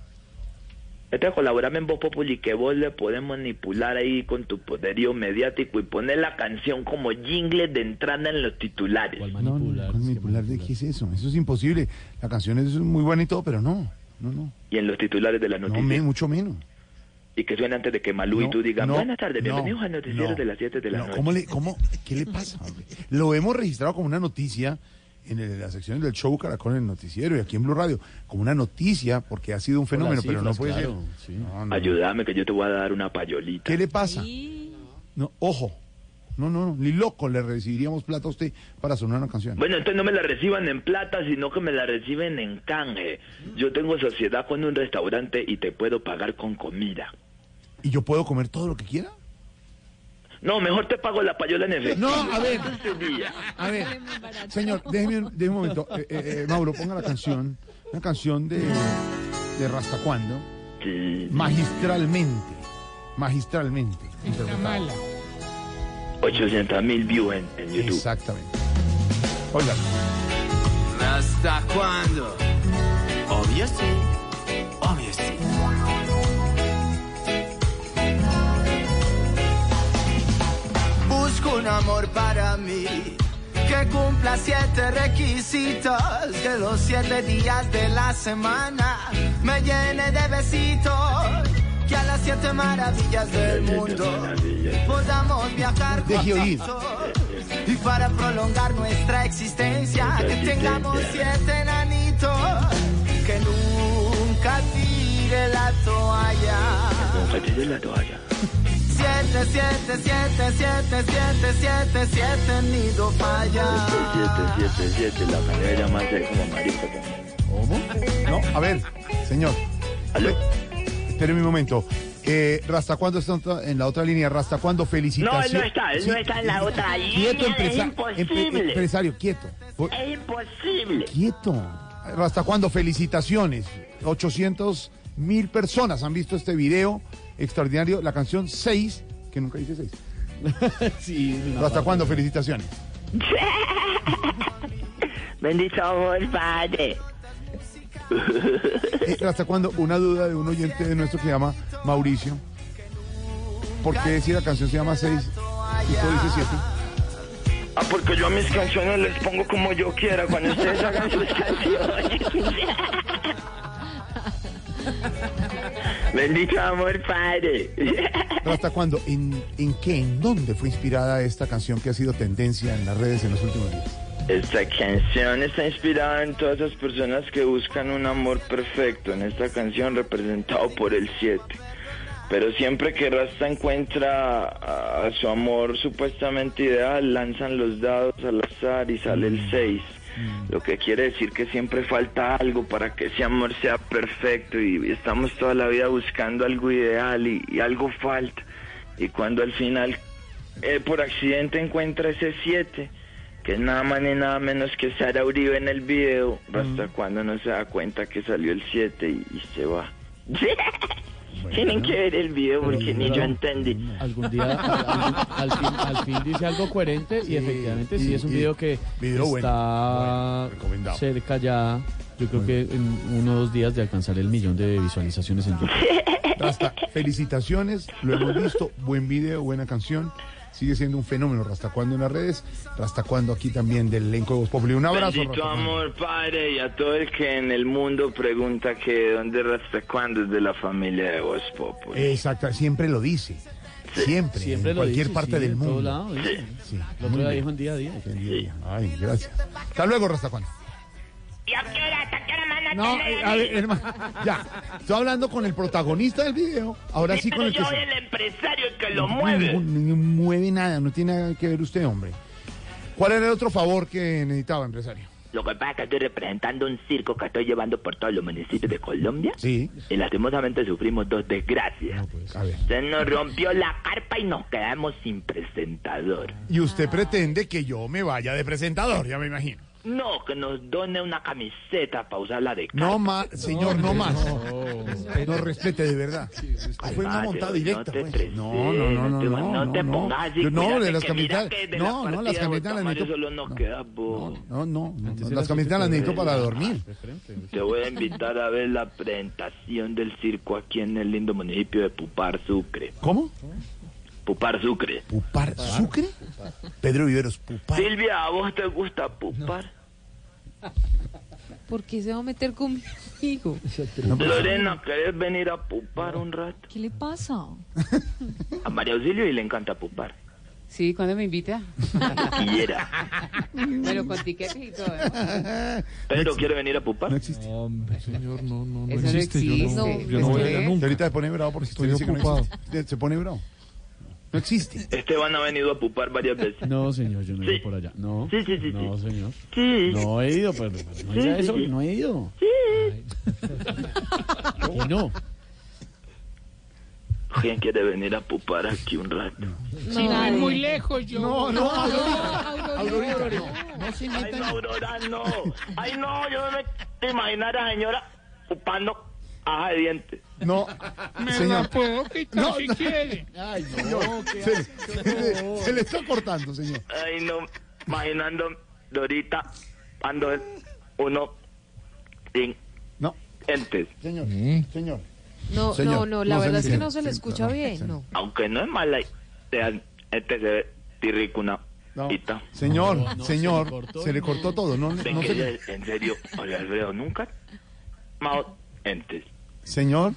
Entonces colaborame en Voz Populi que vos le podés manipular ahí con tu poderío mediático y poner la canción como jingle de entrada en los titulares. No, no, ¿cuál manipular de qué es eso? Eso es imposible. La canción es muy buena y todo, pero no, no, no. Y en los titulares de la No, noticia. me- mucho menos. Y que suene antes de que Malú y No, tú digan, no, buenas tardes, no, bienvenidos al noticiero no, de las 7 de la no, noche. ¿cómo le, cómo, ¿Qué le pasa? hombre? Lo hemos registrado como una noticia en el- las secciones del show Caracol en el noticiero y aquí en Blue Radio, como una noticia porque ha sido un fenómeno, pero no puede claro, ser. sí. No, no. Ayúdame que yo te voy a dar una payolita. ¿Qué le pasa? No, ojo. No, no, no, ni loco le recibiríamos plata a usted para sonar una canción. Bueno, entonces no me la reciban en plata, sino que me la reciben en canje. Yo tengo sociedad con un restaurante y te puedo pagar con comida. ¿Y yo puedo comer todo lo que quiera? No, mejor te pago la payola en efectivo. No, a ver. Este. A ver, señor, déjeme, un- déjeme un momento. Eh, eh, eh, Mauro, ponga la canción, una canción de, de Rastacuando, magistralmente, magistralmente. interpretada. 800 mil views en, en YouTube. Exactamente. Oiga. ¿Hasta cuándo? Obvio sí, obvio sí. Busco un amor para mí que cumpla siete requisitos, que los siete días de la semana me llene de besitos, que a las siete maravillas del mundo podamos viajar juntos. Y para prolongar nuestra existencia, que tengamos siete enanitos, que nunca tire la toalla. Nunca tires la toalla. Siete, siete, siete, siete, siete, siete, siete, nido falla. 777, la manera de llamarse como marica. ¿Cómo? No, a ver, señor. Espéreme un momento. Eh, Rastacuando está en la otra línea. Rastacuando, No, felicitaciones. él no está, él no está en la otra Quieto, línea, es empresa- imposible. empre- empresario, quieto. Es imposible. Quieto. Rastacuando, felicitaciones. 800 mil personas han visto este video extraordinario. La canción 6, que nunca dice 6. sí, Rastacuando, felicitaciones. Bendito amor, padre. Eh, Rastacuando, una duda de un oyente de nuestro que se llama Mauricio. ¿Por qué si la canción se llama 6 y todo dice 7? Ah, porque yo a mis canciones les pongo como yo quiera cuando ustedes hagan sus canciones. Bendito amor, padre. ¿Hasta cuándo? ¿En, ¿En qué? ¿En dónde fue inspirada esta canción que ha sido tendencia en las redes en los últimos días? Esta canción está inspirada en todas esas personas que buscan un amor perfecto. En esta canción representado por el 7. Pero siempre que Rasta encuentra a, a su amor supuestamente ideal, lanzan los dados al azar y sale el 6. Lo que quiere decir que siempre falta algo para que ese amor sea perfecto y estamos toda la vida buscando algo ideal y, y algo falta. Y cuando al final eh, por accidente encuentra ese 7, que es nada más ni nada menos que Sara Uribe en el video, hasta cuando no se da cuenta que salió el 7 y, y se va. Tienen que ver el video porque ni yo entendí. Algún día, al, al- al fin, al fin dice algo coherente y efectivamente sí y- es un video que video bueno, está recomendado. cerca ya, yo creo que en uno o dos días de alcanzar el millón de visualizaciones en YouTube. Rasta, felicitaciones, lo hemos visto, buen video, buena canción. Sigue siendo un fenómeno Rasta cuando en las redes, Rasta cuando aquí también del elenco de Voz Populi. Un abrazo, Bendito amor, padre, y a todo el que en el mundo pregunta que de dónde hasta cuándo es de la familia de Voz Populi. Exacto, siempre lo dice. Siempre, Siempre en lo cualquier dice, parte sí, del en todo mundo. lado. Sí. Otro día bien. dijo en día a día. Ay, gracias. Hasta luego, Rasta Cuando. ¿Y a qué hora, hasta qué hora van a No, tener eh, a ver, hermano, ya. Estoy hablando con el protagonista del video. Ahora sí, con pero el que yo se- el empresario que lo mueve. No, no mueve nada, no tiene nada que ver usted, hombre. ¿Cuál era el otro favor que necesitaba, empresario? Lo que pasa es que estoy representando un circo que estoy llevando por todos los municipios de Colombia. Sí. Y lastimosamente sufrimos dos desgracias. A ver. Se nos rompió la carpa y nos quedamos sin presentador. Y usted pretende que yo me vaya de presentador, ya me imagino. No, que nos done una camiseta para usarla de carpa. No más, señor, no, más. No, respete de verdad. Ah, fue una montada no directa. te pues. No, no, no, no, te- no, no te no, pongas así, No, de las camisetas, no, no, las camisetas las necesito. solo nos queda. No, no, no, no, las camisetas las necesito para dormir. Te voy a invitar a ver la presentación del circo aquí en el lindo municipio de Pupar Sucre. ¿Cómo? Pupar Sucre. ¿Pupar Sucre? Pedro Viveros, Pupar. Silvia, ¿a vos te gusta Pupar? ¿Por qué se va a meter conmigo? Lorena, ¿querés venir a Pupar un rato? ¿Qué le pasa? A María Auxilio y le encanta Pupar. Sí, ¿cuándo me invita? Quiera. Bueno, con tiquetes y todo. ¿eh? ¿Pedro quiere venir a Pupar? No existe. Señor, no, no, no Eso no existe. Yo no, existe. yo no voy allá Y nunca. ahorita se pone bravo porque Estoy no ocupado. existe. Se pone bravo. No existe. Esteban ha venido a Pupar varias veces. No, señor, yo no he Sí. ido por allá. No. Sí, sí, sí, No, señor. Sí. No he ido, pero, pero no Sí, diga sí, eso, sí. no he ido. Sí. ¿Y no? ¿Quién quiere venir a Pupar aquí un rato? Si no es muy lejos, yo. No, no, Aurorita. Aurorita, no. No se Ay, metan. no, Aurora, no. Ay, no, yo no me te imaginar a la señora pupando aja de dientes. No, Me señor. la puedo quitar No, si no. quiere. Ay, no, se, le- se le- se le está cortando, señor. Ay, no, imaginando Dorita cuando uno sin No, entes. señor, señor. No, Señor, no, no, la no se verdad es que no se le escucha bien, no. Aunque no es mala idea, este se ve tirricuna. No. Señor, No, no, señor, se le cortó, se le cortó todo. No, se- en serio, Alfredo, nunca mao entes. Señor,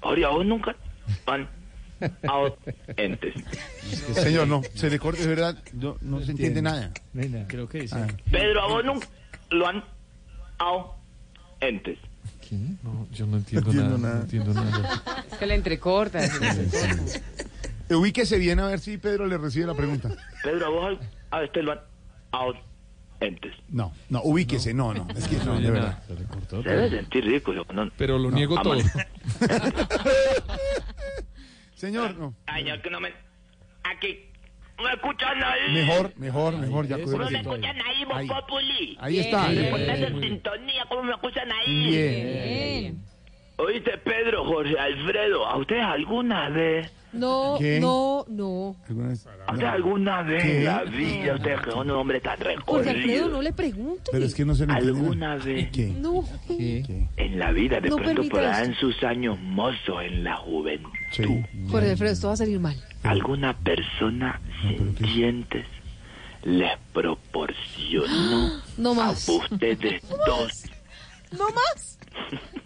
Jorge, a vos nunca van a entes. señor, no, se le corta, de verdad, no, no se entiende nada. Creo que sí. Ah. Pedro, a vos nunca lo han a entes. No, yo no entiendo, entiendo nada, nada. No entiendo nada. Es que la entrecorta. se la entrecorta. Ubíquese bien a ver si Pedro le recibe la pregunta. Pedro, a vos a este lo han a entes. No, no, ubíquese, no, no, es que no, de verdad. Se debe sentir ridículo. No, Pero lo niego todo. Señor, no. Ay, no, que no me... Aquí. No me escuchan ahí. Mejor, mejor, mejor, ya. No me escuchan ahí, vos Ahí. populi. Ahí está. Pones en sintonía, ¿cómo me escuchan ahí? Bien. Oíste, Pedro, Jorge Alfredo, ¿a ustedes alguna vez, No, ¿Qué? no, no. ¿Alguna vez? a ustedes alguna vez ¿Qué? en la vida, ustedes que son un hombre tan Jorge Alfredo, recorrido, no le pregunte. Pero es que no se le entiende. alguna vez ¿Qué? No. ¿Qué? en la vida, de No pronto por allá en sus años mozos, en la juventud, Sí. Jorge Alfredo, esto va a salir mal. alguna persona sin dientes les proporcionó No a más. ustedes dos No más.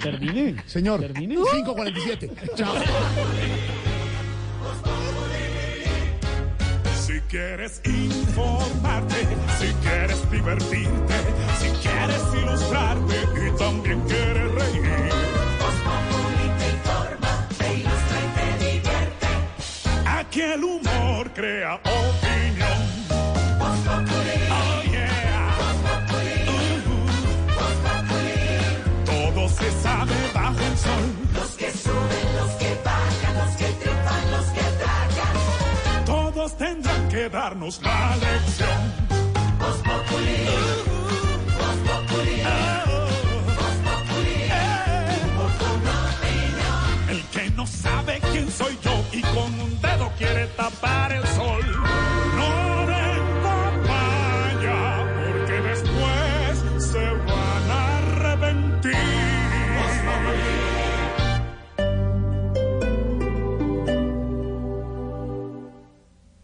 Terminé. Señor, Terminé. 547. Chao. Si quieres informarte, si quieres divertirte, si quieres ilustrarte y también quieres reír. Aquí el humor crea opinión. Los que suben, los que bajan, los que triunfan, los que tragan. Todos tendrán que darnos la lección. Oh. El que no sabe quién soy yo y con un dedo quiere tapar el sol.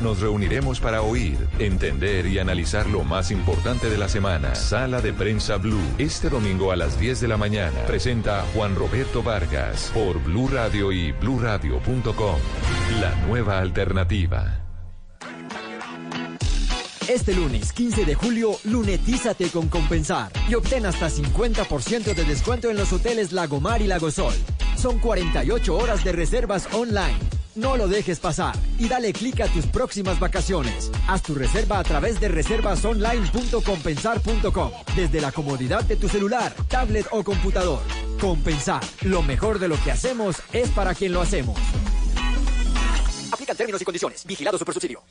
nos reuniremos para oír, entender y analizar lo más importante de la semana. Sala de Prensa Blue. Este domingo a las 10 de la mañana presenta Juan Roberto Vargas por Blue Radio y bluradio.com. La nueva alternativa. Este lunes 15 de julio, lunetízate con Compensar y obtén hasta 50% de descuento en los hoteles Lagomar y Lagosol. Son 48 horas de reservas online. No lo dejes pasar y dale clic a tus próximas vacaciones. Haz tu reserva a través de reservasonline.compensar.com desde la comodidad de tu celular, tablet o computador. Compensar, lo mejor de lo que hacemos es para quien lo hacemos. Aplican términos y condiciones. Vigilado Supersubsidio.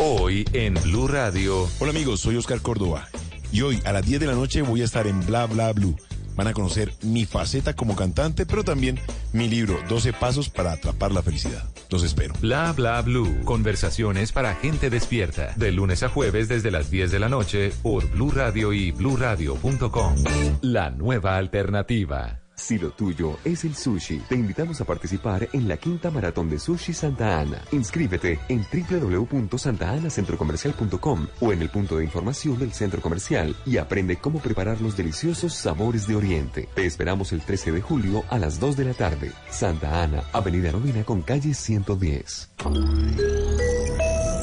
Hoy en Blue Radio. Hola amigos, soy Oscar Córdoba y hoy a las 10 de la noche voy a estar en Bla Bla Blue. Van a conocer mi faceta como cantante, pero también mi libro 12 pasos para atrapar la felicidad. Los espero. Bla Bla Blue. Conversaciones para gente despierta. De lunes a jueves desde las 10 de la noche por Blue Radio y bluradio.com. La nueva alternativa. Si lo tuyo es el sushi, te invitamos a participar en la quinta maratón de sushi Santa Ana. Inscríbete en www.santaanacentrocomercial.com o en el punto de información del centro comercial y aprende cómo preparar los deliciosos sabores de Oriente. Te esperamos el 13 de julio a las 2 de la tarde. Santa Ana, Avenida Novena con calle 110.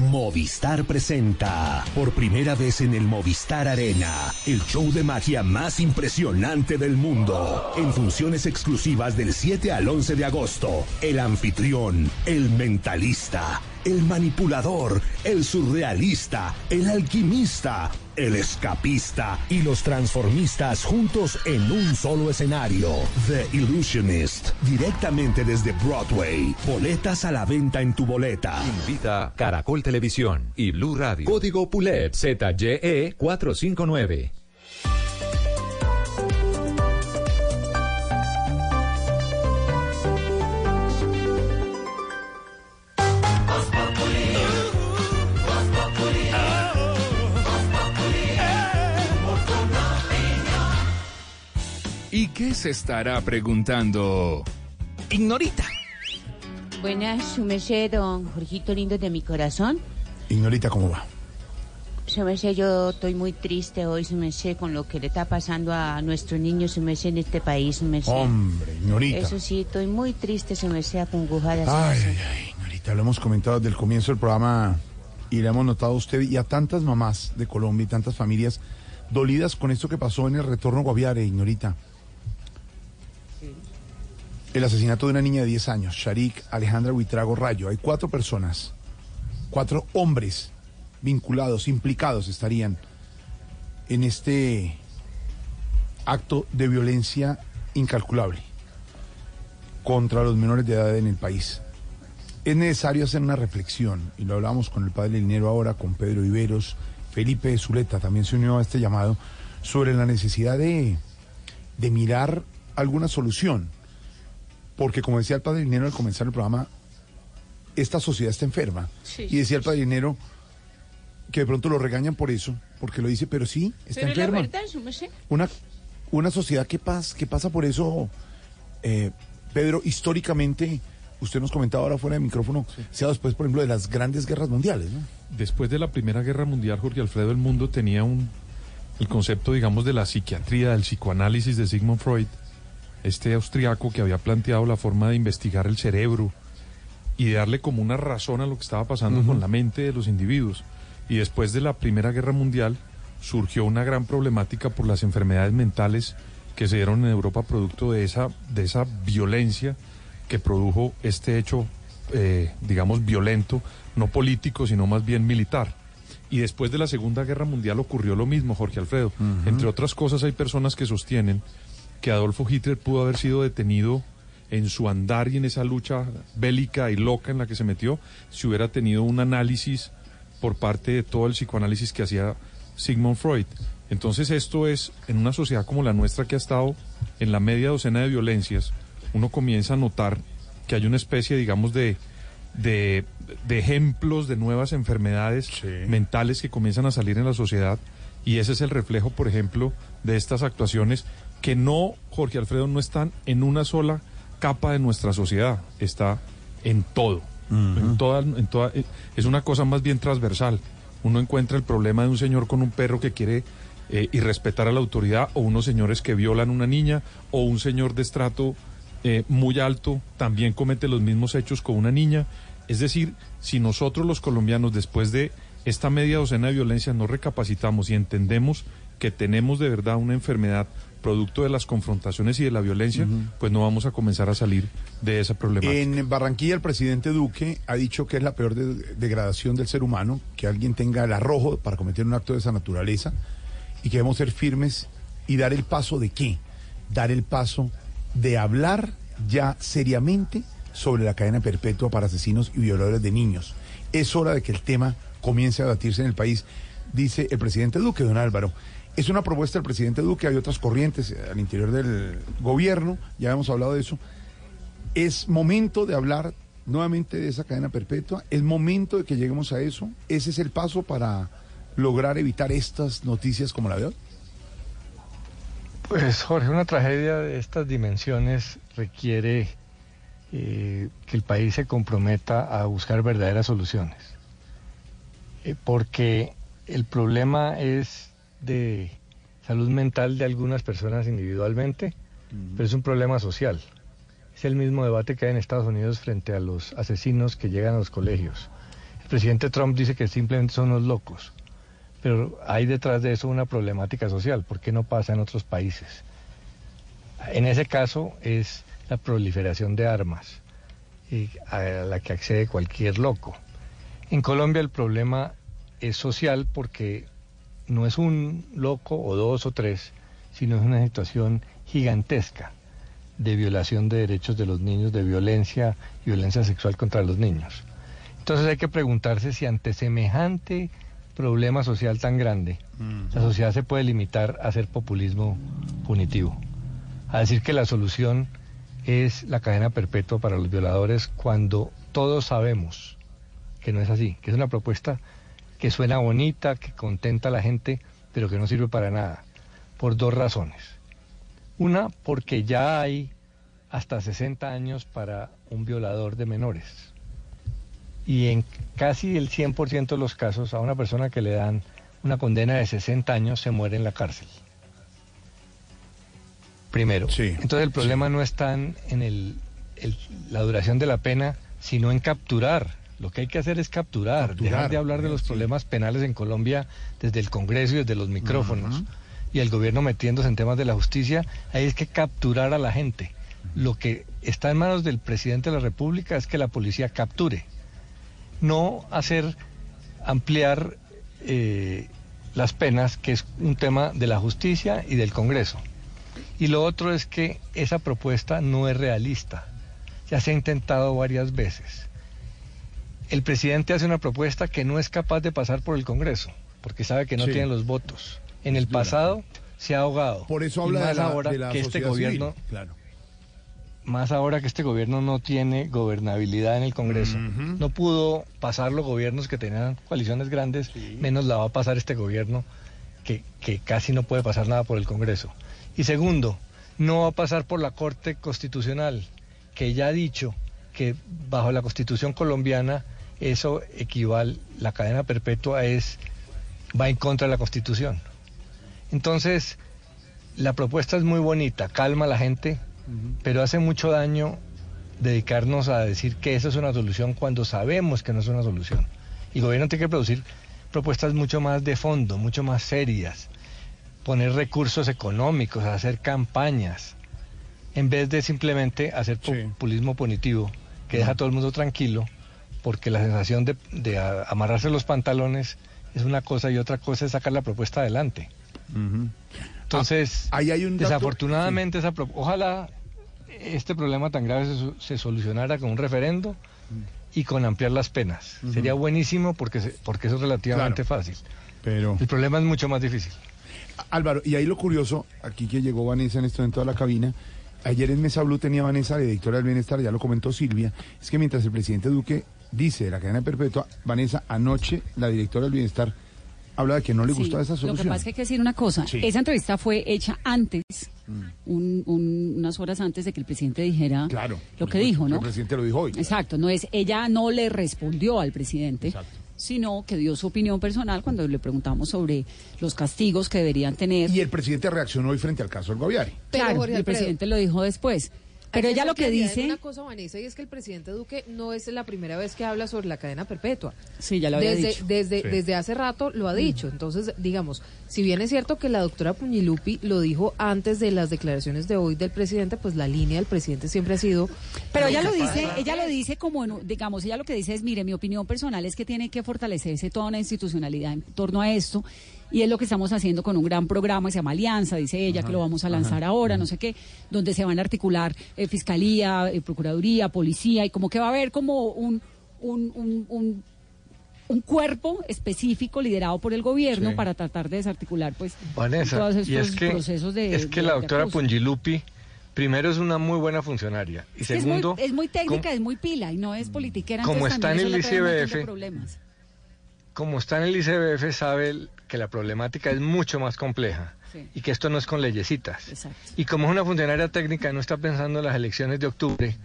Movistar presenta por primera vez en el Movistar Arena el show de magia más impresionante del mundo. En funciones exclusivas del 7 al 11 de agosto, el anfitrión, el mentalista, el manipulador, el surrealista, el alquimista, el escapista y los transformistas juntos en un solo escenario. The Illusionist, directamente desde Broadway. Boletas a la venta en tu boleta. Invita Caracol Televisión y Blue Radio. Código PULEP ZYE 459. ¿Y qué se estará preguntando? Ignorita. Buenas, su merced, don Jorgito lindo de mi corazón. Ignorita, ¿cómo va? Su merced, yo estoy muy triste hoy, su merced, con lo que le está pasando a nuestros niños, su merced, en este país, su merced. Hombre, Ignorita. Eso sí, estoy muy triste, su merced, acongojada. su Ay, merced. ay, ay, Ignorita, lo hemos comentado desde el comienzo del programa y le hemos notado a usted y a tantas mamás de Colombia y tantas familias dolidas con esto que pasó en el retorno Guaviare, Ignorita. El asesinato de una niña de 10 años, Sharik Alejandra Huitrago Rayo. Hay cuatro personas, cuatro hombres vinculados, implicados estarían en este acto de violencia incalculable contra los menores de edad en el país. Es necesario hacer una reflexión, y lo hablamos con el padre Linero ahora, con Pedro Iberos, Felipe Zuleta también se unió a este llamado, sobre la necesidad de, de mirar alguna solución. Porque como decía el padre Linero al comenzar el programa, esta sociedad está enferma. Sí. Y decía el padre Linero que de pronto lo regañan por eso, porque lo dice, pero sí, está Pero la enferma. verdad, su merced. Una, una sociedad que, pas, que pasa por eso, eh, Pedro, históricamente, usted nos comentaba ahora fuera de micrófono, sea después, por ejemplo, de las grandes guerras mundiales, ¿no? Después de la Primera Guerra Mundial, Jorge Alfredo, el mundo tenía un el concepto, digamos, de la psiquiatría, del psicoanálisis de Sigmund Freud, este austriaco que había planteado la forma de investigar el cerebro y de darle como una razón a lo que estaba pasando con la mente de los individuos. Y después de la Primera Guerra Mundial surgió una gran problemática por las enfermedades mentales que se dieron en Europa producto de esa, de esa violencia que produjo este hecho, eh, digamos, violento, no político, sino más bien militar. Y después de la Segunda Guerra Mundial ocurrió lo mismo, Jorge Alfredo. Entre otras cosas, hay personas que sostienen que Adolfo Hitler pudo haber sido detenido en su andar y en esa lucha bélica y loca en la que se metió si hubiera tenido un análisis por parte de todo el psicoanálisis que hacía Sigmund Freud. Entonces esto es, en una sociedad como la nuestra que ha estado en la media docena de violencias, uno comienza a notar que hay una especie, digamos, de, de, de ejemplos de nuevas enfermedades mentales que comienzan a salir en la sociedad y ese es el reflejo, por ejemplo, de estas actuaciones que no, Jorge Alfredo, no están en una sola capa de nuestra sociedad, está en todo. en toda, en toda, eh, es una cosa más bien transversal. Uno encuentra el problema de un señor con un perro que quiere eh, irrespetar a la autoridad, o unos señores que violan a una niña, o un señor de estrato eh, muy alto también comete los mismos hechos con una niña. Es decir, si nosotros los colombianos, después de esta media docena de violencia, no recapacitamos y entendemos que tenemos de verdad una enfermedad producto de las confrontaciones y de la violencia, pues no vamos a comenzar a salir de esa problemática. En Barranquilla el presidente Duque ha dicho que es la peor de- degradación del ser humano, que alguien tenga el arrojo para cometer un acto de esa naturaleza y que debemos ser firmes y dar el paso de qué? Dar el paso de hablar ya seriamente sobre la cadena perpetua para asesinos y violadores de niños. Es hora de que el tema comience a debatirse en el país, dice el presidente Duque, don Álvaro. Es una propuesta del presidente Duque, hay otras corrientes eh, al interior del gobierno, ya hemos hablado de eso. Es momento de hablar nuevamente de esa cadena perpetua, es momento de que lleguemos a eso, ese es el paso para lograr evitar estas noticias como la de hoy. Pues Jorge, una tragedia de estas dimensiones requiere eh, que el país se comprometa a buscar verdaderas soluciones. Eh, porque el problema es de salud mental de algunas personas individualmente, pero es un problema social. Es el mismo debate que hay en Estados Unidos frente a los asesinos que llegan a los colegios. El presidente Trump dice que simplemente son los locos, pero hay detrás de eso una problemática social. ¿Por qué no pasa en otros países? En ese caso es la proliferación de armas y a la que accede cualquier loco. En Colombia el problema es social porque no es un loco o dos o tres, sino es una situación gigantesca de violación de derechos de los niños, de violencia y violencia sexual contra los niños. Entonces hay que preguntarse si ante semejante problema social tan grande, la sociedad se puede limitar a hacer populismo punitivo, a decir que la solución es la cadena perpetua para los violadores cuando todos sabemos que no es así, que es una propuesta que suena bonita, que contenta a la gente, pero que no sirve para nada, por dos razones. Una, porque ya hay hasta 60 años para un violador de menores. Y en casi el 100% de los casos, a una persona que le dan una condena de 60 años se muere en la cárcel. Primero. Entonces el problema no está en el- el- la duración de la pena, sino en capturar. Lo que hay que hacer es capturar, Capturar, dejar de hablar de los problemas penales en Colombia desde el Congreso y desde los micrófonos. Y el gobierno metiéndose en temas de la justicia, ahí es que capturar a la gente. Lo que está en manos del presidente de la República es que la policía capture, no hacer ampliar eh, las penas, que es un tema de la justicia y del Congreso. Y lo otro es que esa propuesta no es realista. Ya se ha intentado varias veces. El presidente hace una propuesta que no es capaz de pasar por el Congreso, porque sabe que no Sí. tiene los votos. En el pasado se ha ahogado. Por eso Y habla de más la, ahora de la que este civil, gobierno Claro. más ahora que este gobierno no tiene gobernabilidad en el Congreso. No pudo pasar los gobiernos que tenían coaliciones grandes, menos la va a pasar este gobierno que, que casi no puede pasar nada por el Congreso. Y segundo, no va a pasar por la Corte Constitucional, que ya ha dicho que bajo la Constitución colombiana eso equivale, la cadena perpetua es, va en contra de la Constitución. Entonces, la propuesta es muy bonita, calma a la gente, pero hace mucho daño dedicarnos a decir que eso es una solución cuando sabemos que no es una solución. Y el gobierno tiene que producir propuestas mucho más de fondo, mucho más serias, poner recursos económicos, hacer campañas, en vez de simplemente hacer populismo punitivo, que deja a todo el mundo tranquilo, porque la sensación de, de amarrarse los pantalones es una cosa y otra cosa es sacar la propuesta adelante. Entonces, Ah, ahí hay un desafortunadamente, esa pro- ojalá este problema tan grave se, solucionara con un referendo y con ampliar las penas. Sería buenísimo porque, se- porque eso es relativamente fácil. Pero... El problema es mucho más difícil. Álvaro, y ahí lo curioso, aquí que llegó Vanessa en este momento a la cabina, ayer en Mesa Blue tenía Vanessa, la directora del Bienestar, ya lo comentó Silvia, es que mientras el presidente Duque dice de la cadena perpetua, Vanessa, anoche la directora del Bienestar habla de que no le Sí, gustaba esa Lo que solución. pasa es que hay que decir una cosa. Sí. Esa entrevista fue hecha antes, Mm. un- un- unas horas antes de que el presidente dijera Claro. lo que dijo, ¿no? El presidente lo dijo hoy. Exacto, no es, ella no le respondió al presidente, sino que dio su opinión personal cuando le preguntamos sobre los castigos que deberían tener. Y el presidente reaccionó hoy frente al caso del Guaviare. Claro, Jorge el Alfredo. presidente lo dijo después. Pero ella lo que dice... Una cosa, Vanessa, y es que el presidente Duque no es la primera vez que habla sobre la cadena perpetua. Sí, ya lo había desde, dicho. Desde, Sí. desde hace rato lo ha dicho. Entonces, digamos, si bien es cierto que la doctora Puñilupi lo dijo antes de las declaraciones de hoy del presidente, pues la línea del presidente siempre ha sido. Pero ella lo dice, pasa- ella lo dice como, en- digamos, ella lo que dice es, mire, mi opinión personal es que tiene que fortalecerse toda una institucionalidad en torno a esto. Y es lo que estamos haciendo con un gran programa que se llama Alianza, dice ella, que lo vamos a lanzar ahora, no sé qué, donde se van a articular eh, Fiscalía, eh, Procuraduría, Policía, y como que va a haber como un, un, un, un, un cuerpo específico liderado por el gobierno Sí. para tratar de desarticular pues Vanessa, todos estos y es que, procesos de es que de- la doctora. Pungilupi, primero es una muy buena funcionaria. Y Es que es segundo, muy, es muy técnica, es muy pila y no es politiquera. Como está en el ICBF, problemas. Como está en el ICBF, sabe que la problemática es mucho más compleja Sí. y que esto no es con leyesitas. Exacto. Y como es una funcionaria técnica, no está pensando en las elecciones de octubre,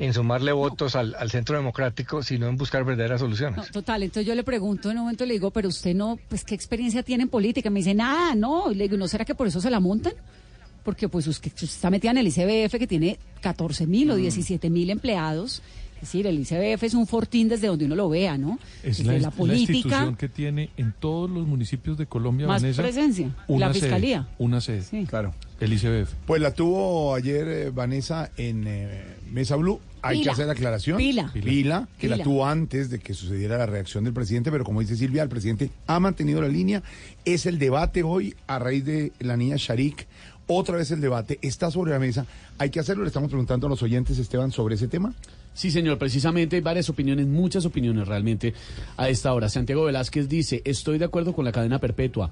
en sumarle votos al, al centro democrático, sino en buscar verdaderas soluciones. No, total, entonces yo le pregunto en un momento, le digo, pero usted no, pues qué experiencia tiene en política. Me dice, nada, no. Y le digo, ¿no será que por eso se la montan? Porque pues usted, usted está metida en el ICBF que tiene 14 mil Mm. o 17 mil empleados. Es decir, el ICBF es un fortín desde donde uno lo vea, ¿no? Es Desde la, la la política. institución que tiene en todos los municipios de Colombia, Más Vanessa, presencia. Una La sede, fiscalía. una sede. Claro. El ICBF. Pues la tuvo ayer eh, Vanessa en eh, Mesa Blue. Hay Pila. que hacer la aclaración. Pila. Pila, que la tuvo antes de que sucediera la reacción del presidente, pero como dice Silvia, el presidente ha mantenido la línea. Es el debate hoy a raíz de la niña Sharik. Otra vez el debate está sobre la mesa. Hay que hacerlo. Le estamos preguntando a los oyentes, Esteban, sobre ese tema. Sí, señor, precisamente hay varias opiniones, muchas opiniones realmente a esta hora. Santiago Velázquez dice, estoy de acuerdo con la cadena perpetua.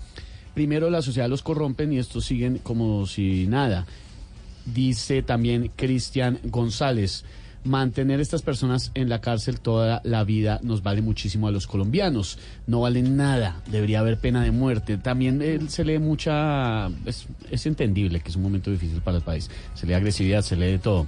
Primero la sociedad los corrompen y estos siguen como si nada. Dice también Cristian González, mantener estas personas en la cárcel toda la vida nos vale muchísimo a los colombianos. No valen nada, debería haber pena de muerte. También eh, se lee mucha... Es, es entendible que es un momento difícil para el país. Se lee agresividad, se lee de todo.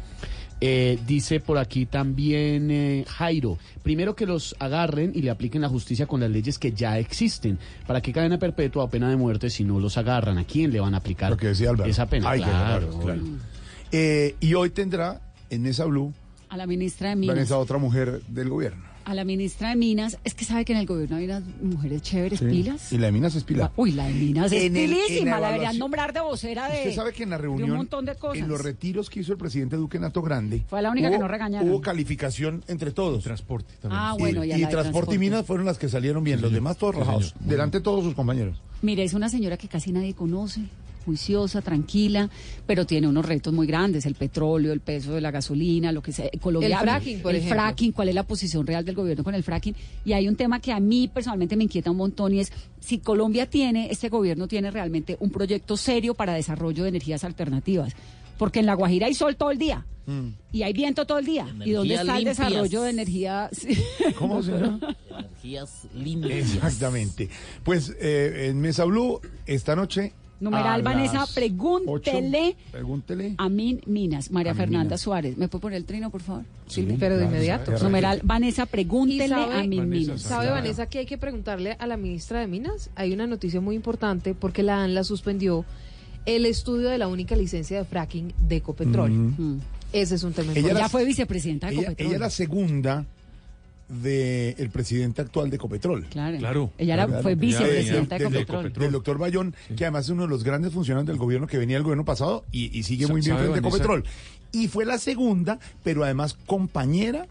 Eh, dice por aquí también eh, Jairo, primero que los agarren y le apliquen la justicia con las leyes que ya existen. ¿Para qué cadena perpetua o pena de muerte si no los agarran? ¿A quién le van a aplicar Lo que decía Álvaro. esa pena? Hay que claro, claro. Eh, y hoy tendrá en Mesa Blue A la ministra de Minas. Vanessa, otra mujer del gobierno. A la ministra de Minas. Es que sabe que en el gobierno hay unas mujeres chéveres, Sí. pilas. Y la de Minas es pila. Uy, la de Minas es En el- en la pilísima. La deberían nombrar de vocera de. Usted sabe que en la de reunión, un montón de cosas. en los retiros que hizo el presidente Duque en Alto Grande, Fue la única que no regañaron. Hubo calificación entre todos. transporte Ah, bueno, y y, transporte, transporte. y Minas fueron las que salieron bien, los demás todos Sí, rajados, señor. delante de todos sus compañeros. Mire, es una señora que casi nadie conoce, juiciosa, tranquila, pero tiene unos retos muy grandes, el petróleo, el peso de la gasolina, lo que sea. Colombia, El fracking, por el ejemplo. fracking, cuál es la posición real del gobierno con el fracking. Y hay un tema que a mí personalmente me inquieta un montón y es si Colombia tiene, este gobierno tiene realmente un proyecto serio para desarrollo de energías alternativas. Porque en La Guajira hay sol todo el día. Y hay viento todo el día. ¿Y dónde está el desarrollo de energía? ¿Cómo se llama? Energías limpias. Exactamente. Pues eh, en Mesa Blue, esta noche. Numeral a Vanessa, pregúntele pregúntele. a Min Minas, María A Fernanda Minas. Suárez. ¿Me puede poner el trino, por favor? Sí, pero de inmediato. Numeral Vanessa, pregúntele ¿Y sabe- a Min Minas. ¿Sabe, Vanessa, que hay que preguntarle a la ministra de Minas? Hay una noticia muy importante porque la ANLA suspendió el estudio de la única licencia de fracking de Ecopetrol. Mm. Ese es un tema Ella importante. era- Ya fue vicepresidenta de Ella, Ecopetrol. ella era segunda del presidente actual de Ecopetrol. Claro. Claro. Ella era, fue vicepresidenta de del- Ecopetrol. Del doctor Bayón, que además es uno de los grandes funcionarios del gobierno que venía del gobierno pasado y, y sigue muy bien ¿sabe, frente a Vanessa? Ecopetrol. Y fue la segunda, pero además compañera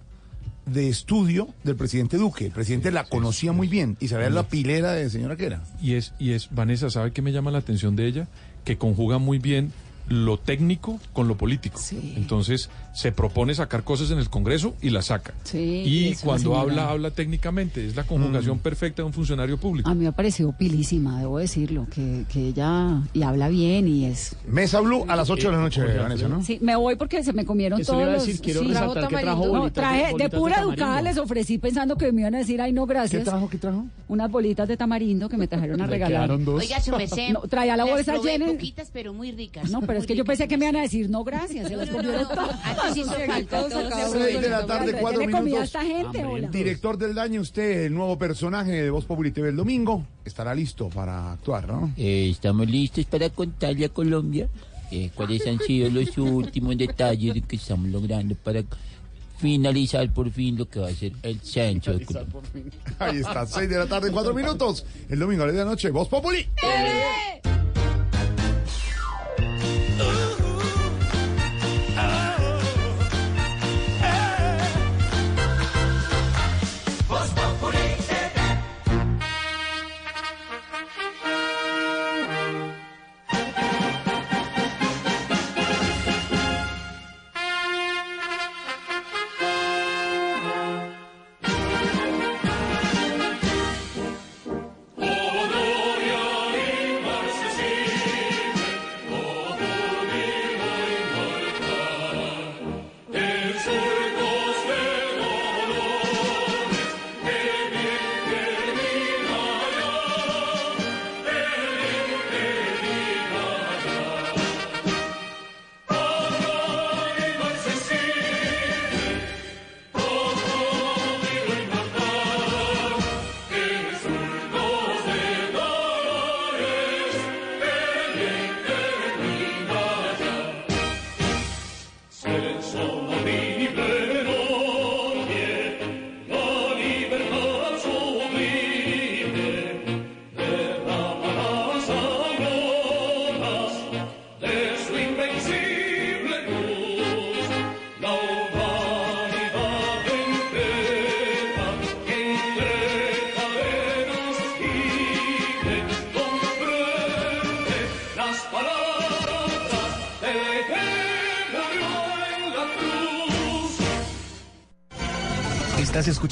de estudio del presidente Duque. El presidente la conocía muy bien y sabía la pilera de señora que era. Y es, y es, Vanessa, ¿sabe qué me llama la atención de ella? Que conjuga muy bien lo técnico con lo político. Entonces se propone sacar cosas en el Congreso y las saca. Sí, y cuando habla, habla técnicamente. Es la conjugación perfecta de un funcionario público. A mí me ha parecido pilísima, debo decirlo, que, que ella y habla bien y es... Mesa Blue a las 8 de la noche, Vanessa, ¿no? Sí, me voy porque se me comieron Eso todos iba a los... decir, quiero sí. resaltar que trajo No, bolitas traje, de bolitas de pura educada les ofrecí pensando que me iban a decir, ay no, gracias. ¿Qué trajo? ¿Qué trajo? Unas bolitas de tamarindo que me trajeron a regalar. dos. Oiga, su merced. No, traía la bolsa llena. poquitas, pero muy ricas. No, pero es muy que yo pensé que me iban a decir, no, gracias, se las comieron todas. Aquí sí hizo falta, todos acabamos Seis de la tarde, ¿Qué cuatro minutos. esta gente, hola? Director del daño, usted, el nuevo personaje de Voz Populi TV el domingo, estará listo para actuar, ¿no? Eh, estamos listos para contarle a Colombia eh, cuáles han sido los últimos detalles de que estamos logrando para finalizar por fin lo que va a ser el censo de Colombia. Ahí está, 6 de la tarde, 4 minutos. El domingo a la noche, Voz Populi.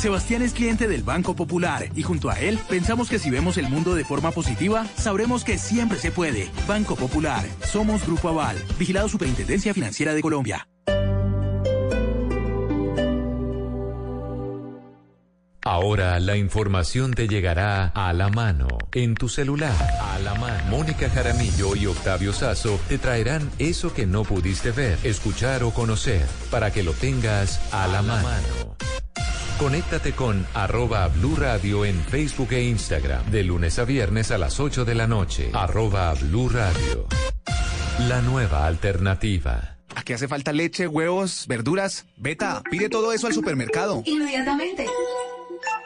Sebastián es cliente del Banco Popular y junto a él pensamos que si vemos el mundo de forma positiva, sabremos que siempre se puede. Banco Popular, somos Grupo Aval, vigilado Superintendencia Financiera de Colombia. Ahora la información te llegará a la mano, en tu celular, a la mano. Mónica Jaramillo y Octavio Sazo te traerán eso que no pudiste ver, escuchar o conocer, para que lo tengas a la mano. Conéctate con arroba Blue Radio en Facebook e Instagram, de lunes a viernes a las 8 de la noche. Arroba Blue Radio. La nueva alternativa. Aquí hace falta leche, huevos, verduras. Beta, pide todo eso al supermercado. Inmediatamente.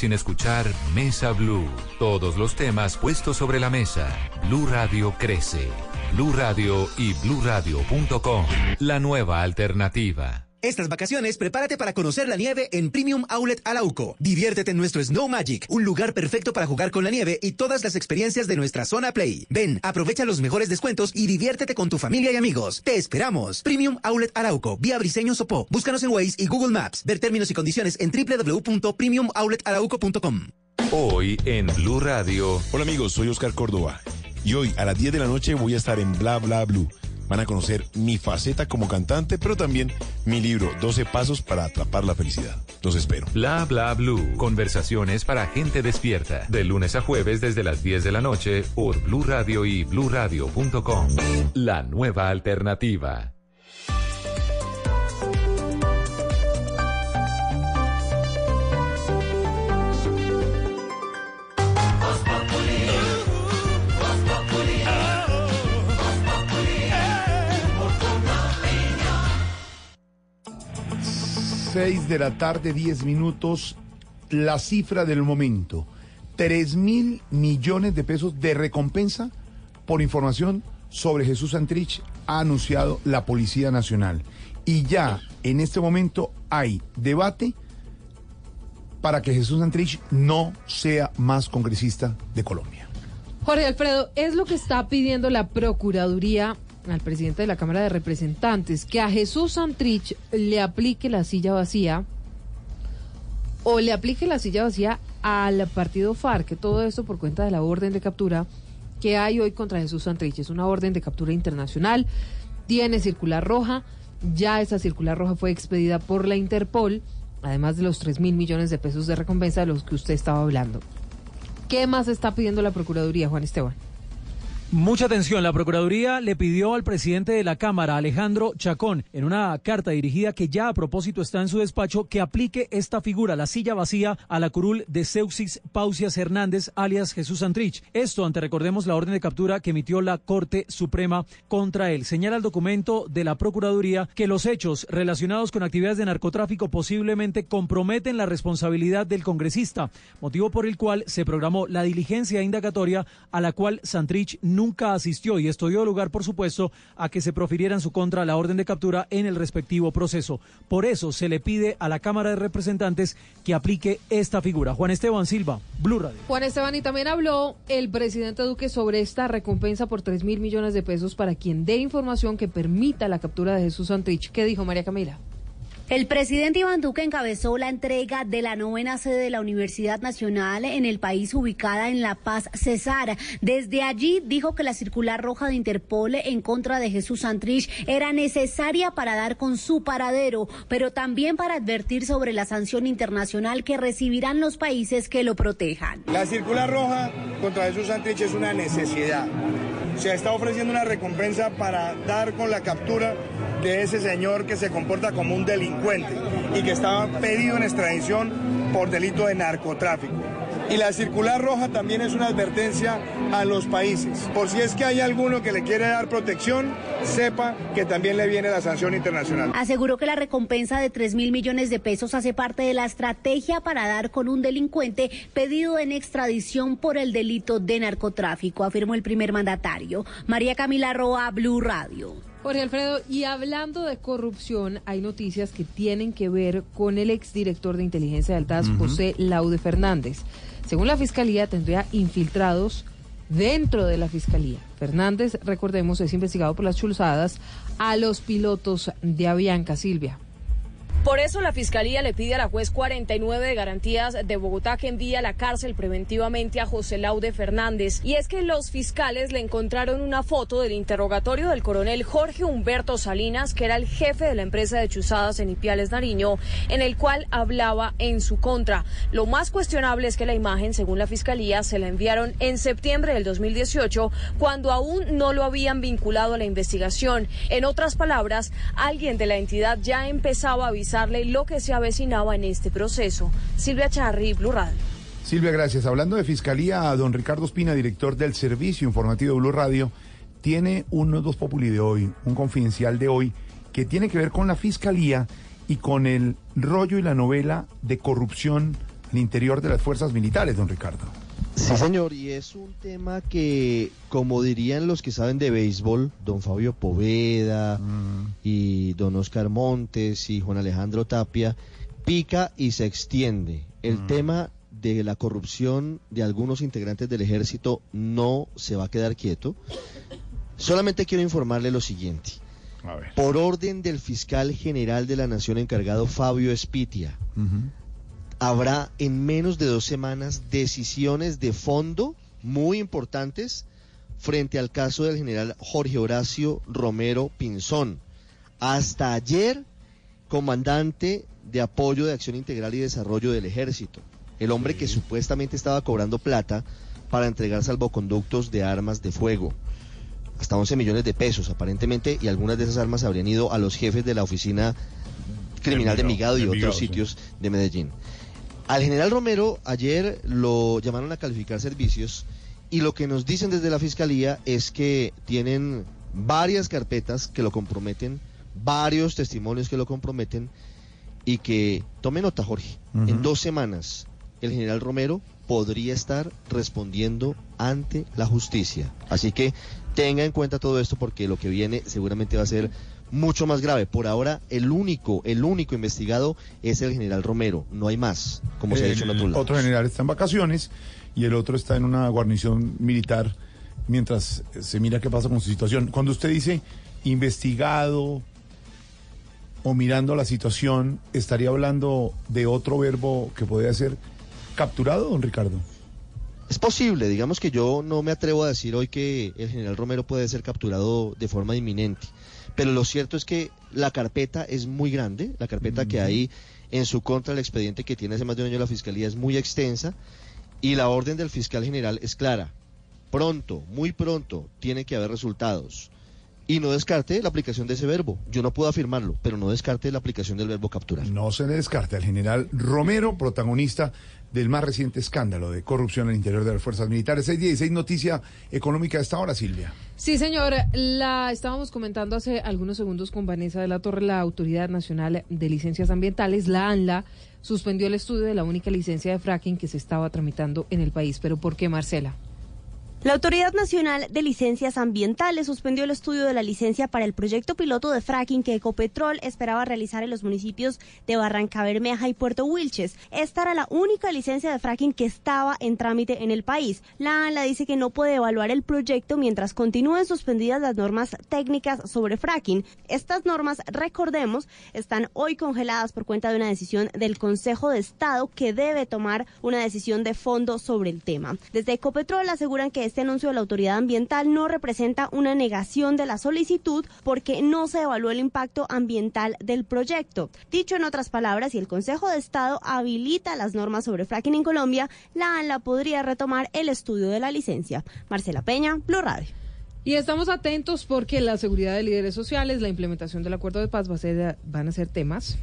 sin escuchar Mesa Blue. Todos los temas puestos sobre la mesa. Blue Radio crece. Blue Radio y bluradio.com. La nueva alternativa. Estas vacaciones, prepárate para conocer la nieve en Premium Outlet Arauco. Diviértete en nuestro Snow Magic, un lugar perfecto para jugar con la nieve y todas las experiencias de nuestra zona Play. Ven, aprovecha los mejores descuentos y diviértete con tu familia y amigos. Te esperamos. Premium Outlet Arauco, vía Briseño Sopó. Búscanos en Waze y Google Maps. Ver términos y condiciones en www.premiumoutletsarauco.com. Hoy en Blue Radio. Hola amigos, soy Oscar Córdoba y hoy a las 10 de la noche voy a estar en Bla Bla Blue. Van a conocer mi faceta como cantante, pero también mi libro 12 pasos para atrapar la felicidad. Los espero. Bla bla blue. Conversaciones para gente despierta. De lunes a jueves desde las 10 de la noche por Blue Radio y bluradio.com. La nueva alternativa. Seis de la tarde, 10 minutos. La cifra del momento. 3 mil millones de pesos de recompensa por información sobre Jesús Santrich ha anunciado la Policía Nacional. Y ya en este momento hay debate para que Jesús Santrich no sea más congresista de Colombia. Jorge Alfredo, es lo que está pidiendo la Procuraduría al presidente de la Cámara de Representantes, que a Jesús Santrich le aplique la silla vacía o le aplique la silla vacía al partido FARC, todo esto por cuenta de la orden de captura que hay hoy contra Jesús Santrich. Es una orden de captura internacional, tiene circular roja, ya esa circular roja fue expedida por la Interpol, además de los 3 mil millones de pesos de recompensa de los que usted estaba hablando. ¿Qué más está pidiendo la Procuraduría, Juan Esteban? Mucha atención, la Procuraduría le pidió al presidente de la Cámara, Alejandro Chacón, en una carta dirigida que ya a propósito está en su despacho, que aplique esta figura, la silla vacía, a la curul de Seuxis Pausias Hernández, alias Jesús Santrich. Esto ante, recordemos, la orden de captura que emitió la Corte Suprema contra él. Señala el documento de la Procuraduría que los hechos relacionados con actividades de narcotráfico posiblemente comprometen la responsabilidad del congresista, motivo por el cual se programó la diligencia indagatoria a la cual Santrich nunca asistió y esto dio lugar, por supuesto, a que se profiriera en su contra la orden de captura en el respectivo proceso. Por eso se le pide a la Cámara de Representantes que aplique esta figura. Juan Esteban Silva, Blue Radio. Juan Esteban, y también habló el presidente Duque sobre esta recompensa por 3 mil millones de pesos para quien dé información que permita la captura de Jesús Santrich. ¿Qué dijo María Camila? El presidente Iván Duque encabezó la entrega de la novena sede de la Universidad Nacional en el país ubicada en La Paz, Cesar. Desde allí dijo que la circular roja de Interpol en contra de Jesús Santrich era necesaria para dar con su paradero, pero también para advertir sobre la sanción internacional que recibirán los países que lo protejan. La circular roja contra Jesús Santrich es una necesidad. Se está ofreciendo una recompensa para dar con la captura de ese señor que se comporta como un delincuente y que estaba pedido en extradición por delito de narcotráfico. Y la circular roja también es una advertencia a los países. Por si es que hay alguno que le quiere dar protección, sepa que también le viene la sanción internacional. Aseguró que la recompensa de 3 mil millones de pesos hace parte de la estrategia para dar con un delincuente pedido en extradición por el delito de narcotráfico, afirmó el primer mandatario. María Camila Roa, Blue Radio. Jorge Alfredo, y hablando de corrupción, hay noticias que tienen que ver con el exdirector de inteligencia de Altas, Ujú. José Laude Fernández. Según la fiscalía, tendría infiltrados dentro de la fiscalía. Fernández, recordemos, es investigado por las chulzadas a los pilotos de Avianca, Silvia. Por eso la Fiscalía le pide a la juez 49 de garantías de Bogotá que envíe a la cárcel preventivamente a José Laude Fernández. Y es que los fiscales le encontraron una foto del interrogatorio del coronel Jorge Humberto Salinas, que era el jefe de la empresa de chuzadas en Ipiales Nariño, en el cual hablaba en su contra. Lo más cuestionable es que la imagen, según la Fiscalía, se la enviaron en septiembre del 2018, cuando aún no lo habían vinculado a la investigación. En otras palabras, alguien de la entidad ya empezaba a avisarle lo que se avecinaba en este proceso. Silvia Charri, Blue Radio. Silvia, gracias. Hablando de Fiscalía, don Ricardo Espina, director del Servicio Informativo de Blue Radio, tiene uno dos populi de hoy, un confidencial de hoy, que tiene que ver con la Fiscalía y con el rollo y la novela de corrupción al interior de las fuerzas militares, don Ricardo. Sí, señor, y es un tema que, como dirían los que saben de béisbol, don Fabio Poveda Mm. y don Oscar Montes y Juan Alejandro Tapia, pica y se extiende. El Mm. tema de la corrupción de algunos integrantes del ejército no se va a quedar quieto. Solamente quiero informarle lo siguiente. A ver. Por orden del fiscal general de la Nación encargado Fabio Espitia, habrá en menos de dos semanas decisiones de fondo muy importantes frente al caso del general Jorge Horacio Romero Pinzón. Hasta ayer, comandante de apoyo de acción integral y desarrollo del ejército. El hombre que supuestamente estaba cobrando plata para entregar salvoconductos de armas de fuego. Hasta 11 millones de pesos aparentemente y algunas de esas armas habrían ido a los jefes de la oficina criminal de Migado y otros sitios de Medellín. Al general Romero ayer lo llamaron a calificar servicios y lo que nos dicen desde la fiscalía es que tienen varias carpetas que lo comprometen, varios testimonios que lo comprometen y que, tome nota Jorge, en dos semanas el general Romero podría estar respondiendo ante la justicia. Así que tenga en cuenta todo esto porque lo que viene seguramente va a ser mucho más grave. Por ahora, el único, el único investigado es el general Romero, no hay más, como se ha dicho en lados. otro general está en vacaciones y el otro está en una guarnición militar mientras se mira qué pasa con su situación. Cuando usted dice investigado o mirando la situación, ¿estaría hablando de otro verbo que podría ser capturado, don Ricardo? Es posible, digamos que yo no me atrevo a decir hoy que el general Romero puede ser capturado de forma inminente, pero lo cierto es que la carpeta es muy grande, la carpeta que hay en su contra, el expediente que tiene hace más de un año la Fiscalía es muy extensa y la orden del fiscal general es clara. Pronto, muy pronto, tiene que haber resultados. Y no descarte la aplicación de ese verbo. Yo no puedo afirmarlo, pero no descarte la aplicación del verbo capturar. No se le descarta al general Romero, protagonista del más reciente escándalo de corrupción al interior de las fuerzas militares. 616 noticia económica a esta hora, Silvia. Sí, señor. La estábamos comentando hace algunos segundos con Vanessa de la Torre, la Autoridad Nacional de Licencias Ambientales, la ANLA, suspendió el estudio de la única licencia de fracking que se estaba tramitando en el país. ¿Pero por qué, Marcela? La Autoridad Nacional de Licencias Ambientales suspendió el estudio de la licencia para el proyecto piloto de fracking que Ecopetrol esperaba realizar en los municipios de Barranca Bermeja y Puerto Wilches. Esta era la única licencia de fracking que estaba en trámite en el país. La ANLA dice que no puede evaluar el proyecto mientras continúen suspendidas las normas técnicas sobre fracking. Estas normas, recordemos, están hoy congeladas por cuenta de una decisión del Consejo de Estado que debe tomar una decisión de fondo sobre el tema. Desde Ecopetrol aseguran que este anuncio de la autoridad ambiental no representa una negación de la solicitud porque no se evaluó el impacto ambiental del proyecto. Dicho en otras palabras, si el Consejo de Estado habilita las normas sobre fracking en Colombia, la ANLA podría retomar el estudio de la licencia. Marcela Peña, Blue Radio. Y estamos atentos porque la seguridad de líderes sociales, la implementación del acuerdo de paz va a ser, van a ser temas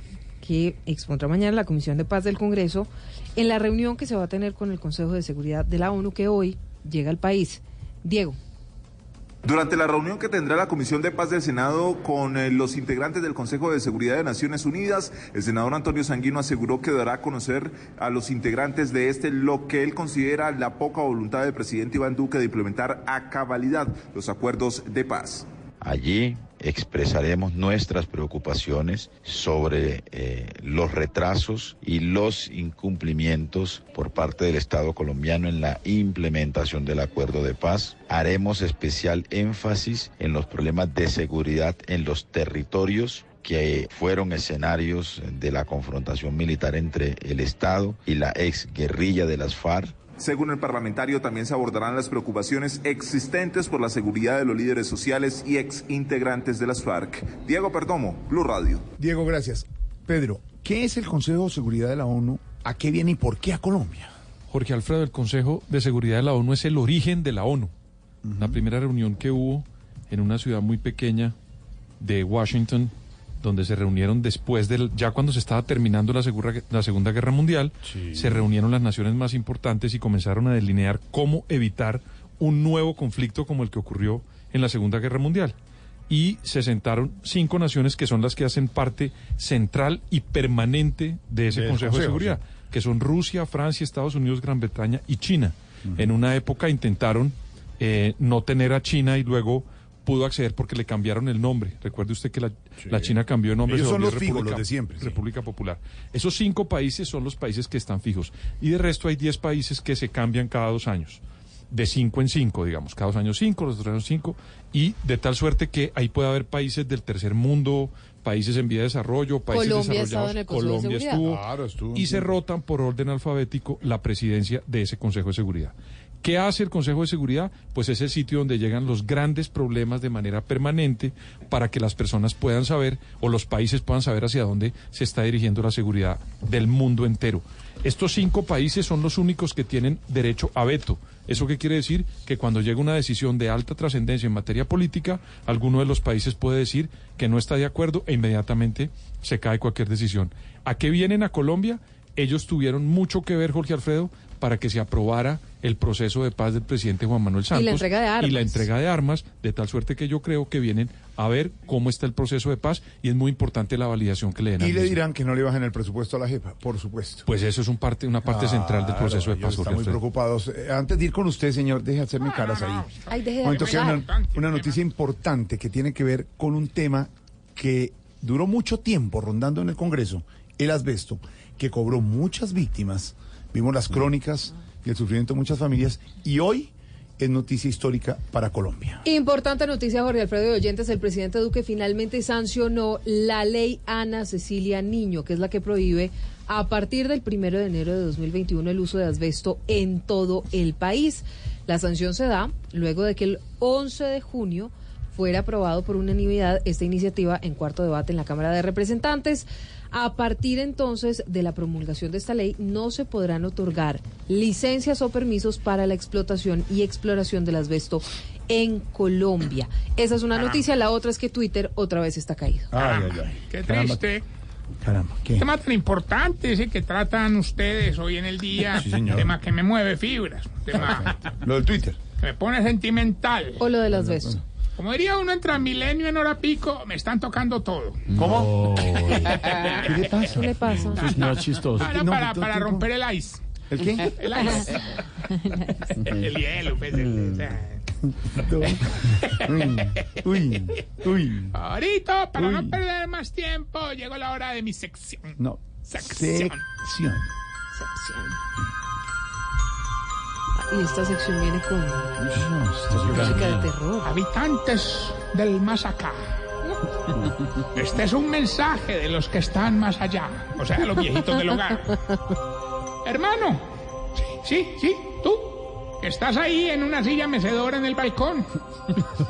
que expondrá mañana la Comisión de Paz del Congreso en la reunión que se va a tener con el Consejo de Seguridad de la ONU que hoy llega al país. Diego. Durante la reunión que tendrá la Comisión de Paz del Senado con eh, los integrantes del Consejo de Seguridad de Naciones Unidas, el senador Antonio Sanguino aseguró que dará a conocer a los integrantes de este lo que él considera la poca voluntad del presidente Iván Duque de implementar a cabalidad los acuerdos de paz. Allí expresaremos nuestras preocupaciones sobre eh, los retrasos y los incumplimientos por parte del Estado colombiano en la implementación del acuerdo de paz. Haremos especial énfasis en los problemas de seguridad en los territorios que fueron escenarios de la confrontación militar entre el Estado y la ex guerrilla de las FARC. Según el parlamentario, también se abordarán las preocupaciones existentes por la seguridad de los líderes sociales y ex integrantes de las FARC. Diego Perdomo, Blue Radio. Diego, gracias. Pedro, ¿qué es el Consejo de Seguridad de la ONU? ¿A qué viene y por qué a Colombia? Jorge Alfredo, el Consejo de Seguridad de la ONU es el origen de la ONU. La primera reunión que hubo en una ciudad muy pequeña de Washington, donde se reunieron después del, ya cuando se estaba terminando la, segura- la Segunda Guerra Mundial, se reunieron las naciones más importantes y comenzaron a delinear cómo evitar un nuevo conflicto como el que ocurrió en la Segunda Guerra Mundial. Y se sentaron cinco naciones que son las que hacen parte central y permanente de ese Consejo, de Seguridad, que son Rusia, Francia, Estados Unidos, Gran Bretaña y China. En una época intentaron eh, no tener a China y luego pudo acceder porque le cambiaron el nombre. Recuerde usted que la, la China cambió de nombre. Ellos son los fijos, los de siempre, sí. República Popular. Esos cinco países son los países que están fijos. Y de resto hay diez países que se cambian cada dos años. De cinco en cinco, digamos. Cada dos años cinco, los otros años cinco. Y de tal suerte que ahí puede haber países del tercer mundo, países en vía de desarrollo, países Colombia desarrollados. en el Consejo de Colombia estuvo. Claro, estuvo, y sí. se rotan por orden alfabético la presidencia de ese Consejo de Seguridad. ¿Qué hace el Consejo de Seguridad? Pues es el sitio donde llegan los grandes problemas de manera permanente para que las personas puedan saber o los países puedan saber hacia dónde se está dirigiendo la seguridad del mundo entero. Estos cinco países son los únicos que tienen derecho a veto. ¿Eso qué quiere decir? Que cuando llega una decisión de alta trascendencia en materia política, alguno de los países puede decir que no está de acuerdo e inmediatamente se cae cualquier decisión. ¿A qué vienen a Colombia? Ellos tuvieron mucho que ver, Jorge Alfredo, para que se aprobara el proceso de paz del presidente Juan Manuel Santos. entrega de Y la armas. entrega de armas, de tal suerte que yo creo que vienen a ver cómo está el proceso de paz y es muy importante la validación que le den Y le mismo. dirán que no le bajen el presupuesto a la JEPA, por supuesto. Pues eso es un parte, una parte central del Claro, proceso de paz, Están muy preocupados. Eh, Antes de ir con usted, señor, deje de hacerme caras ahí. Ay, deje de hablar. una, una noticia importante que tiene que ver con un tema que duró mucho tiempo rondando en el Congreso, el asbesto, que cobró muchas víctimas. Vimos las crónicas y el sufrimiento de muchas familias y hoy es noticia histórica para Colombia. Importante noticia, Jorge Alfredo y oyentes. El presidente Duque finalmente sancionó la ley Ana Cecilia Niño, que es la que prohíbe a partir del primero de enero de 2021 el uso de asbesto en todo el país. La sanción se da luego de que el 11 de junio fuera aprobado por unanimidad esta iniciativa en cuarto debate en la Cámara de Representantes. A partir entonces de la promulgación de esta ley, no se podrán otorgar licencias o permisos para la explotación y exploración del asbesto en Colombia. Esa es una noticia. La otra es que Twitter otra vez está caído. Ay, ay, ay. Qué Caramba, triste. Caramba, ¿qué? Tema tan importante ese que tratan ustedes hoy en el día. Sí, señor. Tema que me mueve fibras. un Tema Lo del Twitter. que me pone sentimental. O lo del asbesto. Como diría uno en Transmilenio en hora pico, me están tocando todo. ¿Cómo? ¿Qué le pasa? ¿Qué le pasa? No, chistoso. Para, No, para, romper el ice. ¿El qué? El ice. el hielo, pues, el- o sea. Uy, uy. Ahorita, para Uy. no perder más tiempo, llegó la hora de mi sección. No. Sección. Sección. Y esta sección viene con música de terror. Habitantes del más acá. Este es un mensaje de los que están más allá, o sea, los viejitos del hogar. Hermano, sí, sí, tú, que estás ahí en una silla mecedora en el balcón.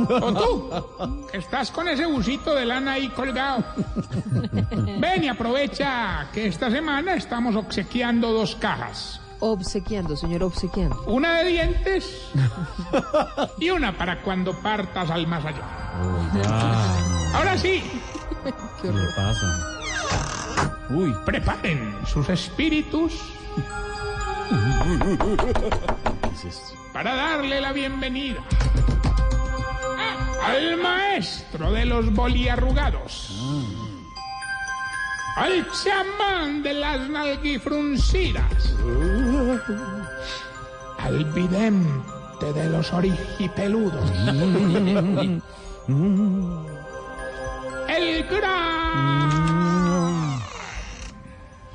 O tú, que estás con ese busito de lana ahí colgado. Ven y aprovecha que esta semana estamos obsequiando dos cajas. Obsequiando, señor, obsequiando. Una de dientes y una para cuando partas al más allá. Ahora sí, ¿Qué le pasa? Uy. preparen sus espíritus para darle la bienvenida al maestro de los boliarrugados, al chamán de las nalguifruncidas, al vidente de los origipeludos, el gran...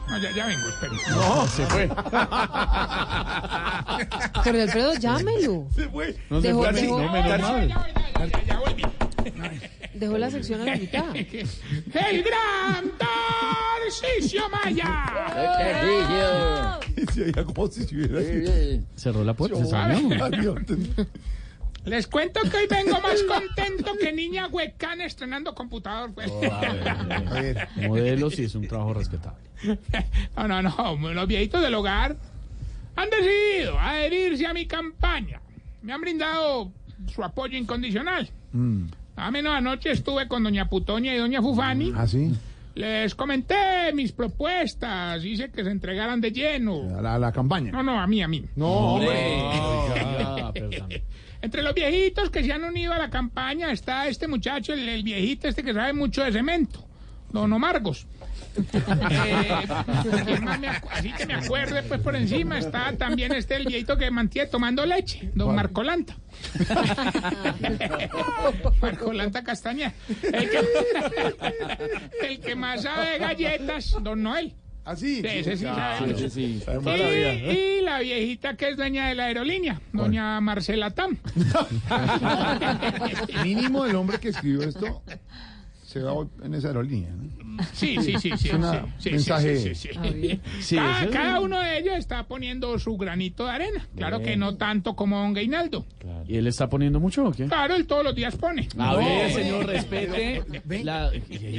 No, ya, ya vengo, espera. No, se fue. Jorge Alfredo, llámelo. Se fue. No se Dejó- fue. dejó- No, menos mal. Ya, ya, ya, ya volví. Dejó la sección a la mitad. ¡El gran Tarcisio Maya! Se oía como si estuviera Cerró la puerta. se salió. Les cuento que hoy vengo más contento que niña huecana estrenando computador. pues. A ver. Modelo sí es un trabajo respetable. No, no, no. Los viejitos del hogar han decidido adherirse a mi campaña. Me han brindado su apoyo incondicional. Mm. A menos anoche estuve con doña Putonia y doña Fufani. ¿Ah, sí? Les comenté mis propuestas. Hice que se entregaran de lleno. A la, a la campaña. No, no, a mí, a mí. No, hombre. Perdón. Entre los viejitos que se han unido a la campaña está este muchacho, el, el viejito este que sabe mucho de cemento, don Omargos. Eh, ¿quién más me acu- así que me acuerde, pues por encima está también este el viejito que mantiene tomando leche, don Marcolanta. Marcolanta Castaña. El que, el que más sabe de galletas, don Noel. ¿Ah, sí? Sí, ese sí sabe. Sí, sí, sí. Y, y la viejita que es dueña de la aerolínea, doña Marcela Tam. Mínimo el hombre que escribió esto se va en esa aerolínea. ¿no? Sí, sí, sí, sí. Es una sí, mensaje. sí, sí. Ah, cada, uno de ellos está poniendo su granito de arena. Claro que no tanto como don Gainaldo. ¿Y él está poniendo mucho o qué? Claro, él todos los días pone. A No, ver, bueno. señor, respete. La...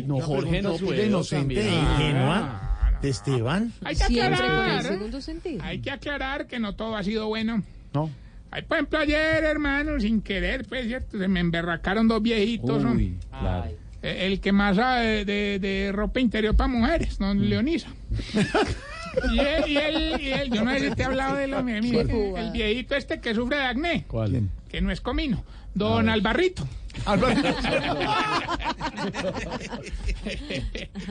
No, Jorge, no puede. inocente e ingenua de Esteban. Hay que aclarar. sentido. Hay que aclarar que no todo ha sido bueno. No. Hay, por ejemplo, ayer, hermano, sin querer, pues, ¿cierto? Se me emberracaron dos viejitos. ¿no? Uy, claro. Eh, El que más sabe de, de ropa interior para mujeres, don Leonisa. Y él, y él, y él, yo no sé si te he hablado de lo mire, el viejito este que sufre de acné, ¿Cuál? que no es comino, don Albarrito.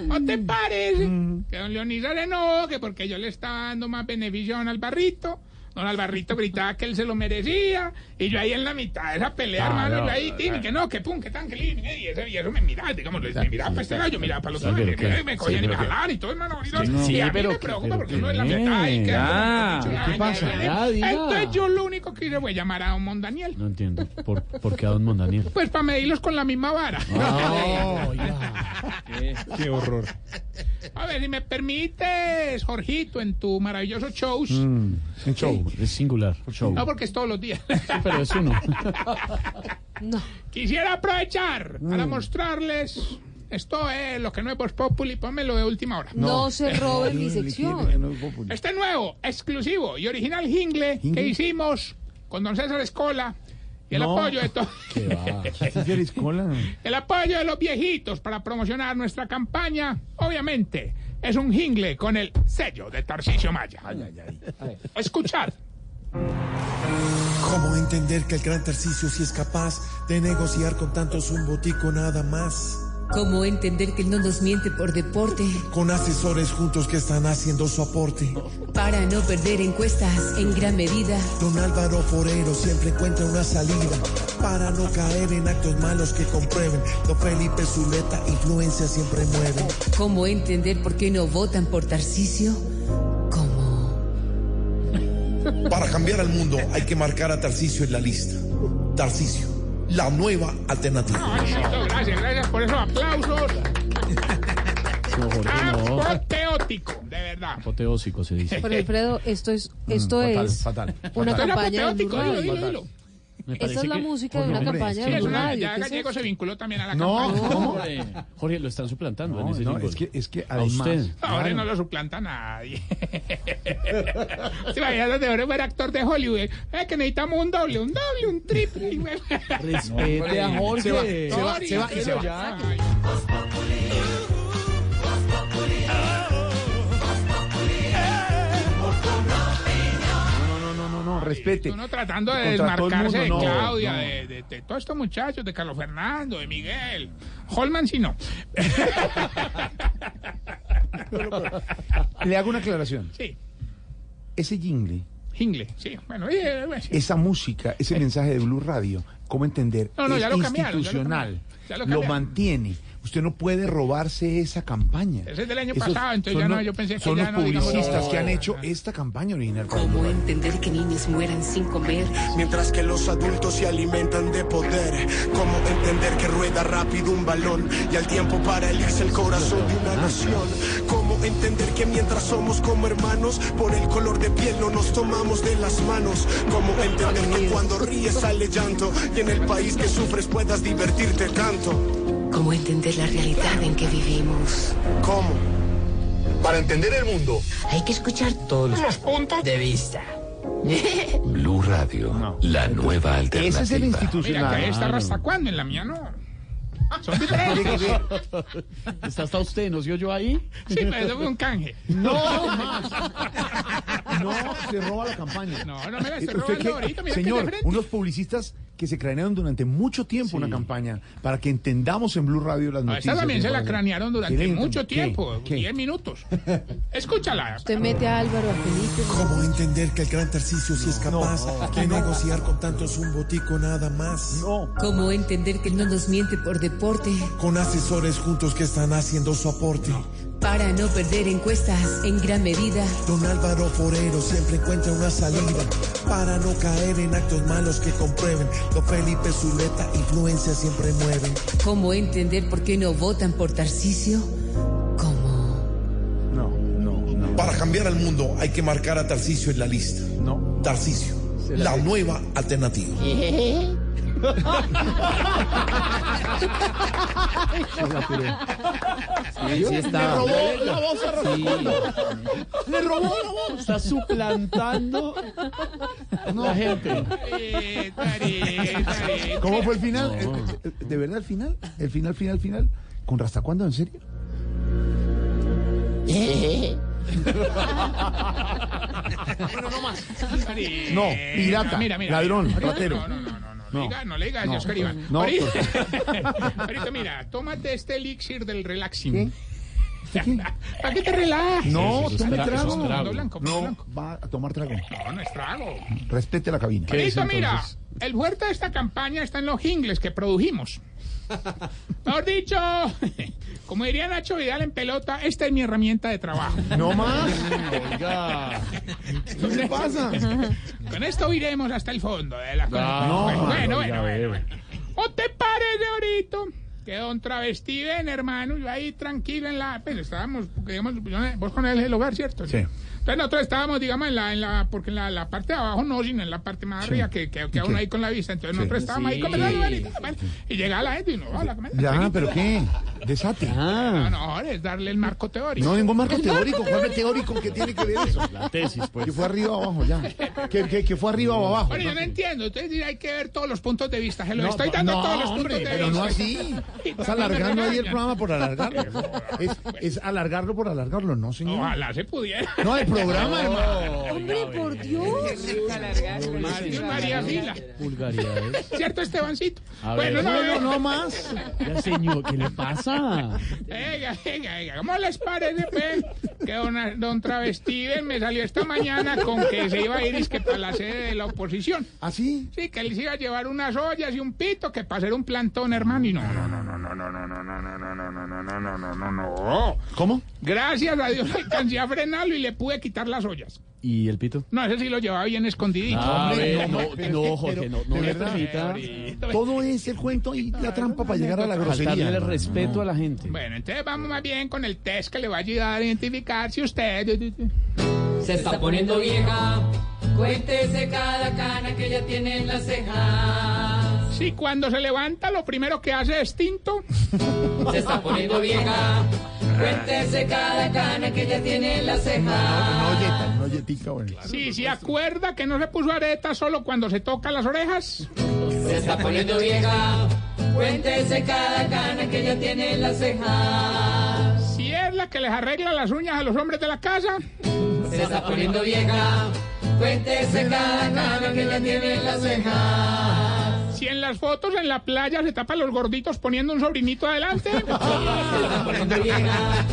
¿No te parece que don Leonisa le no, que porque yo le estaba dando más beneficio a don Albarrito? Don Albarrito gritaba que él se lo merecía, y yo ahí en la mitad de esa pelea, Claro. hermano, yo ahí, Tini, que no, que pum, que tan, que lindo, y eso, y eso me miraba, digamos, me miraba para este gallo, miraba para el otro, Sí, me, cogían y me jalaban y todo, hermano, Sí, a mí pero me qué- preocupa porque uno en la mitad y que... ¿Qué pasa? Entonces yo lo único que hice fue llamar a don Mondaniel, No entiendo. ¿Por, por qué a don Mondaniel? pues para medirlos con la misma vara. Ah. Qué- Qué horror. A ver, si me permites, Jorgito, en tu maravilloso shows. Mm, es show, es singular. Show. No, porque es todos los días. Sí, pero es uno. No. Quisiera aprovechar para mostrarles. Esto es lo que no es Voz Populi, pónmelo de última hora. No, se robe mi sección. Este nuevo, exclusivo y original jingle que hicimos con don César Escola y el No. apoyo de todos. ¿Qué va? César Escola. El apoyo de los viejitos para promocionar nuestra campaña, obviamente, es un jingle con el sello de Tarcisio Maya. Escuchad. ¿Cómo entender que el gran Tarcisio sí es capaz de negociar con tantos un botico nada más? ¿Cómo entender que él no nos miente por deporte? Con asesores juntos que están haciendo su aporte. Para no perder encuestas en gran medida. Don Álvaro Forero siempre encuentra una salida para no caer en actos malos que comprueben. Don Felipe Zuleta influencia siempre mueve. ¿Cómo entender por qué no votan por Tarcisio? Para cambiar al mundo hay que marcar a Tarcisio en la lista. Tarcisio, la nueva alternativa. Gracias, gracias por esos aplausos. No, no. Apoteótico, de verdad. Apoteósico se dice. Pero Alfredo, esto es, esto fatal, es fatal, una fatal. campaña Esa es la que- música de una Hombre, campaña Sí, de es una- Radio. ya ¿qué es Gallego eso? se vinculó también a la No, campaña. ¿cómo? Jorge, Jorge, lo están suplantando en No, ese no, es que, es que A además. usted. Ahora claro. no lo suplanta nadie. Se imagina de ahora fuera actor de Hollywood. Eh, que necesitamos un doble, un doble, un triple. Respete a Jorge. Se va, se va, se va respete. Uno tratando de desmarcarse de mundo, Claudia, no. De, de, de todos estos muchachos, de Carlos Fernando, de Miguel. Holman, sí no. Le hago una aclaración. Sí, Ese jingle, Jingle, sí. Bueno, eh, bueno, sí. esa música, ese mensaje de Blue Radio, ¿cómo entender? No, no, es ya lo cambiaron, ya lo institucional. cambiaron, ya lo mantiene. Usted no puede robarse esa campaña. Ese es del año Esos pasado, entonces son ya no, los- yo pensé que Son ya los no, publicistas no, que han hecho esta campaña original. ¿Cómo entender que niños mueran sin comer? Mientras que los adultos se alimentan de poder. ¿Cómo entender que rueda rápido un balón y al tiempo para él es el corazón de una nación? ¿Cómo entender que mientras somos como hermanos, por el color de piel no nos tomamos de las manos? ¿Cómo entender que cuando ríes sale llanto y en el país que sufres puedas divertirte tanto? ¿Cómo entender la realidad en que vivimos? ¿Cómo? Para entender el mundo. Hay que escuchar todos los puntos de vista. Blue Radio, la nueva alternativa. Ese es el Mira, institucional. que esta hasta cuándo, en la mía no. Son diferentes. ¿Está hasta usted? ¿No se yo ahí? Sí, pero eso fue un canje. No, no, se roba la campaña. No, no ¿Usted robando qué? ahorita, mira Señor, unos publicistas que se cranearon durante mucho tiempo una campaña para que entendamos en Blue Radio las No, noticias. esta también se la cranearon durante ¿Quieren- mucho tiempo, ¿Qué? 10 minutos. Escúchala. Usted mete a Álvaro a Felipe. ¿Cómo entender que el gran Tarcisio sí es capaz de negociar con tantos un botico nada más? ¿Cómo entender que no nos miente por deporte? Con asesores juntos que están haciendo su aporte. Para no perder encuestas en gran medida. Don Álvaro Forero siempre encuentra una salida para no caer en actos malos que comprueben. Don Felipe Zuleta influencia siempre mueven. ¿Cómo entender por qué no votan por Tarcisio? Para cambiar al mundo hay que marcar a Tarcisio en la lista. No. Tarcisio, la nueva alternativa. Sí, sí está. Le robó la voz a Sí. Le robó la voz. Está suplantando la gente. ¿Cómo fue el final? Eh, eh, ¿De verdad el final? ¿El final, final, final? ¿Con Rasta cuándo? ¿En serio? No, pirata, ladrón, ratero. No, no, no, no, le diga- no le digas, No. Oscar Iván. No, ahorita, ahorita, mira, tómate este elixir del relaxing. ¿Para qué te relajas? No, es tome tra- trago. es trago. blanco, No, blanco. va a tomar trago. No, no es trago. Respete la cabina. Listo, mira, el fuerte de esta campaña está en los jingles que produjimos. Mejor dicho, como diría Nacho Vidal en pelota, esta es mi herramienta de trabajo. No más. Oiga. ¿Qué le pasa? Con esto iremos hasta el fondo de la cosa. Ah, no, bueno, mano, bueno, bueno, bueno. ¿O te parece ahorita que don travesti ven, hermano, yo ahí tranquilo en la... Pues estábamos, digamos, vos con él el hogar, ¿cierto? Sí. Entonces nosotros estábamos, digamos, en la, en la, porque en la, la parte de abajo no, sino en la parte más arriba, que, que, que aún ahí con la vista. Entonces Sí. nosotros estábamos ahí Sí. conversando, bueno, y, bueno, y llegaba la gente y no, hola. Ya, pero ¿qué? Desate. No, no, es darle el marco teórico. No, ningún marco teórico. ¿Cuál es teórico? ¿Qué tiene que ver eso? La tesis, pues. Que fue arriba o abajo, ya. Que, que, que fue arriba o abajo. Bueno, yo no entiendo, entonces hay que ver todos los puntos de vista, se lo No, estoy dando no, todos los hombre, puntos de pero vista. no así. Estás alargando ahí el programa por alargarlo. Es, es alargarlo por alargarlo, no, señor. Ojalá se pudiera. No, programa, hermano. Hombre, por Dios. María, Fila. Vulgaridades. ¿Cierto, Estebancito? A bueno, ver. no, Bueno, no, no más. Ya, señor, ¿qué le pasa? Venga, venga, venga. ¿Cómo les parece, pues, que don, don Travestiven me salió esta mañana con que se iba a ir es que para la sede de la oposición? ¿Ah, sí? Sí, que él se iba a llevar unas ollas y un pito que para hacer un plantón, hermano. Y no, no, no, no, no, no, no, no, no, no, no, no, no, no, no, no, no, no, no. ¿Cómo? Gracias a Dios alcancé a frenarlo y le pude quitar las ollas. ¿Y el pito? No, ese sí lo llevaba bien escondidito. A hombre, no, no, no, Jorge, no, no le permita Todo es el cuento y la trampa para llegar a la grosería. el respeto a la gente. Bueno, entonces vamos más bien con el test que le va a ayudar a identificar si usted... Se está poniendo vieja. Cuéntese cada cana que ella tiene en las cejas. Si cuando se levanta lo primero que hace es tinto. Se está poniendo vieja. Cuéntese cada cana que ella tiene en las cejas. No, no olletica, bueno. Si se acuerda que no se puso areta solo cuando se toca las orejas. Se está poniendo vieja. Cuéntese cada cana que ella tiene en las cejas. Si es la que les arregla las uñas a los hombres de la casa. Se está poniendo vieja. Cuéntese cada cana que ella tiene en las cejas. Si en las fotos en la playa se tapa los gorditos poniendo un sobrinito adelante. Poniendo vieja.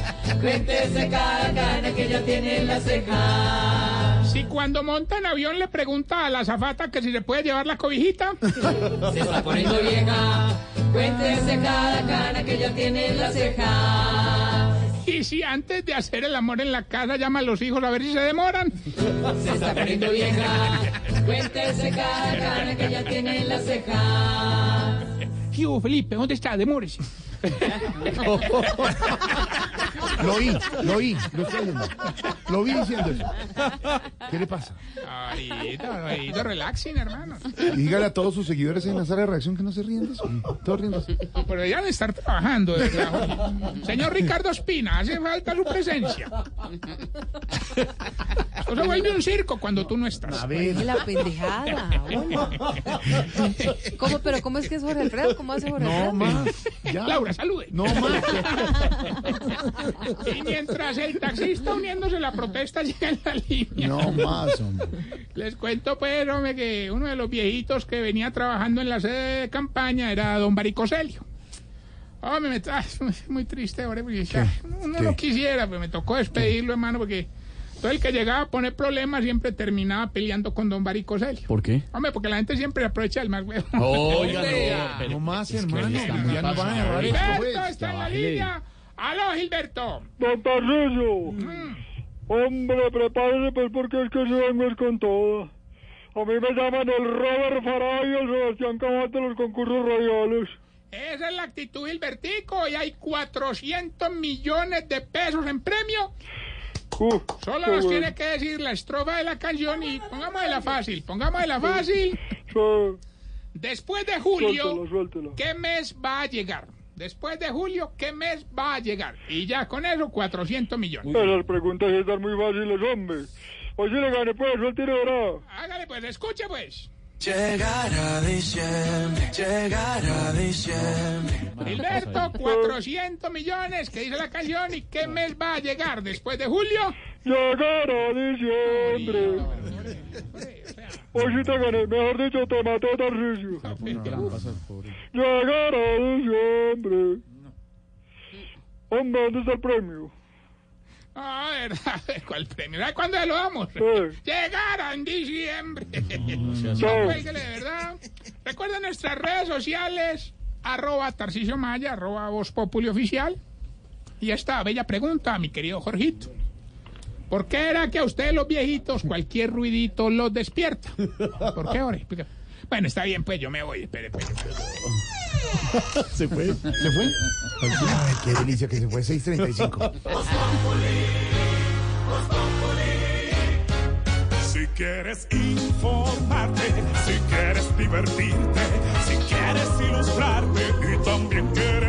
Cuéntese cada cana que ella tiene en las cejas. Si cuando monta en avión le pregunta a la azafata que si se puede llevar la cobijita. Se está poniendo vieja. Cuéntese cada cana que ya tiene en la ceja. Y si antes de hacer el amor en la casa llama a los hijos a ver si se demoran. Se está poniendo vieja. Cuéntese cada cana que ya tiene en la ceja. ¿Qué hubo, Felipe? ¿Dónde está? Demórese. Lo oí, lo oí, lo estoy oyendo. Lo vi diciendo eso. ¿Qué le pasa? Ahorita, ahorita, relaxing, hermano. Y dígale a todos sus seguidores en la sala de reacción que no se ríen de eso. Todos riéndose. No, pero ya de estar trabajando. de. Señor Ricardo Espina, hace falta su presencia. Esto se vuelve un circo cuando tú no estás. A ver. La pendejada. ¿Cómo, pero cómo es que es Jorge Alfredo? ¿Cómo hace Jorge No Alfredo? más. Ya. Laura, salude. No más. Y mientras el taxista uniéndose a la protesta llega en la línea. No más, hombre. Les cuento, pues, hombre, que uno de los viejitos que venía trabajando en la sede de campaña era don Baricoselio. Hombre, me está muy triste, hombre, porque ya, uno ¿Qué? no quisiera, pero me tocó despedirlo, hermano, porque todo el que llegaba a poner problemas siempre terminaba peleando con don Baricoselio. ¿Por qué? Hombre, porque la gente siempre aprovecha el más huevo. Oiga, no, pero- No más, hermano. Ya nos van a esto, pues. está en la línea. ¡Aló, Gilberto! Don Tarrillo, hombre, prepárese pues porque es que se vengo es con todo. A mí me llaman el Robert Farah y el Sebastián Cabal de los concursos radiales. Esa es la actitud, Gilbertico, y hay 400 millones de pesos en premio. Uh, Solo nos bueno. tiene que decir la estrofa de la canción y pongamos de la fácil, pongamos de la fácil. Sí, Después de julio. ¿qué mes va a llegar? Después de julio, ¿qué mes va a llegar? Y ya con eso, 400 millones. Esas preguntas están muy fáciles, hombre. Hoy sí le gané pues, suéltela, ¿verdad? Hágale pues, escuche pues. Llegará diciembre, llegará diciembre. Gilberto, 400 millones, que dice la canción, ¿y qué mes va a llegar? Después de julio. Llegará diciembre. Hoy sí te gané, mejor dicho, te maté, Tarrillo. Llegará diciembre. Hombre, ¿dónde está el premio? Ah, ¿verdad? ¿Cuál premio? ¿Sabes cuándo lo damos? Sí. Llegará en diciembre. Chao. Cuélguele, de verdad. Recuerden nuestras redes sociales, arroba Tarcisio Maya, arroba Voz Populi Oficial. Y esta bella pregunta, mi querido Jorgito. ¿Por qué era que a ustedes los viejitos cualquier ruidito los despierta? ¿Por qué ahora? Explica. Bueno, está bien, pues yo me voy. Espere, espere. ¿Se fue? ¿Se fue? Ay, qué delicia que se fue 6.35. Si quieres informarte, si quieres divertirte, si quieres ilustrarte y también quieres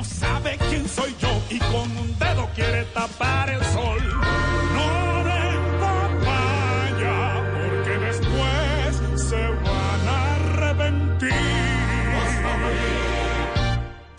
No sabe quién soy yo y con un dedo quiere tapar el sol.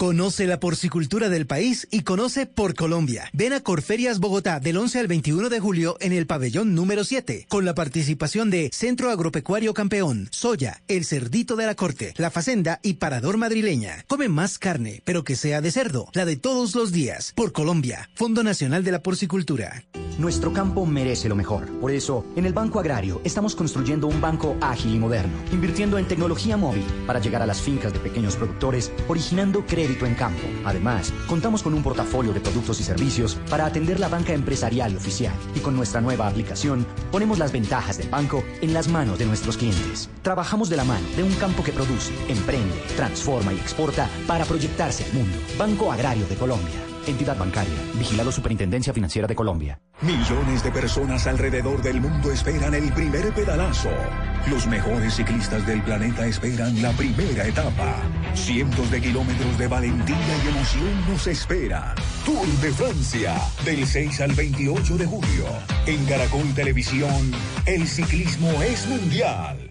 Conoce la porcicultura del país y conoce por Colombia. Ven a Corferias Bogotá del 11 al 21 de julio en el pabellón número 7, con la participación de Centro Agropecuario Campeón, Soya, El Cerdito de la Corte, La Facenda y Parador Madrileña. Come más carne, pero que sea de cerdo, la de todos los días. Por Colombia, Fondo Nacional de la Porcicultura. Nuestro campo merece lo mejor. Por eso, en el Banco Agrario estamos construyendo un banco ágil y moderno, invirtiendo en tecnología móvil para llegar a las fincas de pequeños productores, originando crédito en campo. Además, contamos con un portafolio de productos y servicios para atender la banca empresarial y oficial. Y con nuestra nueva aplicación, ponemos las ventajas del banco en las manos de nuestros clientes. Trabajamos de la mano de un campo que produce, emprende, transforma y exporta para proyectarse al mundo. Banco Agrario de Colombia. Entidad bancaria. Vigilado Superintendencia Financiera de Colombia. Millones de personas alrededor del mundo esperan el primer pedalazo. Los mejores ciclistas del planeta esperan la primera etapa. Cientos de kilómetros de valentía y emoción nos espera. Tour de Francia, del 6 al 28 de julio. En Caracol Televisión, el ciclismo es mundial.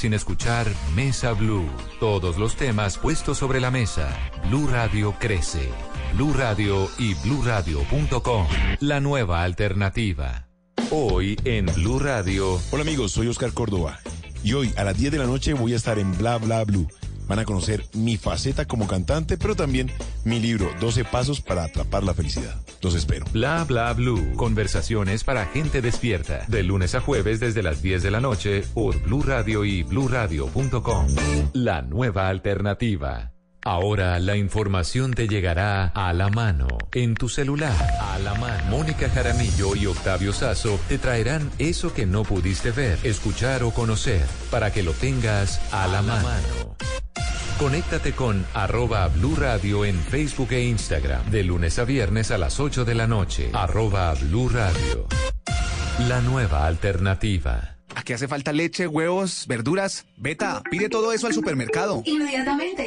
sin escuchar Mesa Blue. Todos los temas puestos sobre la mesa. Blue Radio crece. Blue Radio y bluradio.com. La nueva alternativa. Hoy en Blue Radio. Hola amigos, soy Oscar Córdoba y hoy a las 10 de la noche voy a estar en Bla Bla Blue. Van a conocer mi faceta como cantante, pero también mi libro 12 pasos para atrapar la felicidad. Los espero. Bla bla blue. Conversaciones para gente despierta. De lunes a jueves desde las 10 de la noche por Blue Radio y bluradio.com. La nueva alternativa. Ahora la información te llegará a la mano, en tu celular, a la mano. Mónica Jaramillo y Octavio Sazo te traerán eso que no pudiste ver, escuchar o conocer, para que lo tengas a la mano. Conéctate con arroba Blue Radio en Facebook e Instagram de lunes a viernes a las 8 de la noche. Arroba Blue Radio. La nueva alternativa. Aquí hace falta leche, huevos, verduras. Beta, pide todo eso al supermercado. Inmediatamente.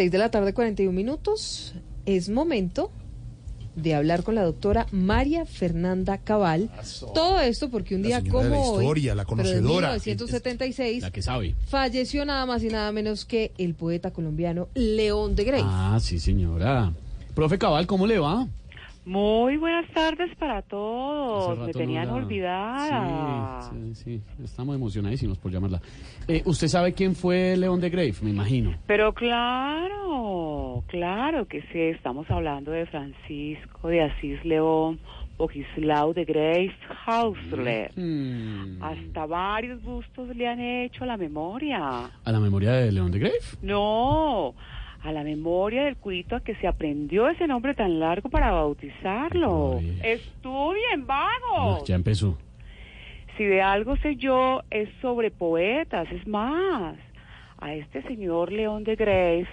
Seis de la tarde, 41 minutos. Es momento de hablar con la doctora María Fernanda Cabal. Todo esto porque un día de como la hoy, historia, la pero de conocedora. 1976, La que sabe. falleció nada más y nada menos que el poeta colombiano León de Grey. Ah, sí, señora. Profe Cabal, ¿cómo le va? Muy buenas tardes para todos. Me tenían no la- olvidada. Sí, sí, sí, estamos emocionadísimos por llamarla. Eh, ¿Usted sabe quién fue León de Grave? Me imagino. Pero claro, claro que sí, estamos hablando de Francisco de Asís León Bogislao de Grace Hausler. Mm. Hasta varios bustos le han hecho a la memoria. ¿A la memoria de León de Grave? No, a la memoria del curito a que se aprendió ese nombre tan largo para bautizarlo. Estudien, vagos. Ah, ya empezó. Si de algo sé yo, es sobre poetas. Es más, a este señor León de Grace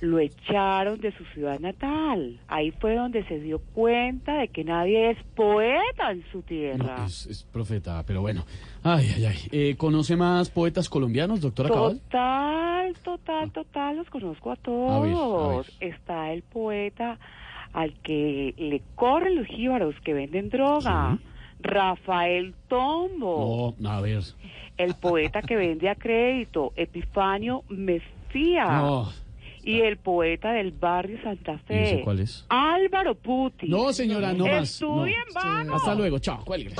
lo echaron de su ciudad natal. Ahí fue donde se dio cuenta de que nadie es poeta en su tierra. No, es, es profeta, pero bueno. Ay, ay, ay. Eh, ¿Conoce más poetas colombianos, doctora Cabal? Total, total, total, los conozco a A ver, a todos. Está el poeta al que le corren los jíbaros que venden droga, Rafael Tombo. No, a ver. El poeta que vende a crédito, Epifanio Mefía. No. Y el poeta del barrio Santa ¿Y Fe, ese cuál es? Álvaro Puti. No, señora, no más. no. Estudien, vagos. Hasta luego, chao, cuelgue.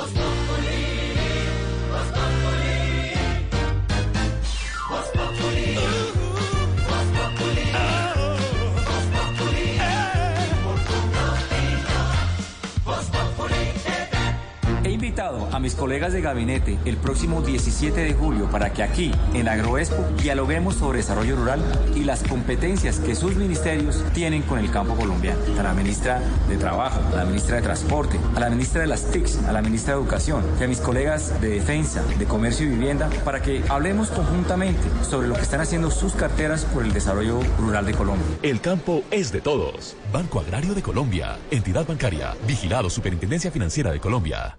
Invitado a mis colegas de gabinete el próximo 17 de julio para que aquí, en Agroexpo, dialoguemos sobre desarrollo rural y las competencias que sus ministerios tienen con el campo colombiano. A la ministra de Trabajo, a la ministra de Transporte, a la ministra de las TICs, a la ministra de Educación y a mis colegas de Defensa, de Comercio y Vivienda para que hablemos conjuntamente sobre lo que están haciendo sus carteras por el desarrollo rural de Colombia. El campo es de todos. Banco Agrario de Colombia. Entidad bancaria. Vigilado Superintendencia Financiera de Colombia.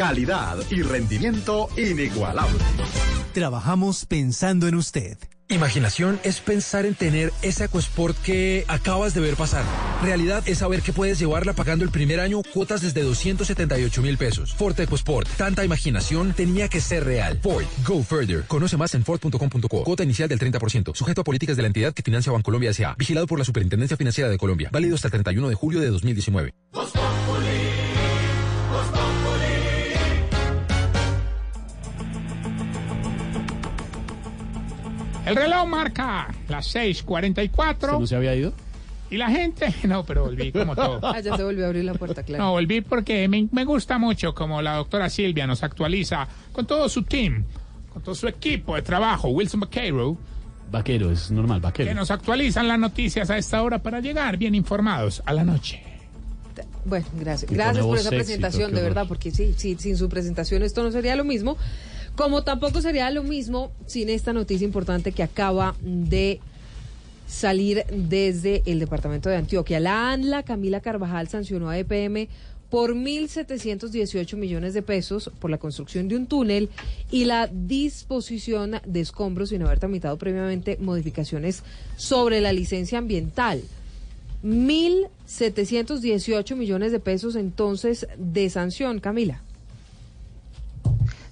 Calidad y rendimiento inigualable. Trabajamos pensando en usted. Imaginación es pensar en tener ese EcoSport que acabas de ver pasar. Realidad es saber que puedes llevarla pagando el primer año cuotas desde 278 mil pesos. Ford EcoSport. Tanta imaginación tenía que ser real. Ford. Go further. Conoce más en Ford.com.co. Cuota inicial del 30%. Sujeto a políticas de la entidad que financia Bancolombia S.A. Vigilado por la Superintendencia Financiera de Colombia. Válido hasta el 31 de julio de 2019. El reloj marca las 6:44. ¿No se había ido? Y la gente, no, pero volví como todo. Ah, ya se volvió a abrir la puerta, claro. No, volví porque me, me gusta mucho como la doctora Silvia nos actualiza con todo su team, con todo su equipo de trabajo, Wilson Vaquero, Vaquero, es normal, vaquero. que nos actualizan las noticias a esta hora para llegar bien informados a la noche. Bueno, gracias. Gracias por esa sexy, presentación, de verdad, porque sí, sí, sin su presentación esto no sería lo mismo. Como tampoco sería lo mismo sin esta noticia importante que acaba de salir desde el departamento de Antioquia. La ANLA, Camila Carvajal, sancionó a EPM por 1.718 millones de pesos por la construcción de un túnel y la disposición de escombros sin haber tramitado previamente modificaciones sobre la licencia ambiental. 1.718 millones de pesos entonces de sanción, Camila.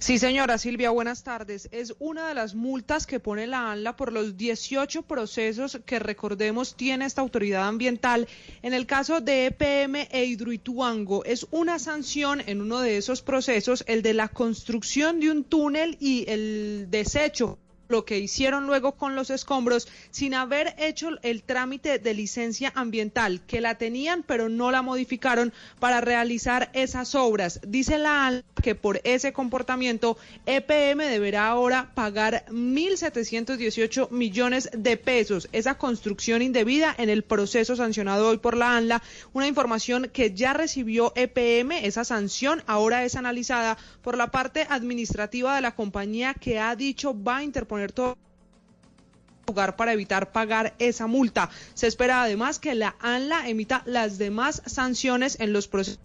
Sí, señora Silvia, buenas tardes. Es una de las multas que pone la ANLA por los 18 procesos que recordemos tiene esta autoridad ambiental. En el caso de EPM e Hidroituango, es una sanción en uno de esos procesos, el de la construcción de un túnel y el desecho lo que hicieron luego con los escombros sin haber hecho el trámite de licencia ambiental, que la tenían pero no la modificaron para realizar esas obras. Dice la ANLA que por ese comportamiento EPM deberá ahora pagar 1.718 millones de pesos. Esa construcción indebida en el proceso sancionado hoy por la ANLA, una información que ya recibió EPM, esa sanción ahora es analizada por la parte administrativa de la compañía que ha dicho va a interponer todo lugar para evitar pagar esa multa. Se espera además que la ANLA emita las demás sanciones en los procesos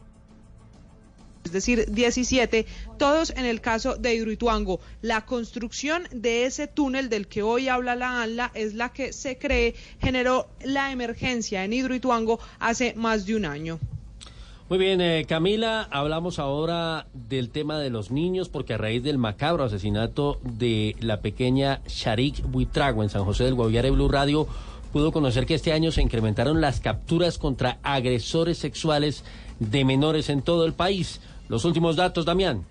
es decir, 17, todos en el caso de Hidroituango. La construcción de ese túnel del que hoy habla la ANLA es la que se cree generó la emergencia en Hidroituango hace más de un año. Muy bien, eh, Camila, hablamos ahora del tema de los niños, porque a raíz del macabro asesinato de la pequeña Sharik Buitrago en San José del Guaviare Blue Radio, pudo conocer que este año se incrementaron las capturas contra agresores sexuales de menores en todo el país. Los últimos datos, Damián.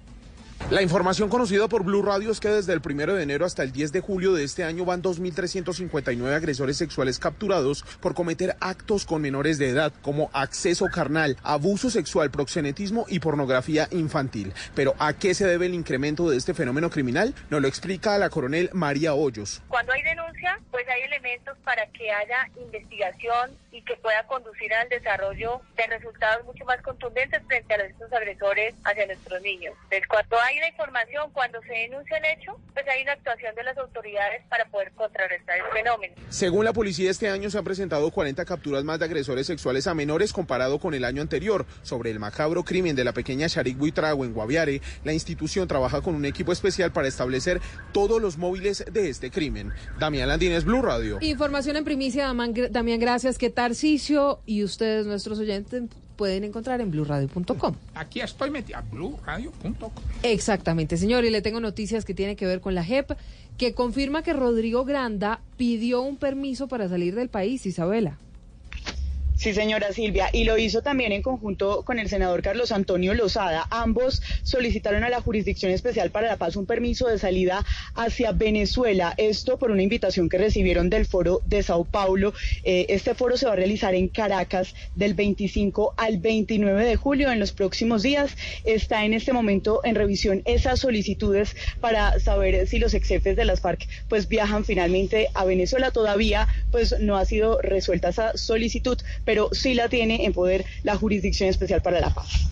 La información conocida por Blue Radio es que desde el 1 de enero hasta el 10 de julio de este año van 2.359 agresores sexuales capturados por cometer actos con menores de edad como acceso carnal, abuso sexual, proxenetismo y pornografía infantil. Pero ¿a qué se debe el incremento de este fenómeno criminal? Nos lo explica la coronel María Hoyos. Cuando hay denuncia, pues hay elementos para que haya investigación y que pueda conducir al desarrollo de resultados mucho más contundentes frente a estos agresores hacia nuestros niños. Entonces, cuando hay una información, cuando se denuncia el hecho, pues hay una actuación de las autoridades para poder contrarrestar el fenómeno. Según la policía, este año se han presentado 40 capturas más de agresores sexuales a menores comparado con el año anterior. Sobre el macabro crimen de la pequeña Sharik Buitrago en Guaviare, la institución trabaja con un equipo especial para establecer todos los móviles de este crimen. Damián Landines, Blue Radio. Información en primicia, Damián, gracias. Que Tarcicio y ustedes, nuestros oyentes, pueden encontrar en blueradio.com. Aquí estoy metida, blueradio.com. Exactamente, señor, y le tengo noticias que tienen que ver con la JEP, que confirma que Rodrigo Granda pidió un permiso para salir del país, Isabela. Sí, señora Silvia, y lo hizo también en conjunto con el senador Carlos Antonio Lozada. Ambos solicitaron a la Jurisdicción Especial para la Paz un permiso de salida hacia Venezuela. Esto por una invitación que recibieron del Foro de Sao Paulo. Eh, este foro se va a realizar en Caracas del 25 al 29 de julio. En los próximos días está en este momento en revisión esas solicitudes para saber si los ex jefes de las FARC pues viajan finalmente a Venezuela. Todavía pues no ha sido resuelta esa solicitud pero sí la tiene en poder la Jurisdicción Especial para la Paz.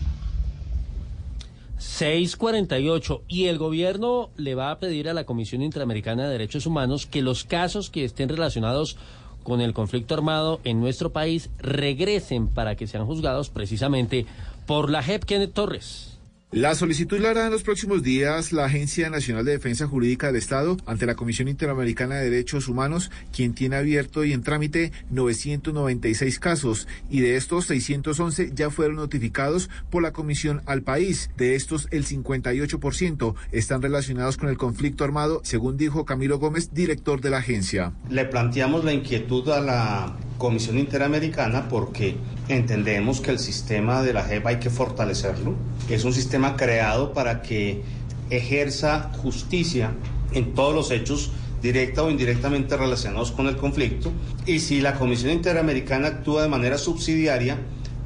648. Y el gobierno le va a pedir a la Comisión Interamericana de Derechos Humanos que los casos que estén relacionados con el conflicto armado en nuestro país regresen para que sean juzgados precisamente por la JEP Kenneth Torres. La solicitud la hará en los próximos días la Agencia Nacional de Defensa Jurídica del Estado ante la Comisión Interamericana de Derechos Humanos, quien tiene abierto y en trámite 996 casos y de estos 611 ya fueron notificados por la Comisión al país. De estos, el 58% están relacionados con el conflicto armado, según dijo Camilo Gómez, director de la agencia. Le planteamos la inquietud a la Comisión Interamericana porque entendemos que el sistema de la JEP hay que fortalecerlo. Es un sistema creado para que ejerza justicia en todos los hechos directa o indirectamente relacionados con el conflicto. Y si la Comisión Interamericana actúa de manera subsidiaria,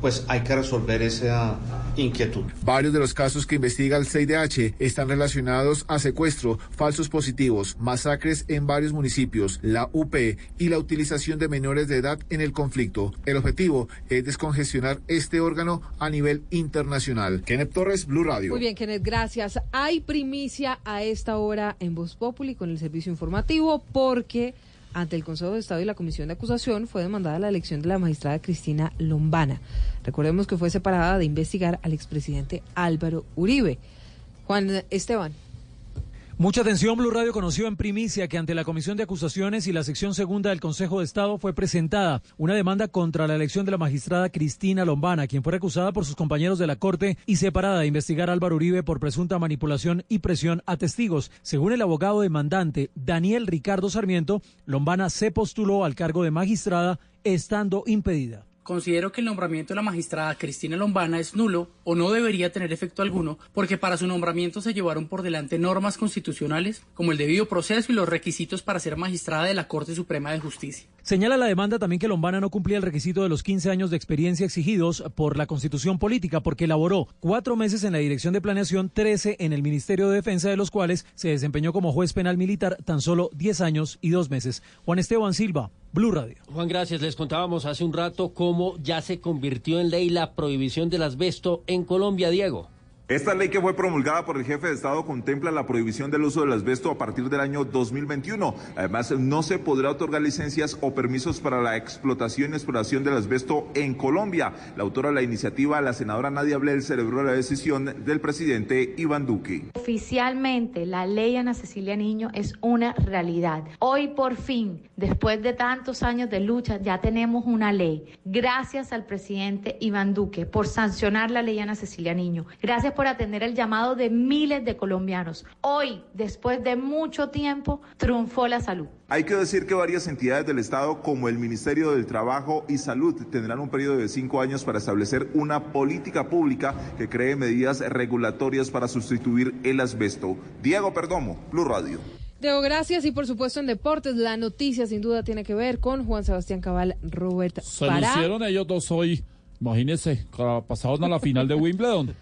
pues hay que resolver esa inquietud. Varios de los casos que investiga el CIDH están relacionados a secuestro, falsos positivos, masacres en varios municipios, la UP y la utilización de menores de edad en el conflicto. El objetivo es descongestionar este órgano a nivel internacional. Kenneth Torres, Blue Radio. Muy bien, Kenneth, gracias. Hay primicia a esta hora en Voz Populi con el servicio informativo porque ante el Consejo de Estado y la Comisión de Acusación fue demandada la elección de la magistrada Cristina Lombana. Recordemos que fue separada de investigar al expresidente Álvaro Uribe. Juan Esteban. Mucha atención, Blue Radio conoció en primicia que ante la Comisión de Acusaciones y la sección segunda del Consejo de Estado fue presentada una demanda contra la elección de la magistrada Cristina Lombana, quien fue recusada por sus compañeros de la Corte y separada de investigar a Álvaro Uribe por presunta manipulación y presión a testigos. Según el abogado demandante Daniel Ricardo Sarmiento, Lombana se postuló al cargo de magistrada estando impedida. Considero que el nombramiento de la magistrada Cristina Lombana es nulo o no debería tener efecto alguno porque para su nombramiento se llevaron por delante normas constitucionales como el debido proceso y los requisitos para ser magistrada de la Corte Suprema de Justicia. Señala la demanda también que Lombana no cumplía el requisito de los 15 años de experiencia exigidos por la Constitución Política porque elaboró cuatro meses en la Dirección de Planeación, 13 en el Ministerio de Defensa, de los cuales se desempeñó como juez penal militar tan solo 10 años y dos meses. Juan Esteban Silva, Blue Radio. Juan, gracias. Les contábamos hace un rato cómo ya se convirtió en ley la prohibición del asbesto en Colombia, Diego. Esta ley que fue promulgada por el jefe de Estado contempla la prohibición del uso del asbesto a partir del año 2021. Además, no se podrá otorgar licencias o permisos para la explotación y exploración del asbesto en Colombia. La autora de la iniciativa, la senadora Nadia Blel, celebró la decisión del presidente Iván Duque. Oficialmente, la ley Ana Cecilia Niño es una realidad. Hoy, por fin, después de tantos años de lucha, ya tenemos una ley. Gracias al presidente Iván Duque por sancionar la ley Ana Cecilia Niño. Gracias por atender el llamado de miles de colombianos. Hoy, después de mucho tiempo, triunfó la salud. Hay que decir que varias entidades del Estado, como el Ministerio del Trabajo y Salud, tendrán un periodo de cinco años para establecer una política pública que cree medidas regulatorias para sustituir el asbesto. Diego Perdomo, Blue Radio. Diego, gracias. Y por supuesto en deportes, la noticia sin duda tiene que ver con Juan Sebastián Cabal, Robert Se Pará. lucieron ellos dos hoy. Imagínense, pasaron a la final de Wimbledon.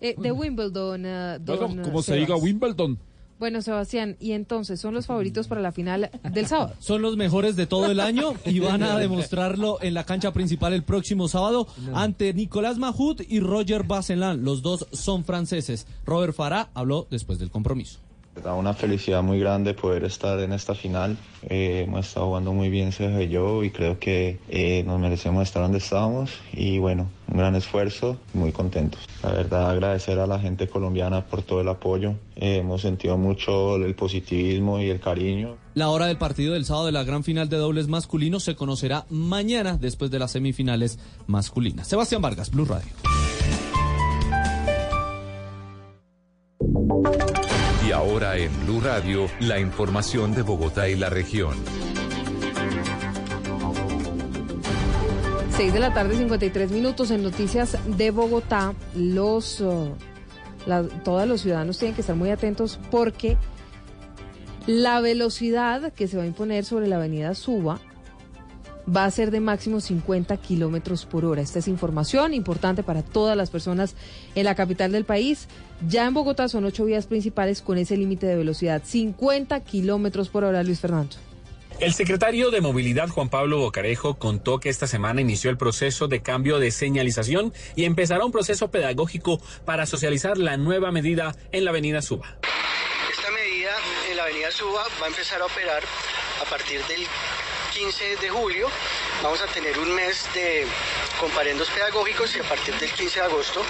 Eh, de Wimbledon, eh, don Bueno, como se diga Wimbledon. Bueno, Sebastián, y entonces, ¿son los favoritos para la final del sábado? Son los mejores de todo el año y van a demostrarlo en la cancha principal el próximo sábado ante Nicolás Mahut y Roger Basselan. Los dos son franceses. Robert Farah habló después del compromiso. Da una felicidad muy grande poder estar en esta final. Eh, hemos estado jugando muy bien Sergio y yo y creo que eh, nos merecemos estar donde estábamos y bueno, un gran esfuerzo, muy contentos. La verdad agradecer a la gente colombiana por todo el apoyo. Eh, hemos sentido mucho el positivismo y el cariño. La hora del partido del sábado de la gran final de dobles masculinos se conocerá mañana después de las semifinales masculinas. Sebastián Vargas, Blue Radio. Y ahora en Blue Radio, la información de Bogotá y la región. 6 de la tarde, 53 minutos en Noticias de Bogotá. Los, la- todos los ciudadanos tienen que estar muy atentos porque la velocidad que se va a imponer sobre la avenida Suba va a ser de máximo 50 kilómetros por hora. Esta es información importante para todas las personas en la capital del país. Ya en Bogotá son ocho vías principales con ese límite de velocidad, 50 kilómetros por hora, Luis Fernando. El secretario de Movilidad Juan Pablo Bocarejo contó que esta semana inició el proceso de cambio de señalización y empezará un proceso pedagógico para socializar la nueva medida en la avenida Suba. Esta medida en la avenida Suba va a empezar a operar a partir del 15 de julio. Vamos a tener un mes de comparendos pedagógicos y a partir del 15 de agosto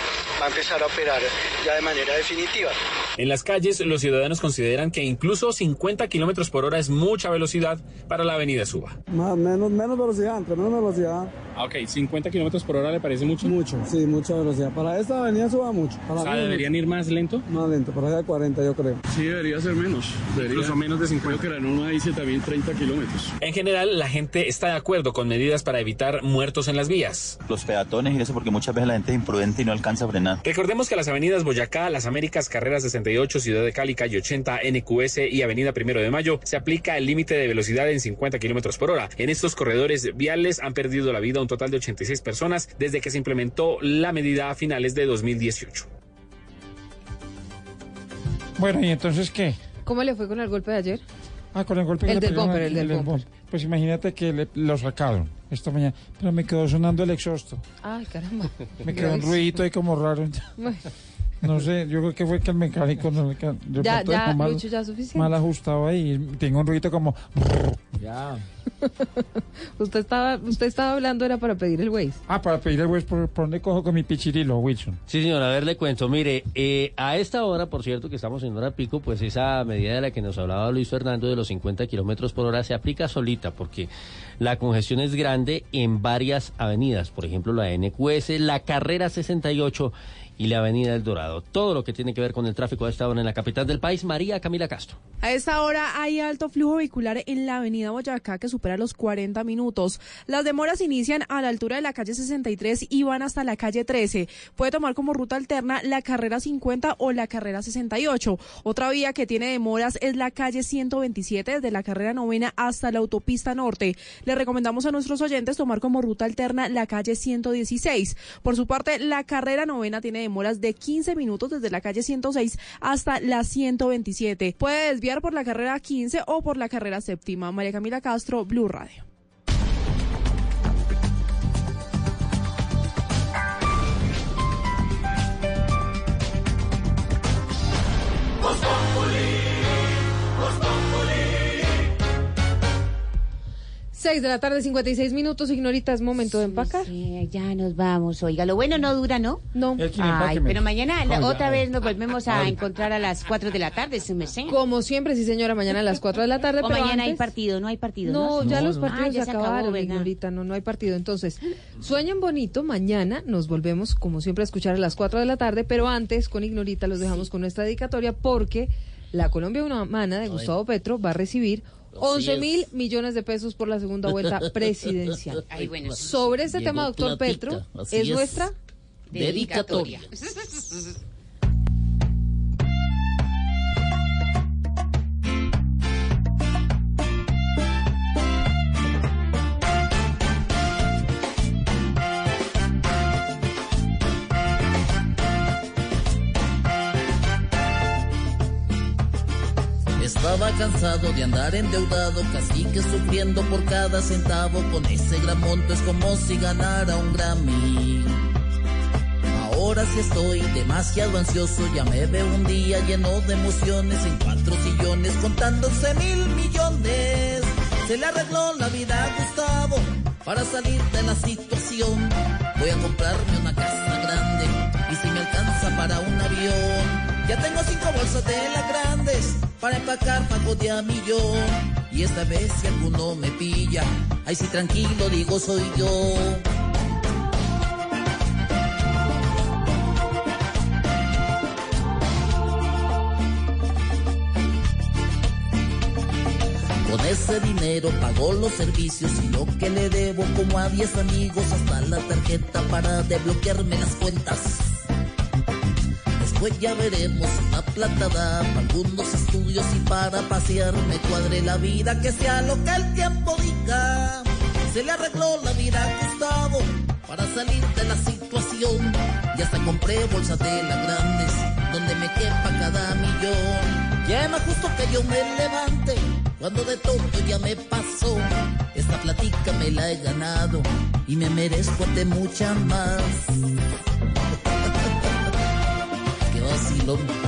va a empezar a operar ya de manera definitiva. En las calles, los ciudadanos consideran que incluso 50 kilómetros por hora es mucha velocidad para la avenida Suba. Más, menos, menos velocidad, entre menos velocidad. Ah, Ok, 50 kilómetros por hora le parece mucho. Mucho, sí, mucha velocidad. Para esta avenida suba mucho. Para O sea, ¿deberían ir más lento? Más lento, para allá de 40 yo creo. Sí, debería ser menos. Debería. Incluso menos de 50. Creo que la norma dice también 30 kilómetros. En general, la gente está de acuerdo con medidas para evitar muertos en las vías. Los peatones y eso porque muchas veces la gente es imprudente y no alcanza a frenar. Recordemos que las avenidas Boyacá, Las Américas, Carreras 68, Ciudad de Cali, Calle 80, NQS y Avenida Primero de Mayo se aplica el límite de velocidad en 50 kilómetros por hora. En estos corredores viales han perdido la vida un total de 86 personas desde que se implementó la medida a finales de 2018. Bueno, ¿y entonces qué? ¿Cómo le fue con el golpe de ayer? Ah, con el golpe que El le del pegaron bumper, el del bumper. Pues imagínate que le- lo sacaron esta mañana, pero me quedó sonando el exhausto. Ay, caramba. Me quedó un ruidito ahí como raro. No sé, yo creo que fue que el mecánico no le Ya, ya, mal, Lucho, ya suficiente. mal ajustado ahí. Tengo un ruidito como. Ya. usted estaba, usted estaba hablando era para pedir el Waze. Ah, para pedir el Waze, ¿por, por dónde cojo con mi pichirilo, Wilson? Sí, señor, a ver, le cuento. Mire, eh, a esta hora, por cierto, que estamos en hora pico, pues esa medida de la que nos hablaba Luis Fernando de los 50 kilómetros por hora se aplica solita porque la congestión es grande en varias avenidas. Por ejemplo, la NQS, la carrera 68 y la avenida El Dorado. Todo lo que tiene que ver con el tráfico a esta hora en la capital del país, María Camila Castro. A esta hora hay alto flujo vehicular en la avenida Boyacá que supera los 40 minutos. Las demoras inician a la altura de la calle 63 y van hasta la calle 13. Puede tomar como ruta alterna la carrera 50 o la carrera 68. Otra vía que tiene demoras es la calle 127 desde la carrera novena hasta la autopista norte. Le recomendamos a nuestros oyentes tomar como ruta alterna la calle 116. Por su parte, la carrera novena tiene demoras de 15 minutos desde la calle 106 hasta la 127. Puede desviar por la carrera 15 o por la carrera séptima. María Camila Castro, Blue Radio. 6 de la tarde, 56 minutos. Ignorita, es momento de empacar. Sí, ya nos vamos. Oiga, lo bueno no dura, ¿no? No. Ay, pero mañana la- otra ay. vez nos volvemos a encontrar a las 4 de la tarde, ¿se me sé? Como siempre, sí, señora, mañana a las 4 de la tarde. O pero mañana hay partido, no hay partido. No, ya los partidos Ah, ya se acabó, acabaron. Ignorita, no, no hay partido. Entonces, sueñen bonito, mañana nos volvemos, como siempre, a escuchar a las 4 de la tarde, pero antes, con Ignorita, los dejamos con nuestra dedicatoria porque la Colombia Humana de Gustavo Petro va a recibir 11 mil millones de pesos por la segunda vuelta presidencial. Ay, bueno. Sobre este tema, doctor platica, Petro, es. nuestra Dedicatoria. Estaba cansado de andar endeudado, casi que sufriendo por cada centavo. Con ese gran monto es como si ganara un Grammy. Ahora sí estoy demasiado ansioso, ya me veo un día lleno de emociones en cuatro sillones contándose mil millones. Se le arregló la vida a Gustavo para salir de la situación. Voy a comprarme una casa grande y si me alcanza para un avión. Ya tengo cinco bolsas de las grandes para empacar pago de a millón. Y esta vez si alguno me pilla, ay sí tranquilo digo soy yo. Con ese dinero pago los servicios y lo que le debo como a 10 amigos hasta la tarjeta para desbloquearme las cuentas. Después ya veremos una plata da para algunos estudios y para pasear me cuadre la vida que sea lo que el tiempo diga. Se le arregló la vida a Gustavo para salir de la situación. Y hasta compré bolsas de las grandes donde me quepa cada millón. Ya es más justo que yo me levante cuando de todo ya me pasó. Esta platica me la he ganado y me merezco de mucha más. Qué